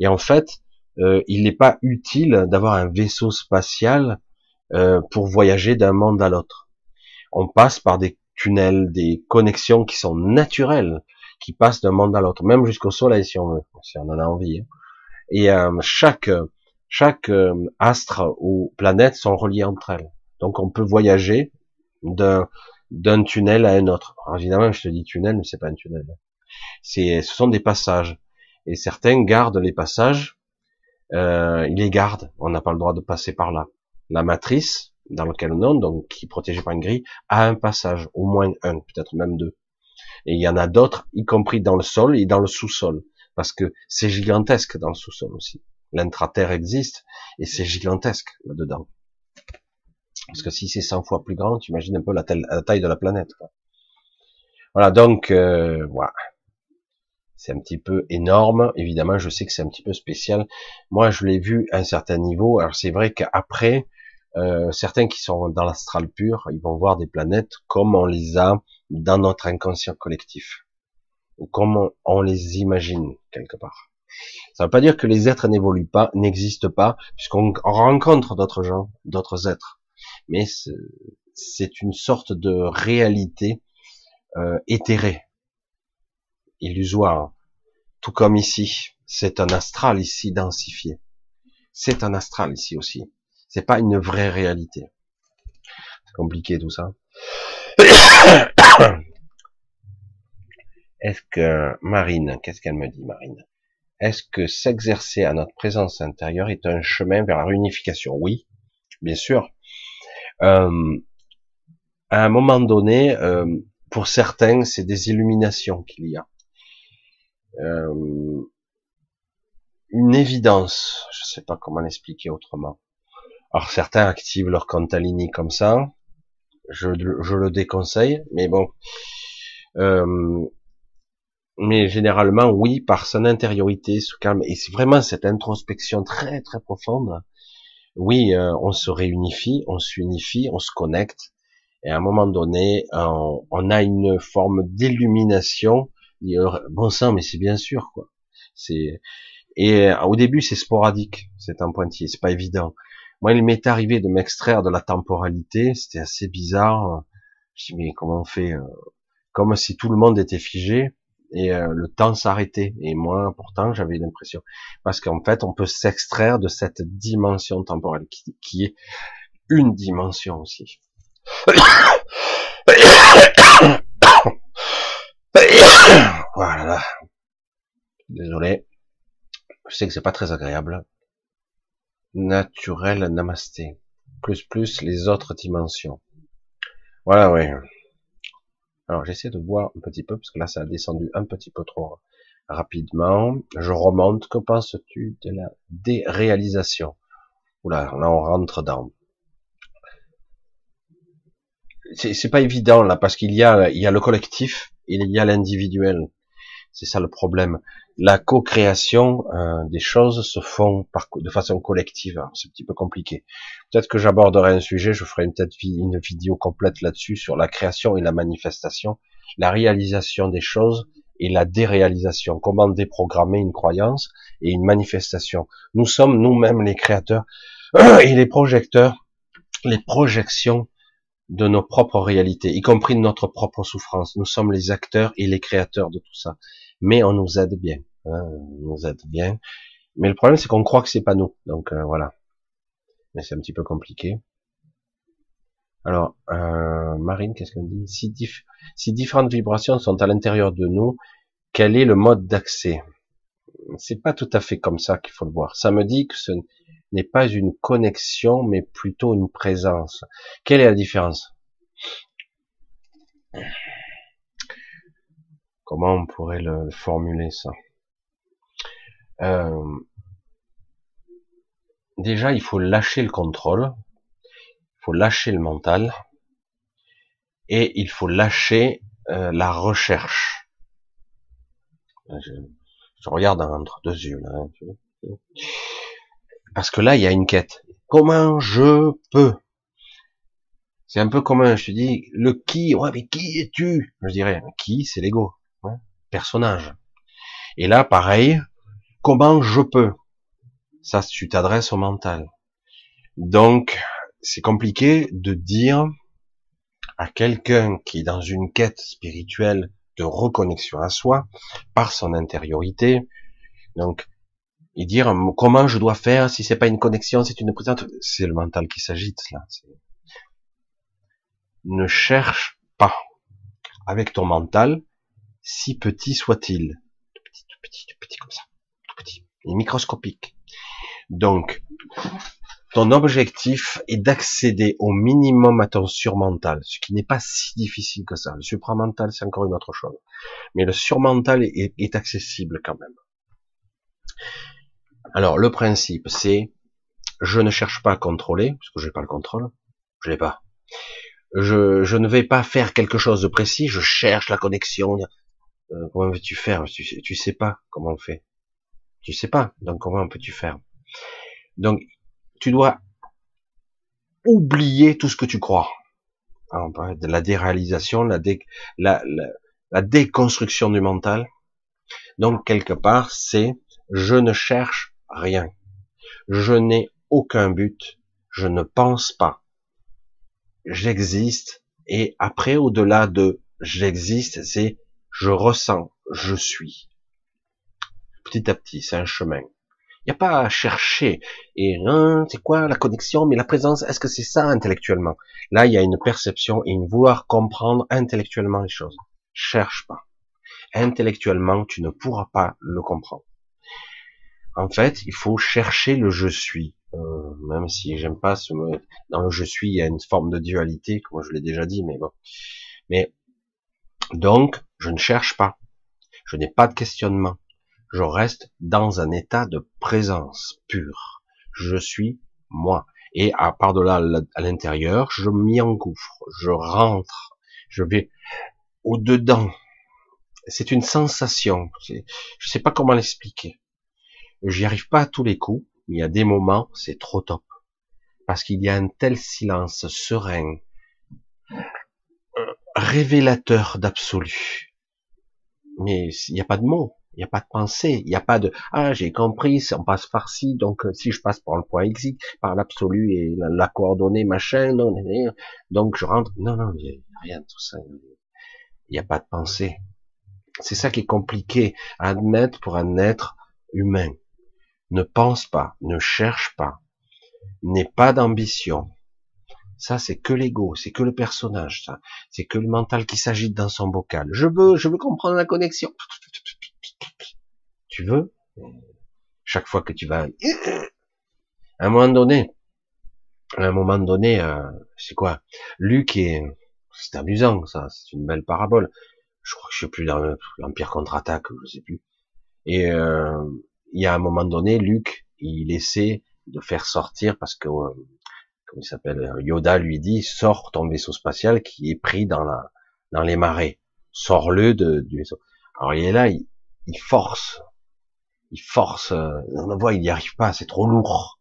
Et en fait, euh, il n'est pas utile d'avoir un vaisseau spatial euh, pour voyager d'un monde à l'autre. On passe par des tunnels, des connexions qui sont naturelles, qui passent d'un monde à l'autre, même jusqu'au Soleil si on veut, si on en a envie. Hein. Et euh, chaque euh, astre ou planète sont reliés entre elles. Donc on peut voyager d'un tunnel à un autre. Alors, évidemment, je te dis tunnel, mais c'est pas un tunnel. Ce sont des passages. Et certains gardent les passages. Euh, ils les gardent. On n'a pas le droit de passer par là. La matrice dans laquelle on est, donc qui est protégée par une grille, a un passage, au moins un, peut-être même deux. Et il y en a d'autres, y compris dans le sol et dans le sous-sol, parce que c'est gigantesque dans le sous-sol aussi. L'intraterre existe et c'est gigantesque là-dedans. Parce que si c'est 100 fois plus grand, tu imagines un peu la, taille de la planète. Voilà, donc euh, voilà. C'est un petit peu énorme. Évidemment, je sais que c'est un petit peu spécial. Moi, je l'ai vu à un certain niveau. Alors c'est vrai qu'après, euh, certains qui sont dans l'astral pur, ils vont voir des planètes comme on les a dans notre inconscient collectif, ou comme on les imagine quelque part. Ça ne veut pas dire que les êtres n'évoluent pas, n'existent pas, puisqu'on rencontre d'autres gens, d'autres êtres. Mais c'est une sorte de réalité euh, éthérée, illusoire. Tout comme ici, c'est un astral ici densifié. C'est un astral ici aussi. C'est pas une vraie réalité. C'est compliqué tout ça. <coughs> Est-ce que Marine, qu'est-ce qu'elle me dit Marine? Est-ce que s'exercer à notre présence intérieure est un chemin vers la réunification? Oui, bien sûr. Euh, à un moment donné, euh, pour certains, c'est des illuminations qu'il y a. Euh, une évidence, je ne sais pas comment l'expliquer autrement. Alors certains activent leur Contalini comme ça, je, je le déconseille, mais bon. Euh, mais généralement, oui, par son intériorité, ce calme, et c'est vraiment cette introspection très très profonde. Oui, euh, on se réunifie, on s'unifie, on se connecte, et à un moment donné, on, on a une forme d'illumination. Bon sang, mais c'est bien sûr, quoi. C'est et euh, au début, c'est sporadique, c'est un pointillé, c'est pas évident. Moi, il m'est arrivé de m'extraire de la temporalité, c'était assez bizarre. Je dis mais comment on fait euh, Comme si tout le monde était figé et euh, le temps s'arrêtait. Et moi, pourtant, j'avais l'impression parce qu'en fait, on peut s'extraire de cette dimension temporelle qui, est une dimension aussi. <coughs> voilà. Désolé. Je sais que c'est pas très agréable naturel namasté. Plus plus les autres dimensions. Voilà, oui. Alors j'essaie de voir un petit peu, parce que là ça a descendu un petit peu trop rapidement. Je remonte. Que penses-tu de la déréalisation? Oula, là on rentre dans. C'est pas évident là, parce qu'il y a, il y a le collectif, il y a l'individuel. C'est ça le problème la co-création euh, des choses se font par, de façon collective. C'est un petit peu compliqué. Peut-être que j'aborderai un sujet, je ferai peut-être une vidéo complète là-dessus sur la création et la manifestation, la réalisation des choses et la déréalisation. Comment déprogrammer une croyance et une manifestation. Nous sommes nous-mêmes les créateurs <clears throat> et les projecteurs, les projections de nos propres réalités, y compris de notre propre souffrance. Nous sommes les acteurs et les créateurs de tout ça. Mais on nous aide bien. Hein, on nous aide bien. Mais le problème, c'est qu'on croit que c'est pas nous. Donc euh, voilà. Mais c'est un petit peu compliqué. Alors, euh, Marine, qu'est-ce qu'on dit? Si, si différentes vibrations sont à l'intérieur de nous, quel est le mode d'accès? C'est pas tout à fait comme ça qu'il faut le voir. Ça me dit que ce n'est pas une connexion, mais plutôt une présence. Quelle est la différence? Comment on pourrait le, formuler ça? Euh, Déjà, il faut lâcher le contrôle, il faut lâcher le mental, et il faut lâcher euh, la recherche. Je, regarde entre deux yeux là. Hein, Parce que là, il y a une quête. Comment je peux? C'est un peu comme je te dis, le qui, ouais, mais qui es-tu? Je dirais, qui, c'est l'ego personnage. Et là, pareil, comment je peux? Ça, tu t'adresses au mental. Donc, c'est compliqué de dire à quelqu'un qui est dans une quête spirituelle de reconnexion à soi, par son intériorité, donc, et dire comment je dois faire si c'est pas une connexion, c'est une présence, c'est le mental qui s'agite là. Ne cherche pas avec ton mental si petit soit-il, tout petit, tout petit, tout petit comme ça, tout petit, et microscopique. Donc, ton objectif est d'accéder au minimum à ton surmental, ce qui n'est pas si difficile que ça. Le supramental, c'est encore une autre chose. Mais le surmental est accessible quand même. Alors, le principe, c'est, je ne cherche pas à contrôler, parce que je n'ai pas le contrôle, je l'ai pas. Je, ne vais pas faire quelque chose de précis, je cherche la connexion, euh, comment veux-tu faire? Tu, tu sais pas comment on fait. Tu sais pas, donc comment peux-tu faire? Donc, tu dois oublier tout ce que tu crois. la déréalisation, la, la, la déconstruction du mental. Donc, quelque part, c'est je ne cherche rien. Je n'ai aucun but. Je ne pense pas. J'existe. Et après, au-delà de j'existe, c'est je ressens, je suis. Petit à petit, c'est un chemin. Il n'y a pas à chercher. Et hein, c'est quoi la connexion Mais la présence, est-ce que c'est ça intellectuellement? Là, il y a une perception et une vouloir comprendre intellectuellement les choses. Cherche pas. Intellectuellement, tu ne pourras pas le comprendre. En fait, il faut chercher le je suis. Euh, même si j'aime pas ce mot. Dans le je suis, il y a une forme de dualité, comme je l'ai déjà dit, mais bon. Mais donc, je ne cherche pas. Je n'ai pas de questionnement. Je reste dans un état de présence pure. Je suis moi. Et à part de là, à l'intérieur, je m'y engouffre. Je rentre. Je vais au-dedans. C'est une sensation. Je ne sais pas comment l'expliquer. J'y arrive pas à tous les coups. Il y a des moments, c'est trop top. Parce qu'il y a un tel silence serein, révélateur d'absolu. Mais il n'y a pas de mots, il n'y a pas de pensée, il n'y a pas de ah j'ai compris, on passe par ci, donc euh, si je passe par le point X, par l'absolu et la, coordonnée machin, non, donc je rentre. Non, non, il a rien de tout ça. Il n'y a pas de pensée. C'est ça qui est compliqué à admettre pour un être humain. Ne pense pas, ne cherche pas, n'ait pas d'ambition, ça, c'est que l'ego, c'est que le personnage, ça. C'est que le mental qui s'agite dans son bocal. Je veux, je veux comprendre la connexion. Tu veux? Chaque fois que tu vas, à un moment donné, à un moment donné, euh, c'est quoi? Luc est, c'est amusant, ça. C'est une belle parabole. Je crois que je suis plus dans l'Empire contre-attaque, je sais plus. Et, euh, il y a un moment donné, Luc, il essaie de faire sortir parce que euh, il s'appelle, euh, Yoda lui dit, sors ton vaisseau spatial qui est pris dans les marais. Sors-le du vaisseau. Alors il est là, il, force, il force, euh, on voit, il n'y arrive pas, c'est trop lourd.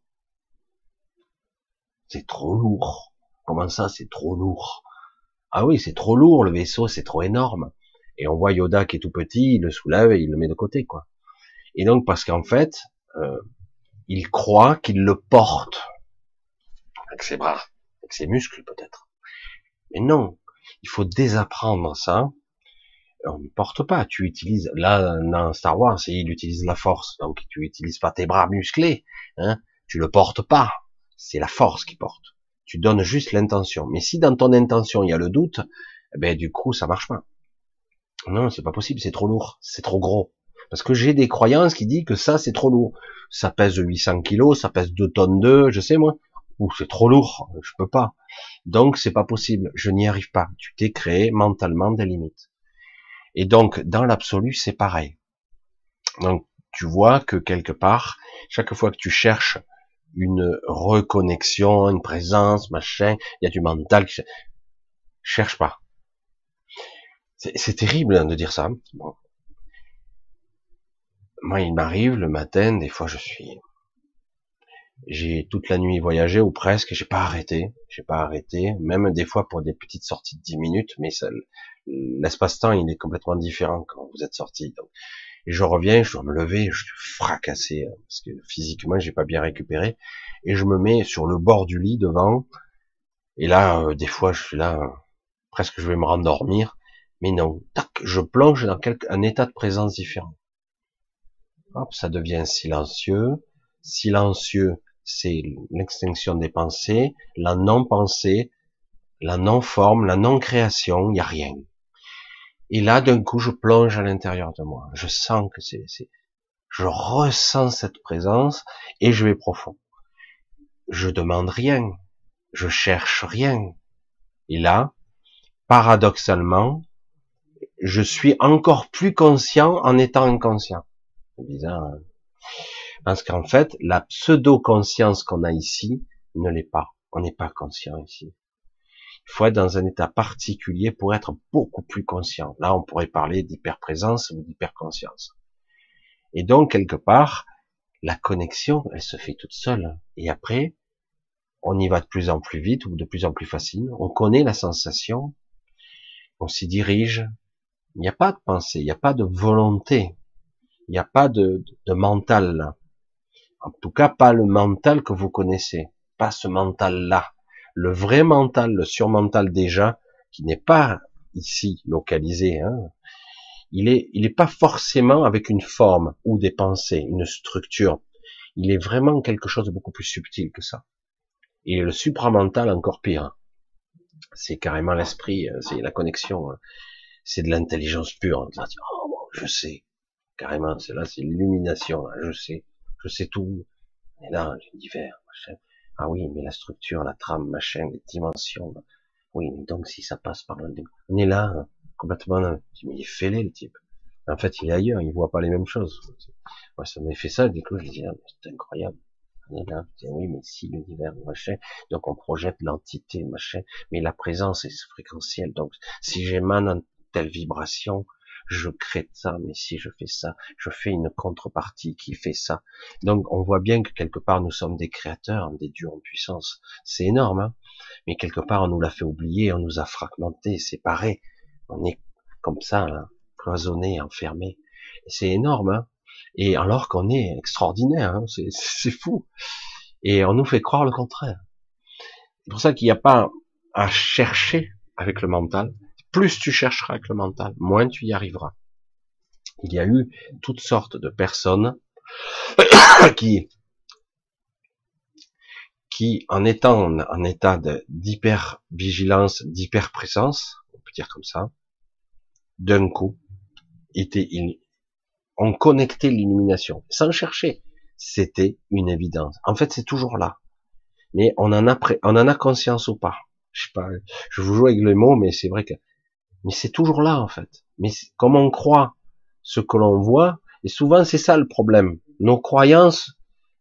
C'est trop lourd. Comment ça, c'est trop lourd? Ah oui, c'est trop lourd, le vaisseau, c'est trop énorme. Et on voit Yoda qui est tout petit, il le soulève et il le met de côté, quoi. Et donc, parce qu'en fait, euh, il croit qu'il le porte avec ses bras, avec ses muscles peut-être. Mais non, il faut désapprendre ça. On ne porte pas. Tu utilises là dans Star Wars, il utilise la force, donc tu utilises pas tes bras musclés. Hein tu le portes pas. C'est la force qui porte. Tu donnes juste l'intention. Mais si dans ton intention il y a le doute, eh ben du coup ça marche pas. Non, c'est pas possible, c'est trop lourd, c'est trop gros. Parce que j'ai des croyances qui disent que ça c'est trop lourd. Ça pèse 800 kilos, ça pèse 2 tonnes 2, je sais moi. Ou c'est trop lourd, je peux pas. Donc c'est pas possible, je n'y arrive pas. Tu t'es créé mentalement des limites. Et donc dans l'absolu c'est pareil. Donc tu vois que quelque part, chaque fois que tu cherches une reconnexion, une présence, machin, il y a du mental qui cherche pas. C'est terrible hein, de dire ça. Moi, il m'arrive le matin, des fois je suis j'ai toute la nuit voyagé ou presque, j'ai pas arrêté, j'ai pas arrêté, même des fois pour des petites sorties de 10 minutes, mais l'espace-temps il est complètement différent quand vous êtes sorti. Donc, et je reviens, je dois me lever, je suis fracassé hein, parce que physiquement j'ai pas bien récupéré, et je me mets sur le bord du lit devant, et là euh, des fois je suis là, presque je vais me rendormir, mais non, tac, je plonge dans un état de présence différent. Hop, ça devient silencieux, silencieux c'est l'extinction des pensées, la non-pensée, la non-forme, la non-création, il n'y a rien. Et là, d'un coup, je plonge à l'intérieur de moi. Je sens que c'est, je ressens cette présence et je vais profond. Je demande rien. Je cherche rien. Et là, paradoxalement, je suis encore plus conscient en étant inconscient. Hein parce qu'en fait, la pseudo-conscience qu'on a ici ne l'est pas. On n'est pas conscient ici. Il faut être dans un état particulier pour être beaucoup plus conscient. Là, on pourrait parler d'hyperprésence ou d'hyperconscience. Et donc, quelque part, la connexion, elle se fait toute seule. Et après, on y va de plus en plus vite ou de plus en plus facile. On connaît la sensation. On s'y dirige. Il n'y a pas de pensée, il n'y a pas de volonté. Il n'y a pas de, de mental là. En tout cas, pas le mental que vous connaissez, pas ce mental-là. Le vrai mental, le surmental déjà, qui n'est pas ici localisé, hein, il est, il est pas forcément avec une forme ou des pensées, une structure. Il est vraiment quelque chose de beaucoup plus subtil que ça. Et le supramental encore pire. C'est carrément l'esprit, euh, c'est la connexion, hein. c'est de l'intelligence pure. Oh, je sais, carrément, c'est là, c'est l'illumination, hein, je sais je sais tout. Et là, l'univers, machin. Ah oui, mais la structure, la trame, machin, les dimensions. Oui, mais donc si ça passe par là, on est là, hein, complètement, mais il est fêlé le type. En fait, il est ailleurs, il voit pas les mêmes choses. Moi, ça m'a fait ça, du coup, je dis, ah, c'est incroyable. On est là, oui, mais si l'univers, machin, donc on projette l'entité, machin, mais la présence est fréquentielle, donc si j'émane telle vibration, je crée ça, mais si je fais ça, je fais une contrepartie qui fait ça. Donc on voit bien que quelque part nous sommes des créateurs, des dieux en puissance. C'est énorme, hein mais quelque part on nous l'a fait oublier, on nous a fragmentés, séparés. On est comme ça, là, cloisonné, enfermé. C'est énorme, hein et alors qu'on est extraordinaire, hein <laughs> c'est fou. Et on nous fait croire le contraire. C'est pour ça qu'il n'y a pas à chercher avec le mental, plus tu chercheras avec le mental, moins tu y arriveras. Il y a eu toutes sortes de personnes <coughs> qui, qui, en étant en état d'hyper-vigilance, d'hyper-présence, on peut dire comme ça, d'un coup, étaient, ont connecté l'illumination, sans chercher. C'était une évidence. En fait, c'est toujours là. Mais on en a, on en a conscience ou pas. Je sais pas, je vous joue avec les mots, mais c'est vrai que mais c'est toujours là en fait. Mais comme on croit ce que l'on voit, et souvent c'est ça le problème. Nos croyances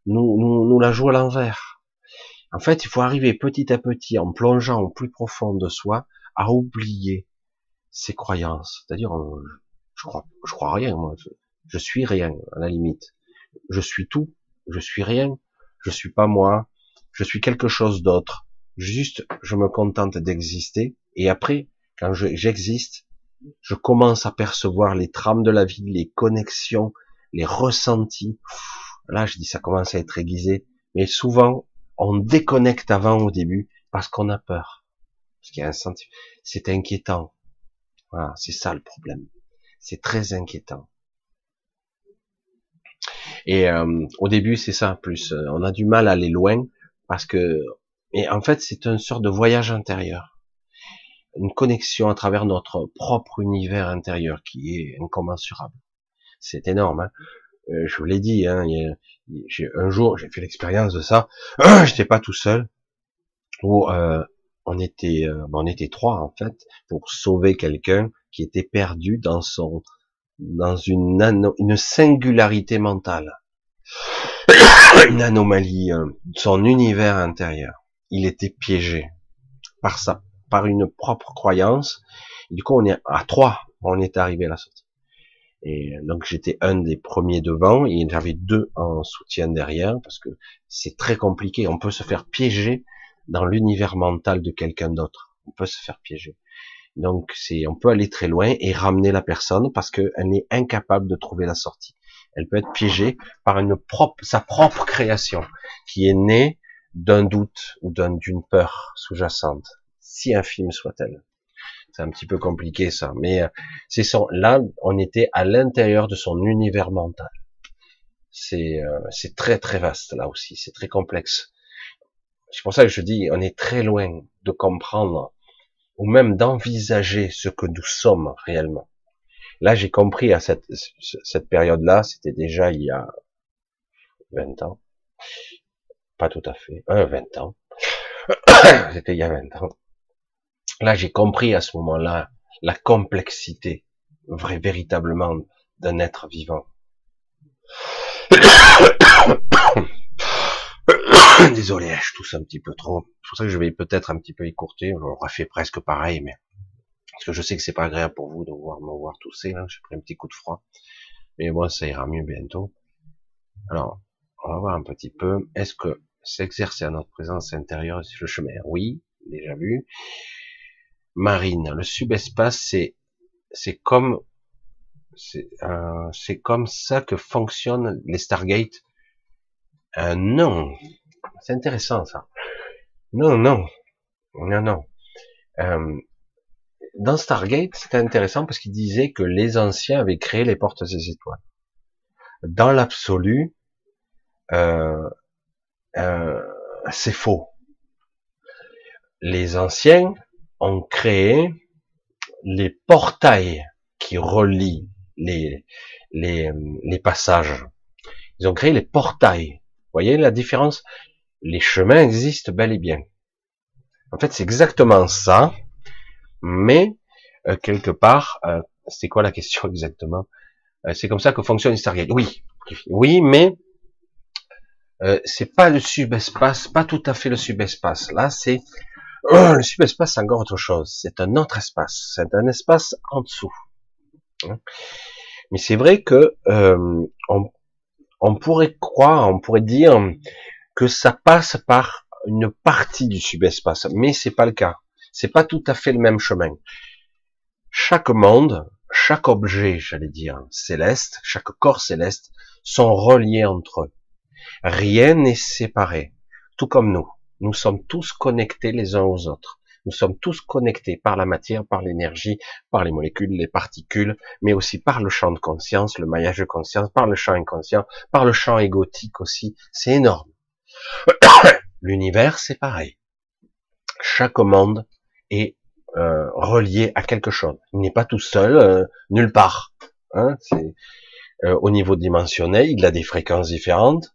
nous, nous, nous la jouent à l'envers. En fait, il faut arriver petit à petit, en plongeant au plus profond de soi, à oublier ses croyances. C'est-à-dire, euh, je crois, je crois rien, moi. Je, je, suis rien, à la limite. Je suis tout. Je suis rien. Je suis pas moi. Je suis quelque chose d'autre. Juste, je me contente d'exister. Et après, quand j'existe, je commence à percevoir les trames de la vie, les connexions, les ressentis. Là, je dis, ça commence à être aiguisé. Mais souvent, on déconnecte avant au début parce qu'on a peur. Parce qu'il y a un sentiment. C'est inquiétant. Voilà, c'est ça le problème. C'est très inquiétant. Et euh, au début, c'est ça. Plus, euh, on a du mal à aller loin parce que, et en fait, c'est une sorte de voyage intérieur, une connexion à travers notre propre univers intérieur qui est incommensurable. C'est énorme. Hein euh, je vous l'ai dit. Hein, un jour, j'ai fait l'expérience de ça. <clears throat> J'étais pas tout seul. Où euh, on était, on était trois en fait pour sauver quelqu'un qui était perdu dans son dans une, une singularité mentale, <clears throat> une anomalie, euh, son univers intérieur. Il était piégé par ça, par une propre croyance. du coup, on est à trois, on est arrivé à la sortie. Et donc j'étais un des premiers devant, et j'avais deux en soutien derrière, parce que c'est très compliqué. On peut se faire piéger dans l'univers mental de quelqu'un d'autre. On peut se faire piéger. Donc c'est, on peut aller très loin et ramener la personne parce qu'elle est incapable de trouver la sortie. Elle peut être piégée par une propre, sa propre création qui est née d'un doute ou d'une peur sous-jacente, si infime soit-elle. C'est un petit peu compliqué ça, mais euh, c'est son. Là, on était à l'intérieur de son univers mental. C'est euh, c'est très très vaste là aussi, c'est très complexe. C'est pour ça que je dis, on est très loin de comprendre ou même d'envisager ce que nous sommes réellement. Là, j'ai compris à cette, cette période-là, c'était déjà il y a 20 ans. Pas tout à fait, euh, 20 ans. <coughs> c'était il y a 20 ans. Là, j'ai compris à ce moment-là la complexité, vrai, véritablement, d'un être vivant. <coughs> Désolé, je tousse un petit peu trop. C'est pour ça que je vais peut-être un petit peu écourter. On aura fait presque pareil, mais parce que je sais que c'est pas agréable pour vous de voir me voir tousser. J'ai pris un petit coup de froid, mais bon, ça ira mieux bientôt. Alors, on va voir un petit peu. Est-ce que s'exercer à notre présence intérieure sur le chemin? Oui, déjà vu. Marine, le subespace, c'est comme c'est euh, ça que fonctionnent les Stargate. Euh, non, c'est intéressant ça. Non, non, non, non. Euh, dans Stargate, c'était intéressant parce qu'il disait que les anciens avaient créé les portes des étoiles. Dans l'absolu, c'est faux. Les anciens ont créé les portails qui relient les, les, passages. Ils ont créé les portails. Vous voyez la différence? Les chemins existent bel et bien. En fait, c'est exactement ça, mais euh, quelque part, euh, c'est quoi la question <laughs> exactement? Euh, C'est comme ça que fonctionne Stargate. Oui, oui, mais c'est pas le subespace, pas tout à fait le subespace. Là, c'est le subespace, c'est encore autre chose. C'est un autre espace. C'est un espace en dessous. Hein. Mais c'est vrai que on, on pourrait croire, on pourrait dire que ça passe par une partie du subespace, mais c'est pas le cas. C'est pas tout à fait le même chemin. Chaque monde, chaque objet, j'allais dire, céleste, chaque corps céleste, sont reliés entre eux. Rien n'est séparé. Tout comme nous. Nous sommes tous connectés les uns aux autres. Nous sommes tous connectés par la matière, par l'énergie, par les molécules, les particules, mais aussi par le champ de conscience, le maillage de conscience, par le champ inconscient, par le champ égotique aussi. C'est énorme. <coughs> L'univers, c'est pareil. Chaque monde est euh, relié à quelque chose. Il n'est pas tout seul, euh, nulle part. Hein, euh, au niveau dimensionnel, il a des fréquences différentes,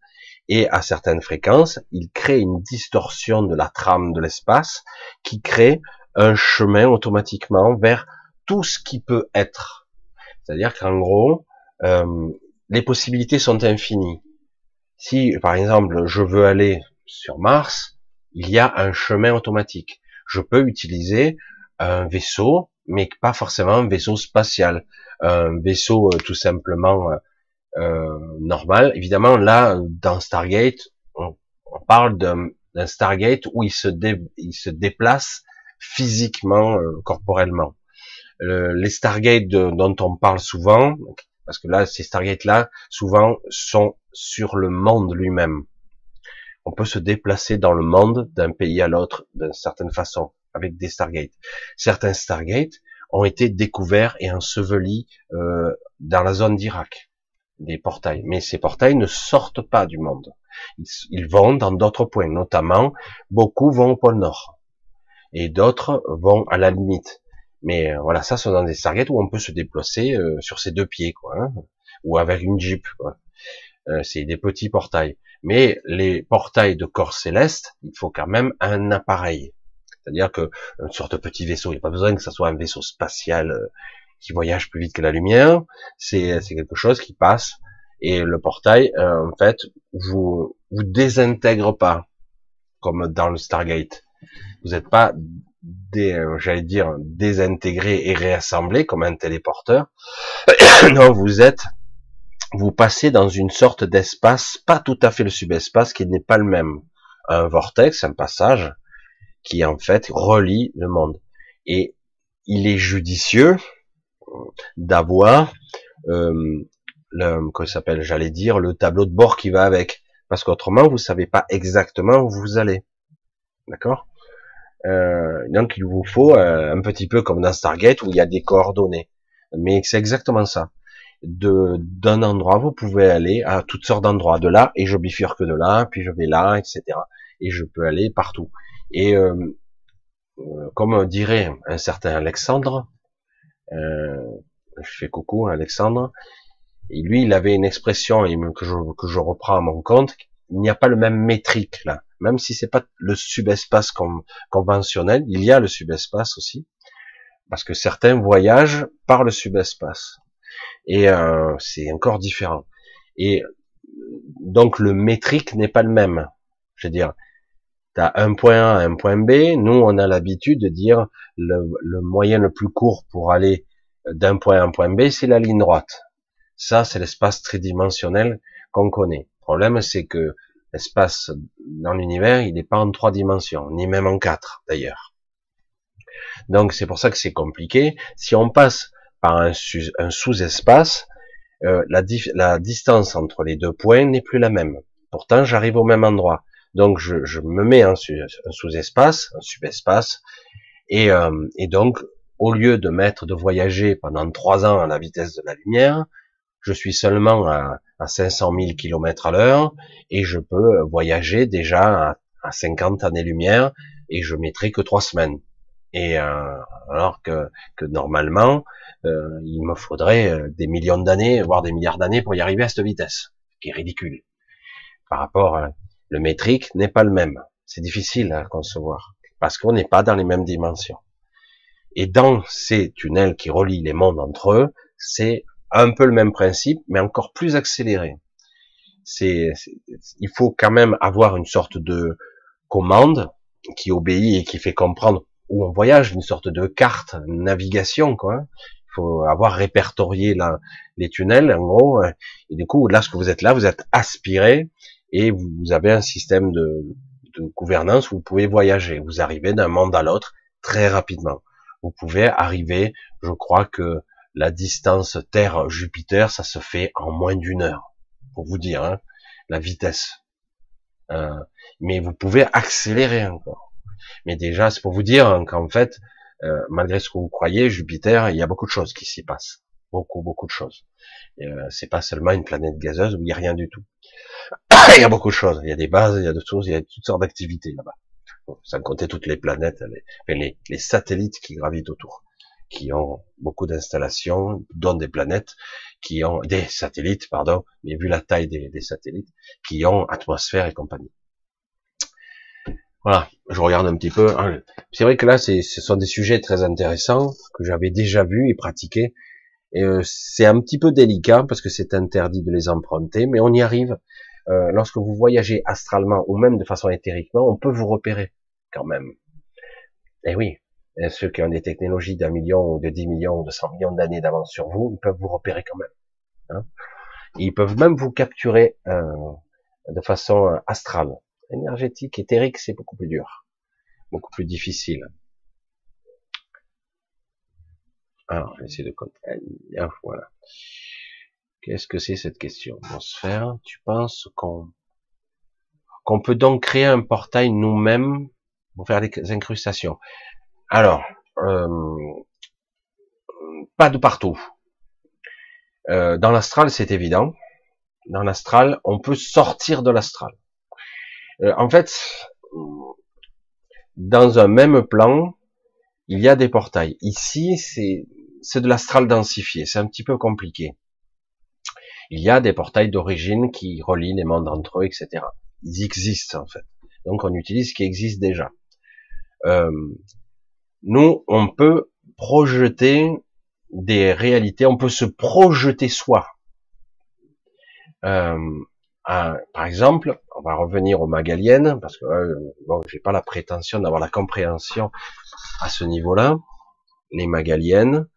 et à certaines fréquences, il crée une distorsion de la trame de l'espace qui crée un chemin automatiquement vers tout ce qui peut être. C'est-à-dire qu'en gros, les possibilités sont infinies. Si, par exemple, je veux aller sur Mars, il y a un chemin automatique. Je peux utiliser un vaisseau, mais pas forcément un vaisseau spatial, un vaisseau euh, tout simplement euh, euh, normal. Évidemment, là, dans Stargate, on, parle d'un Stargate où il se, se déplace physiquement, corporellement. les Stargate dont on parle souvent, parce que là, ces Stargate-là, souvent, sont sur le monde lui-même. On peut se déplacer dans le monde d'un pays à l'autre d'une certaine façon. avec des Stargate. Certains Stargate ont été découverts et ensevelis euh, dans la zone d'Irak, des portails. Mais ces portails ne sortent pas du monde. Ils, vont dans d'autres points, notamment beaucoup vont au pôle Nord et d'autres vont à la limite. Mais euh, voilà, ça, sont dans des Stargate où on peut se déplacer euh, sur ses deux pieds, quoi, hein, ou avec une Jeep. Quoi. Euh, c'est des petits portails. Mais les portails de corps céleste, il faut quand même un appareil. C'est-à-dire que une sorte de petit vaisseau, il n'y a pas besoin que ce soit un vaisseau spatial euh, qui voyage plus vite que la lumière. C'est quelque chose qui passe et le portail, euh, en fait, vous vous désintègre pas comme dans le Stargate. Vous n'êtes pas, j'allais dire, désintégré et réassemblé comme un téléporteur. <coughs> non, vous êtes vous passez dans une sorte d'espace, pas tout à fait le subespace, qui n'est pas le même. Un vortex, un passage, qui en fait relie le monde. Et il est judicieux d'avoir euh, le, que s'appelle, j'allais dire, le tableau de bord qui va avec, parce qu'autrement vous savez pas exactement où vous allez. D'accord? Euh, Donc il vous faut euh, un petit peu comme dans Stargate où il y a des coordonnées, mais c'est exactement ça de d'un endroit, vous pouvez aller à toutes sortes d'endroits de là, et je bifurque de là, puis je vais là, etc. Et je peux aller partout. Et euh, euh, comme dirait un certain Alexandre, je fais coucou Alexandre, et lui il avait une expression que je, que je reprends à mon compte, il n'y a pas le même métrique là, même si c'est pas le subespace conventionnel, il y a le subespace aussi, parce que certains voyagent par le subespace. Et euh, c'est encore différent. Et donc le métrique n'est pas le même. Je veux dire, tu as un point A, un point B. Nous, on a l'habitude de dire le, moyen le plus court pour aller d'un point A à un point B, c'est la ligne droite. Ça, c'est l'espace tridimensionnel qu'on connaît. Le problème, c'est que l'espace dans l'univers, il n'est pas en trois dimensions, ni même en quatre, d'ailleurs. Donc, c'est pour ça que c'est compliqué. Si on passe un, sous-espace, euh, la, distance entre les deux points n'est plus la même. Pourtant, j'arrive au même endroit. Donc, je, me mets en sous-espace, un subespace, et, euh, et donc, au lieu de mettre de voyager pendant trois ans à la vitesse de la lumière, je suis seulement à, à 500 000 km à l'heure, et je peux voyager déjà à, à 50 années-lumière, et je mettrai que trois semaines. Et euh, alors que, que normalement, euh, il me faudrait euh, des millions d'années, voire des milliards d'années pour y arriver à cette vitesse, qui est ridicule. Par rapport, à, le métrique n'est pas le même. C'est difficile à concevoir parce qu'on n'est pas dans les mêmes dimensions. Et dans ces tunnels qui relient les mondes entre eux, c'est un peu le même principe, mais encore plus accéléré. C'est, il faut quand même avoir une sorte de commande qui obéit et qui fait comprendre où on voyage, une sorte de carte, navigation, quoi. Il faut avoir répertorié les tunnels, en gros. Et du coup, lorsque vous êtes là, vous êtes aspiré et vous avez un système de, gouvernance où vous pouvez voyager. Vous arrivez d'un monde à l'autre très rapidement. Vous pouvez arriver, je crois que la distance Terre-Jupiter, ça se fait en moins d'une heure, pour vous dire, hein, la vitesse. Euh, mais vous pouvez accélérer encore. Mais déjà, c'est pour vous dire qu'en fait, euh, malgré ce que vous croyez, Jupiter, il y a beaucoup de choses qui s'y passent. Beaucoup, beaucoup de choses. Euh, c'est pas seulement une planète gazeuse où il n'y a rien du tout. <coughs> il y a beaucoup de choses. Il y a des bases, il y a d'autres choses, il y a toutes sortes d'activités là-bas. sans compter toutes les planètes, les, les, satellites qui gravitent autour, qui ont beaucoup d'installations, dont des planètes, qui ont des satellites, pardon, mais vu la taille des, des satellites, qui ont atmosphère et compagnie. Voilà, je regarde un petit peu. Hein. C'est vrai que là, ce sont des sujets très intéressants que j'avais déjà vus et pratiqués. Et euh, c'est un petit peu délicat parce que c'est interdit de les emprunter, mais on y arrive. Euh, lorsque vous voyagez astralement ou même de façon éthériquement, on peut vous repérer quand même. Et eh oui, ceux qui ont des technologies d'un million ou de dix millions ou de cent millions d'années d'avance sur vous, ils peuvent vous repérer quand même. Hein. ils peuvent même vous capturer euh, de façon astrale énergétique, éthérique, c'est beaucoup plus dur, beaucoup plus difficile. Alors, j'essaie de ah, voilà. Qu'est-ce que c'est cette question? Atmosphère, tu penses qu'on qu'on peut donc créer un portail nous-mêmes pour faire des incrustations? Alors, euh, pas de partout. Euh, dans l'astral, c'est évident. Dans l'astral, on peut sortir de l'astral. Euh, en fait, dans un même plan, il y a des portails. Ici, c'est c'est de l'astral densifié. C'est un petit peu compliqué. Il y a des portails d'origine qui relient les mondes entre eux, etc. Ils existent en fait. Donc on utilise ce qui existe déjà. Euh, nous, on peut projeter des réalités, on peut se projeter soi. Euh, par exemple, on va revenir aux Magaliennes, parce que euh, bon, pas la prétention d'avoir la compréhension à ce niveau-là. Les Magaliennes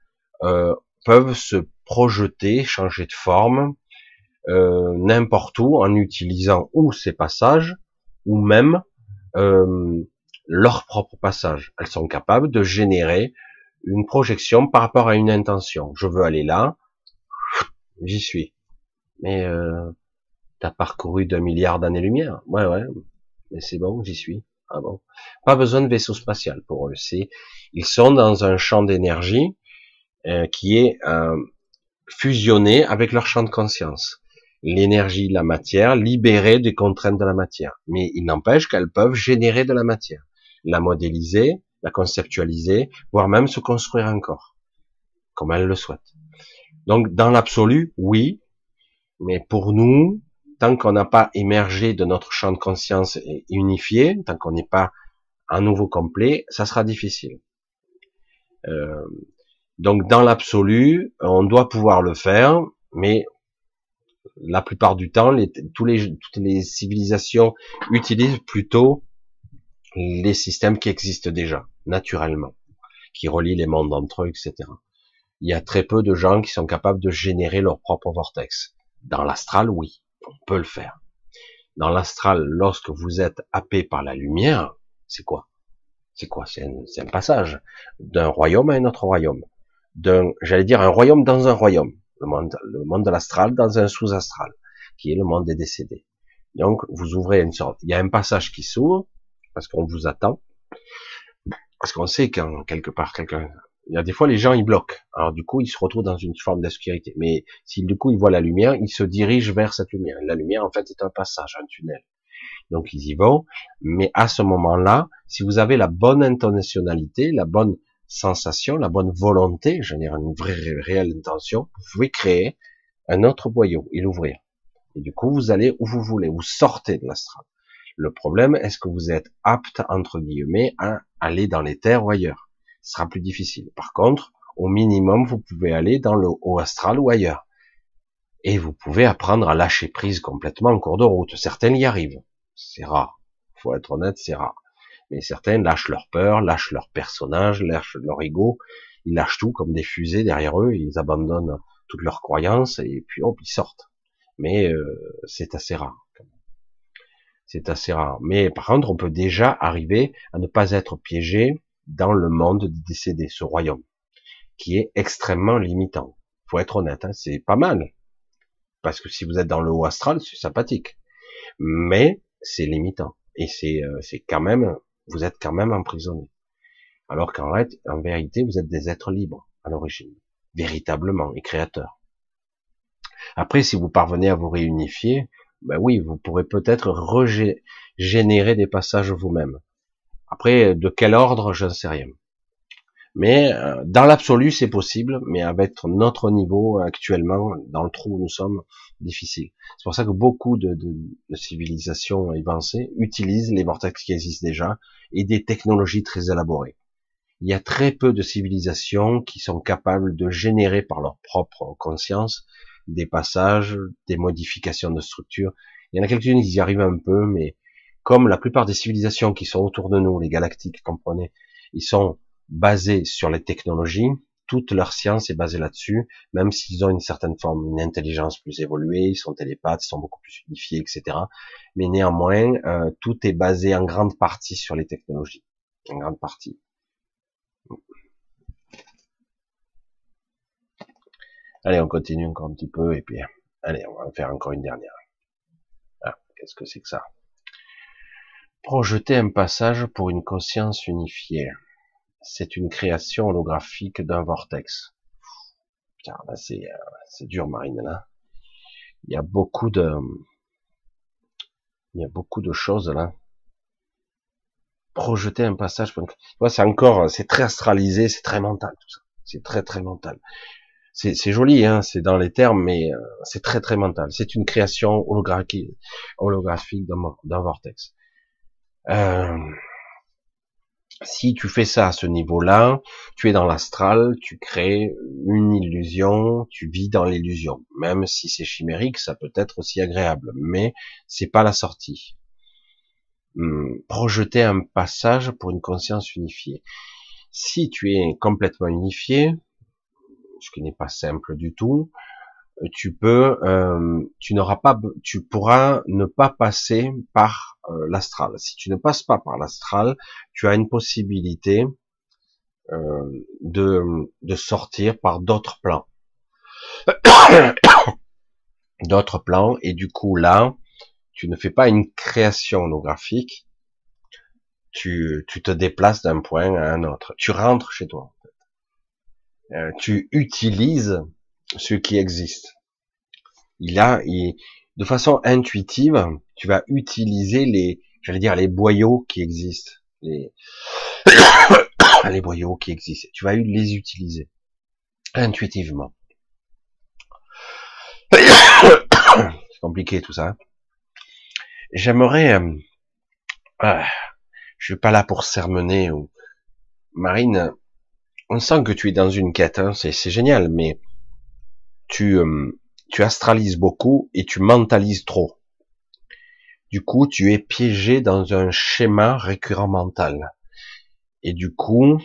euh, peuvent se projeter, changer de forme, euh, n'importe où, en utilisant ou ces passages, ou même euh, leur propre passage. Elles sont capables de générer une projection par rapport à une intention. Je veux aller là, j'y suis. Mais euh, t'as parcouru d'un milliard d'années-lumière. Ouais, ouais. Mais c'est bon, j'y suis. Ah bon. Pas besoin de vaisseau spatial pour eux. C'est, ils sont dans un champ d'énergie euh, qui est euh, fusionné avec leur champ de conscience. L'énergie, la matière, libérée des contraintes de la matière. Mais il n'empêche qu'elles peuvent générer de la matière, la modéliser, la conceptualiser, voire même se construire encore, comme elles le souhaitent. Donc, dans l'absolu, oui, mais pour nous, tant qu'on n'a pas émergé de notre champ de conscience et unifié, tant qu'on n'est pas à nouveau complet, ça sera difficile. Euh, donc dans l'absolu, on doit pouvoir le faire, mais la plupart du temps, toutes les civilisations utilisent plutôt les systèmes qui existent déjà, naturellement, qui relient les mondes entre eux, etc. Il y a très peu de gens qui sont capables de générer leur propre vortex. Dans l'astral, oui, on peut le faire. Dans l'astral, lorsque vous êtes happé par la lumière, c'est quoi? C'est quoi? C'est un, passage d'un royaume à un autre royaume d'un, j'allais dire, un royaume dans un royaume, le monde, le monde de l'astral dans un sous-astral, qui est le monde des décédés. Donc, vous ouvrez une sorte, il y a un passage qui s'ouvre, parce qu'on vous attend, parce qu'on sait qu'en quelque part, quelqu'un, il y a des fois, les gens, ils bloquent. Alors, du coup, ils se retrouvent dans une forme d'obscurité. Mais si, du coup, ils voient la lumière, ils se dirigent vers cette lumière. La lumière, en fait, est un passage, un tunnel. Donc, ils y vont. Mais à ce moment-là, si vous avez la bonne intentionnalité, la bonne sensation, la bonne volonté, je veux dire une vraie réelle intention, vous pouvez créer un autre boyau et l'ouvrir. Et du coup, vous allez où vous voulez, vous sortez de l'astral. Le problème, est-ce que vous êtes apte, entre guillemets, à aller dans les terres ou ailleurs? Ce sera plus difficile. Par contre, au minimum, vous pouvez aller dans le haut astral ou ailleurs. Et vous pouvez apprendre à lâcher prise complètement en cours de route. Certains y arrivent. C'est rare. Faut être honnête, c'est rare. Mais certains lâchent leur peur, lâchent leur personnage, lâchent leur ego, ils lâchent tout comme des fusées derrière eux, ils abandonnent toutes leurs croyances et puis hop, ils sortent. Mais euh, c'est assez rare. C'est assez rare. Mais par contre, on peut déjà arriver à ne pas être piégé dans le monde des décédés, ce royaume, qui est extrêmement limitant. Faut être honnête, hein, c'est pas mal. Parce que si vous êtes dans le haut astral, c'est sympathique. Mais c'est limitant. Et c'est euh, quand même vous êtes quand même emprisonné. Alors qu'en en vérité, vous êtes des êtres libres à l'origine, véritablement, et créateurs. Après, si vous parvenez à vous réunifier, ben oui, vous pourrez peut-être régénérer des passages vous-même. Après, de quel ordre, je ne sais rien. Mais euh, dans l'absolu, c'est possible, mais avec notre niveau actuellement, dans le trou où nous sommes, difficile. C'est pour ça que beaucoup de, civilisations avancées utilisent les vortex qui existent déjà et des technologies très élaborées. Il y a très peu de civilisations qui sont capables de générer par leur propre conscience des passages, des modifications de structure. Il y en a quelques-unes qui y arrivent un peu, mais comme la plupart des civilisations qui sont autour de nous, les galactiques, comprenez, ils sont basés sur les technologies, toute leur science est basée là-dessus, même s'ils ont une certaine forme, une intelligence plus évoluée, ils sont télépathes, ils sont beaucoup plus unifiés, etc. Mais néanmoins, euh, tout est basé en grande partie sur les technologies, en grande partie. Allez, on continue encore un petit peu, et puis, allez, on va en faire encore une dernière. Ah, qu'est-ce que c'est que ça? Projeter un passage pour une conscience unifiée. c'est une création holographique d'un vortex. Car là, c'est, euh, c'est dur, Marine, là. Il y a beaucoup de, il y a beaucoup de choses, là. Projeter un passage, c'est encore, c'est très astralisé, c'est très mental, tout ça. C'est très, très mental. C'est, c'est joli, hein, c'est dans les termes, mais euh, c'est très, très mental. C'est une création holographique, holographique d'un vortex. Euh, si tu fais ça à ce niveau-là, tu es dans l'astral, tu crées une illusion, tu vis dans l'illusion. Même si c'est chimérique, ça peut être aussi agréable, mais c'est pas la sortie. Hum, projeter un passage pour une conscience unifiée. Si tu es complètement unifié, ce qui n'est pas simple du tout, tu peux, euh, tu n'auras pas, tu pourras ne pas passer par euh, l'astral. Si tu ne passes pas par l'astral, tu as une possibilité euh, de, de sortir par d'autres plans, <coughs> d'autres plans, et du coup là, tu ne fais pas une création holographique, tu, tu te déplaces d'un point à un autre, tu rentres chez toi. Tu utilises ce qui existe. Il a, de façon intuitive, tu vas utiliser les, j'allais dire les boyaux qui existent, les, <coughs> les boyaux qui existent. Tu vas les utiliser intuitivement. <coughs> C'est compliqué tout ça. J'aimerais, euh, ah, je suis pas là pour sermonner ou Marine. On sent que tu es dans une quête, hein, c'est génial, mais tu, euh, tu astralises beaucoup et tu mentalises trop. Du coup, tu es piégé dans un schéma récurrent mental. Et du coup,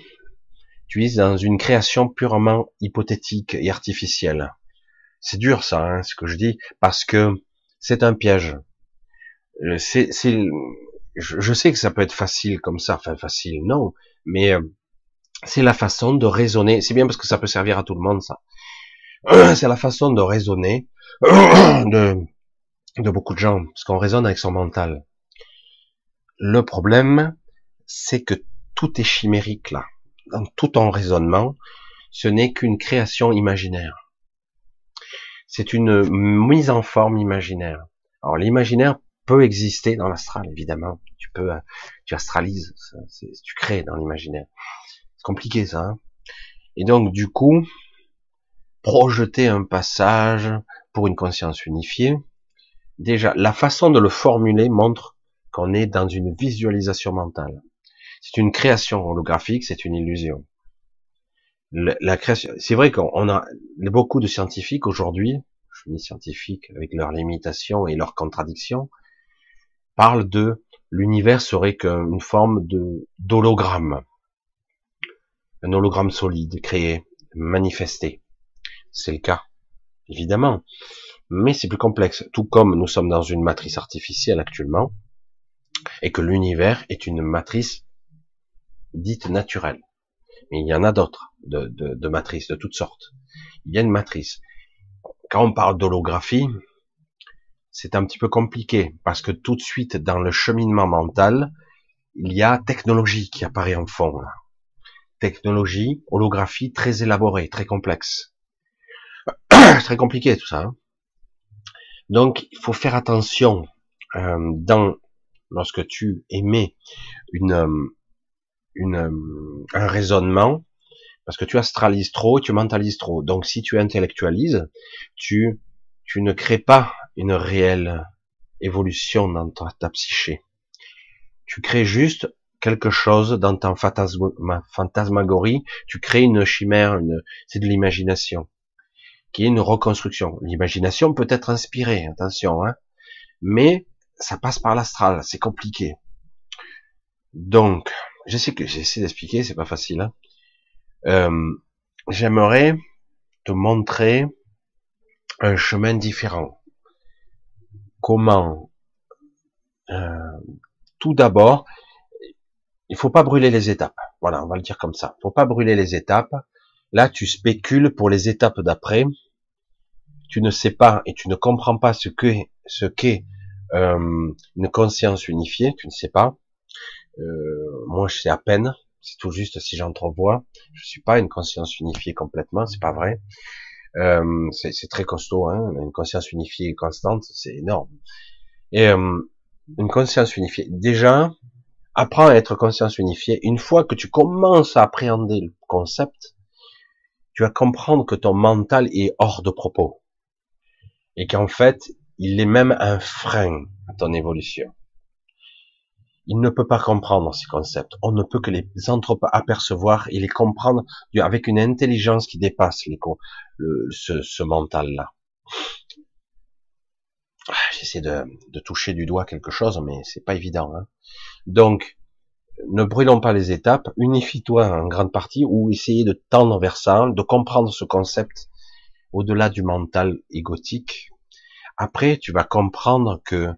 tu es dans une création purement hypothétique et artificielle. C'est dur ça, hein, ce que je dis, parce que c'est un piège. Euh, c'est, je sais que ça peut être facile comme ça, enfin facile, non, mais euh, c'est la façon de raisonner. C'est bien parce que ça peut servir à tout le monde, ça. C'est la façon de raisonner <clears throat> de, beaucoup de gens, parce qu'on raisonne avec son mental. Le problème, c'est que tout est chimérique là. Dans tout ton raisonnement, ce n'est qu'une création imaginaire. C'est une mise en forme imaginaire. Alors l'imaginaire peut exister dans l'astral, évidemment. Tu peux, tu astralises, tu crées dans l'imaginaire. C'est compliqué ça. Hein Et donc du coup, projeter un passage pour une conscience unifiée, déjà, la façon de le formuler montre qu'on est dans une visualisation mentale. C'est une création holographique, c'est une illusion. La création, c'est vrai qu'on a beaucoup de scientifiques aujourd'hui, je scientifiques avec leurs limitations et leurs contradictions, parlent de l'univers serait qu'une forme d'hologramme, un hologramme solide créé, manifesté. C'est le cas, évidemment. Mais c'est plus complexe. Tout comme nous sommes dans une matrice artificielle actuellement, et que l'univers est une matrice dite naturelle. Mais il y en a d'autres, de, de, matrices de toutes sortes. Il y a une matrice. Quand on parle d'holographie, c'est un petit peu compliqué, parce que tout de suite, dans le cheminement mental, il y a technologie qui apparaît en fond. Technologie, holographie très élaborée, très complexe. <clears throat> c'est très compliqué tout ça. Hein. Donc, il faut faire attention euh, dans lorsque tu émets une, euh, une, euh, un raisonnement, parce que tu astralises trop, tu mentalises trop. Donc, si tu intellectualises, tu, tu ne crées pas une réelle évolution dans ta, psyché. Tu crées juste quelque chose dans ta fantasmagorie, tu crées une chimère, une, c'est de l'imagination qui est une reconstruction. L'imagination peut être inspirée, attention, hein, mais ça passe par l'astral, c'est compliqué. Donc, je sais que j'essaie d'expliquer, c'est pas facile. Hein. Euh, J'aimerais te montrer un chemin différent. Comment euh, Tout d'abord, il faut pas brûler les étapes. Voilà, on va le dire comme ça. Faut pas brûler les étapes. Là, tu spécules pour les étapes d'après. Tu ne sais pas et tu ne comprends pas ce que ce qu'est euh, une conscience unifiée. Tu ne sais pas. Euh, moi, je sais à peine. C'est tout juste si j'entrevois. Je suis pas une conscience unifiée complètement, c'est pas vrai. Euh, c'est très costaud, hein. Une conscience unifiée constante, c'est énorme. Et une conscience unifiée. Déjà, apprends à être conscience unifiée. Une fois que tu commences à appréhender le concept, tu vas comprendre que ton mental est hors de propos. Et qu'en fait, il est même un frein à ton évolution. Il ne peut pas comprendre ces concepts. On ne peut que les apercevoir et les comprendre avec une intelligence qui dépasse ce, mental-là. Ah, j'essaie de, de, toucher du doigt quelque chose, mais c'est pas évident. Hein. Donc, ne brûlons pas les étapes, unifie-toi en grande partie, ou essayez de tendre vers ça, de comprendre ce concept au-delà du mental égotique. Après, tu vas comprendre que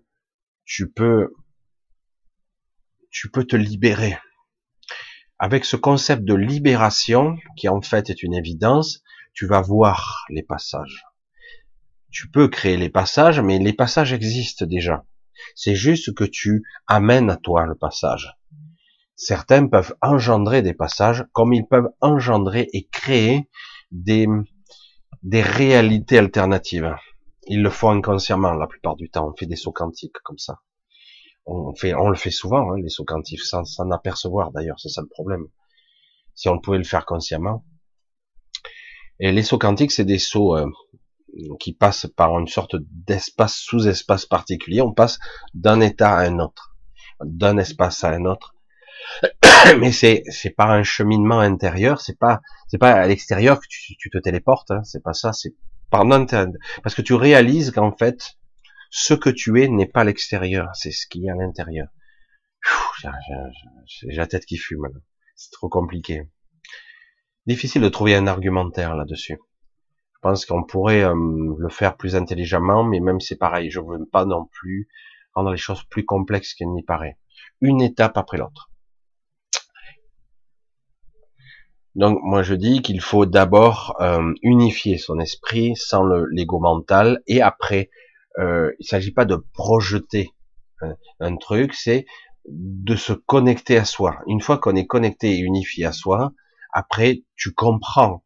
tu peux, tu peux te libérer. Avec ce concept de libération, qui en fait est une évidence, tu vas voir les passages tu peux créer les passages, mais les passages existent déjà. C'est juste que tu amènes à toi le passage. Certains peuvent engendrer des passages, comme ils peuvent engendrer et créer des, des réalités alternatives. Ils le font inconsciemment la plupart du temps. On fait des sauts quantiques comme ça. On fait, on le fait souvent, hein, les sauts quantiques, sans s'en apercevoir d'ailleurs. C'est ça le problème. Si on pouvait le faire consciemment. Et les sauts quantiques, c'est des sauts euh, qui passe par une sorte d'espace sous-espace particulier. On passe d'un état à un autre, d'un espace à un autre. <coughs> Mais c'est c'est pas un cheminement intérieur, c'est pas c'est pas à l'extérieur que tu, te téléportes. Hein, c'est pas ça. C'est par parce que tu réalises qu'en fait ce que tu es n'est pas l'extérieur, c'est ce qui est à l'intérieur. J'ai la tête qui fume. C'est trop compliqué. Difficile de trouver un argumentaire là-dessus. Je pense qu'on pourrait euh, le faire plus intelligemment, mais même c'est pareil, je veux pas non plus rendre les choses plus complexes qu'il n'y paraît. Une étape après l'autre. Donc moi je dis qu'il faut d'abord euh, unifier son esprit sans l'ego mental et après euh, il s'agit pas de projeter un, un truc, c'est de se connecter à soi. Une fois qu'on est connecté et unifié à soi, après tu comprends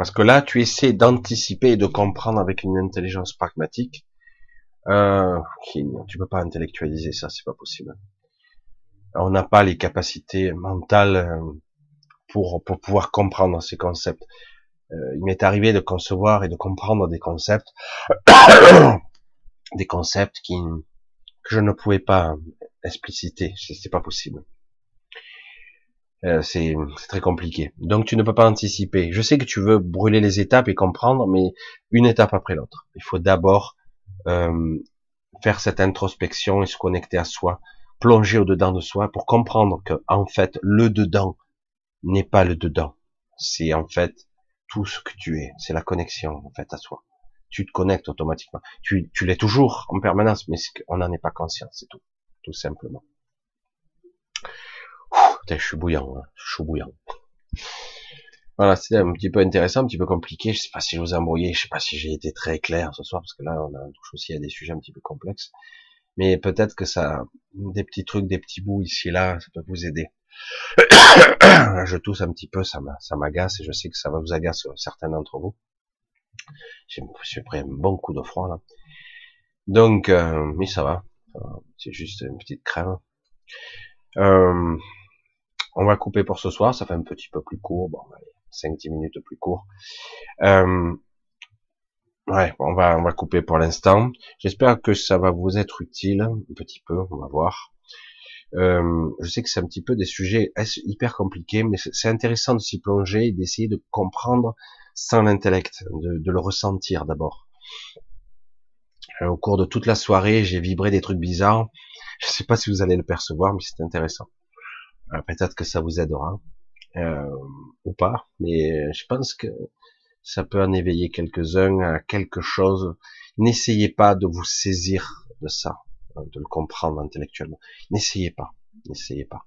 parce que là, tu essaies d'anticiper et de comprendre avec une intelligence pragmatique. Euh, tu peux pas intellectualiser ça, c'est pas possible. On n'a pas les capacités mentales euh, pour, pour pouvoir comprendre ces concepts. Euh, il m'est arrivé de concevoir et de comprendre des concepts, <coughs> des concepts qui que je ne pouvais pas expliciter, c'est pas possible. Euh, c'est très compliqué. Donc tu ne peux pas anticiper. Je sais que tu veux brûler les étapes et comprendre, mais une étape après l'autre. Il faut d'abord euh, faire cette introspection et se connecter à soi, plonger au dedans de soi pour comprendre que en fait le dedans n'est pas le dedans. C'est en fait tout ce que tu es. C'est la connexion en fait à soi. Tu te connectes automatiquement. Tu, tu l'es toujours en permanence, mais on n'en est pas conscient, c'est tout, tout simplement je suis bouillant, hein. je suis bouillant. Voilà, c'était un petit peu intéressant, un petit peu compliqué. Je sais pas si je vous ai embrouillé, je sais pas si j'ai été très clair ce soir, parce que là, on a touche aussi à des sujets un petit peu complexes. Mais peut-être que ça, des petits trucs, des petits bouts ici et là, ça peut vous aider. <coughs> je tousse un petit peu, ça m'agace et je sais que ça va vous agacer certains d'entre vous. J'ai pris un bon coup de froid là. Donc, euh, mais ça va. C'est juste une petite crème. Euh, on va couper pour ce soir, ça fait un petit peu plus court, bon, 5-10 minutes plus court. Euh, ouais, on va, on va couper pour l'instant. J'espère que ça va vous être utile, un petit peu, on va voir. Euh, je sais que c'est un petit peu des sujets hyper compliqués, mais c'est intéressant de s'y plonger et d'essayer de comprendre sans l'intellect, de, le ressentir d'abord. Euh, au cours de toute la soirée, j'ai vibré des trucs bizarres. <laughs> Je sais pas si vous allez le percevoir, mais c'est intéressant. Euh, peut-être que ça vous aidera ou pas, mais je pense que ça peut en éveiller quelques-uns à quelque chose. N'essayez pas de vous saisir de ça, hein, de le comprendre intellectuellement. N'essayez pas, n'essayez pas.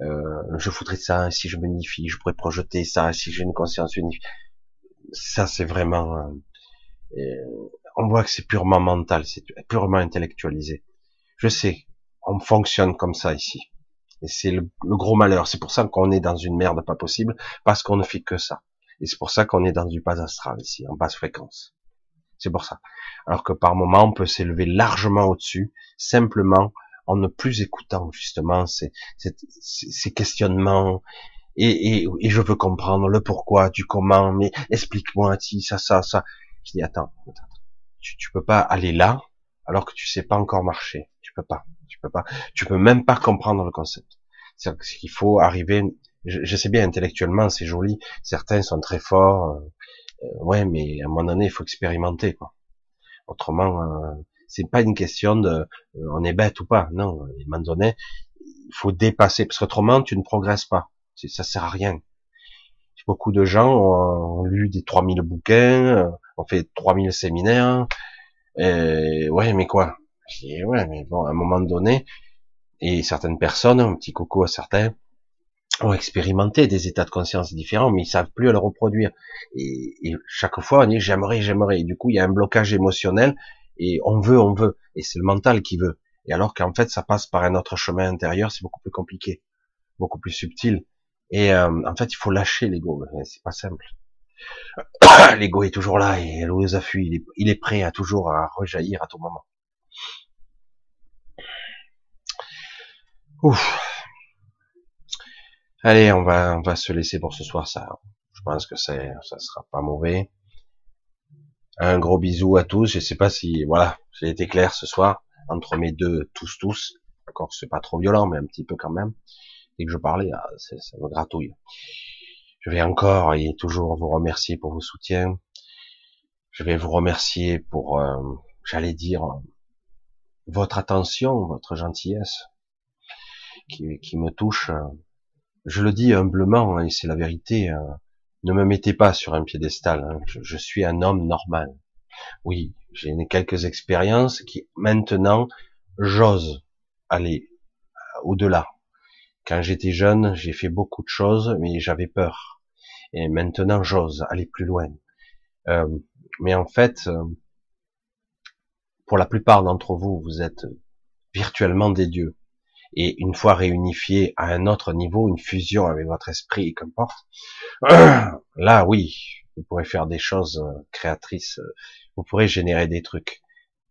Euh, je voudrais ça, si je m'unifie, je pourrais projeter ça, si j'ai une conscience unifiée. Ça, c'est vraiment... Euh, on voit que c'est purement mental, c'est purement intellectualisé. Je sais, on fonctionne comme ça ici. Et c'est le, gros malheur. C'est pour ça qu'on est dans une merde pas possible, parce qu'on ne fait que ça. Et c'est pour ça qu'on est dans du pas astral ici, en basse fréquence. C'est pour ça. Alors que par moment, on peut s'élever largement au-dessus, simplement en ne plus écoutant justement ces, ces, questionnements. Et, et, et, je veux comprendre le pourquoi, du comment, mais explique-moi, si ça, ça, ça. Je dis, attends, attends, tu, tu peux pas aller là, alors que tu sais pas encore marcher. Tu peux pas, tu peux pas, tu peux même pas comprendre le concept. C'est qu'il faut arriver. Je, sais bien intellectuellement, c'est joli. Certains sont très forts. Euh, ouais, mais à un moment donné, il faut expérimenter, quoi. Autrement, euh, c'est pas une question de euh, on est bête ou pas. Non, à un moment donné, il faut dépasser parce qu'autrement tu ne progresses pas. Ça sert à rien. Beaucoup de gens ont, lu des 3000 bouquins, euh, ont fait 3000 séminaires. Et ouais, mais quoi? Ouais, mais bon, à un moment donné, et certaines personnes, un petit coco à certains, ont expérimenté des états de conscience différents, mais ils savent plus à le reproduire. Et, chaque fois, on dit j'aimerais, j'aimerais. Et du coup, il y a un blocage émotionnel et on veut, on veut, et c'est le mental qui veut. Et alors qu'en fait, ça passe par un autre chemin intérieur, c'est beaucoup plus compliqué, beaucoup plus subtil. Et euh, en fait, il faut lâcher l'ego, c'est pas simple. <coughs> l'ego est toujours là et elle aux affûts, il est, il est prêt à toujours à rejaillir à tout moment. Ouf. Allez, on va, on va se laisser pour ce soir. Ça, je pense que c'est, ça sera pas mauvais. Un gros bisou à tous. Je sais pas si, voilà, j'ai été clair ce soir entre mes deux tous tous. D'accord, c'est pas trop violent, mais un petit peu quand même. Dès que je parlais, ah, ça me gratouille. Je vais encore et toujours vous remercier pour vos soutiens. Je vais vous remercier pour, euh, j'allais dire, votre attention, votre gentillesse, qui, qui, me touche. Je le dis humblement, et c'est la vérité. Hein. Ne me mettez pas sur un piédestal. Hein. Je, suis un homme normal. Oui, j'ai quelques expériences qui maintenant j'ose aller euh, au-delà. Quand j'étais jeune, j'ai fait beaucoup de choses, mais j'avais peur. Et maintenant, j'ose aller plus loin. Euh, mais en fait, euh, pour la plupart d'entre vous, vous êtes virtuellement des dieux et une fois réunifié à un autre niveau, une fusion avec votre esprit, qu'importe, <clears throat> là oui, vous pourrez faire des choses euh, créatrices, euh, vous pourrez générer des trucs,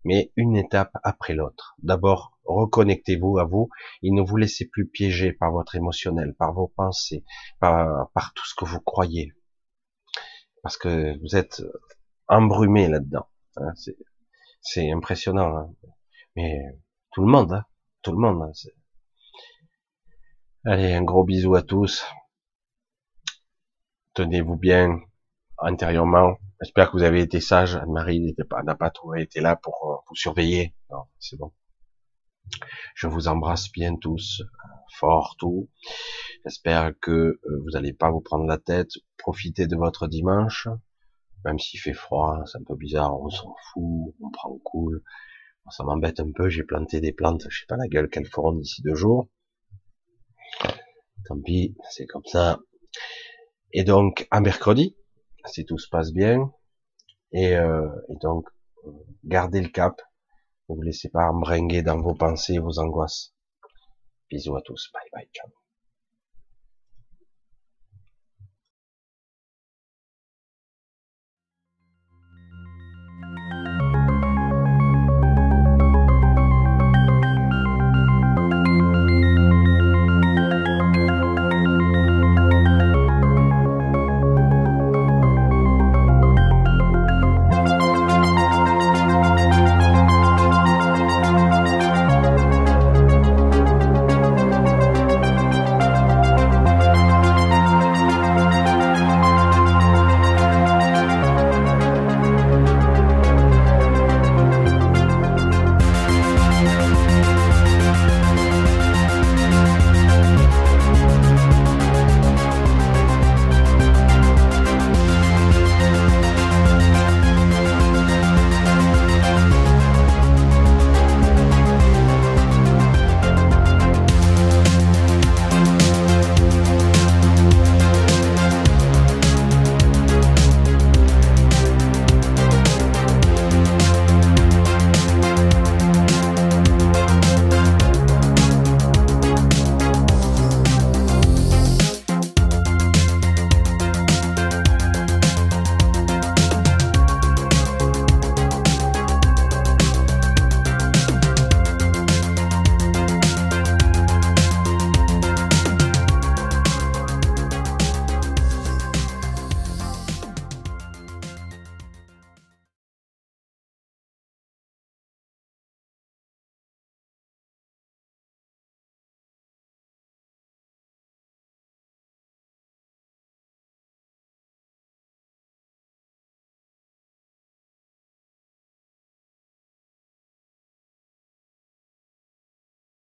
mais une étape après l'autre. D'abord, reconnectez-vous à vous et ne vous laissez plus piéger par votre émotionnel, par vos pensées, par, par tout ce que vous croyez, parce que vous êtes embrumé là-dedans. Hein, c'est impressionnant, hein. mais tout le monde, hein, tout le monde. Allez, un gros bisou à tous. Tenez-vous bien intérieurement. J'espère que vous avez été sage. Anne-Marie n'était pas, n'a pas trouvé, été là pour euh, vous surveiller. Non, c'est bon. Je vous embrasse bien tous, fort tout. J'espère que euh, vous n'allez pas vous prendre la tête. Profitez de votre dimanche. Même s'il fait froid, c'est un peu bizarre, on s'en fout, on prend cool. Ça m'embête un peu, j'ai planté des plantes, je sais pas la gueule qu'elles feront d'ici deux jours. Tant pis, c'est comme ça. Et donc, à mercredi, si tout se passe bien, et, euh, et donc, gardez le cap. Ne vous laissez pas embringuer dans vos pensées, vos angoisses. Bisous à tous. Bye bye. Ciao.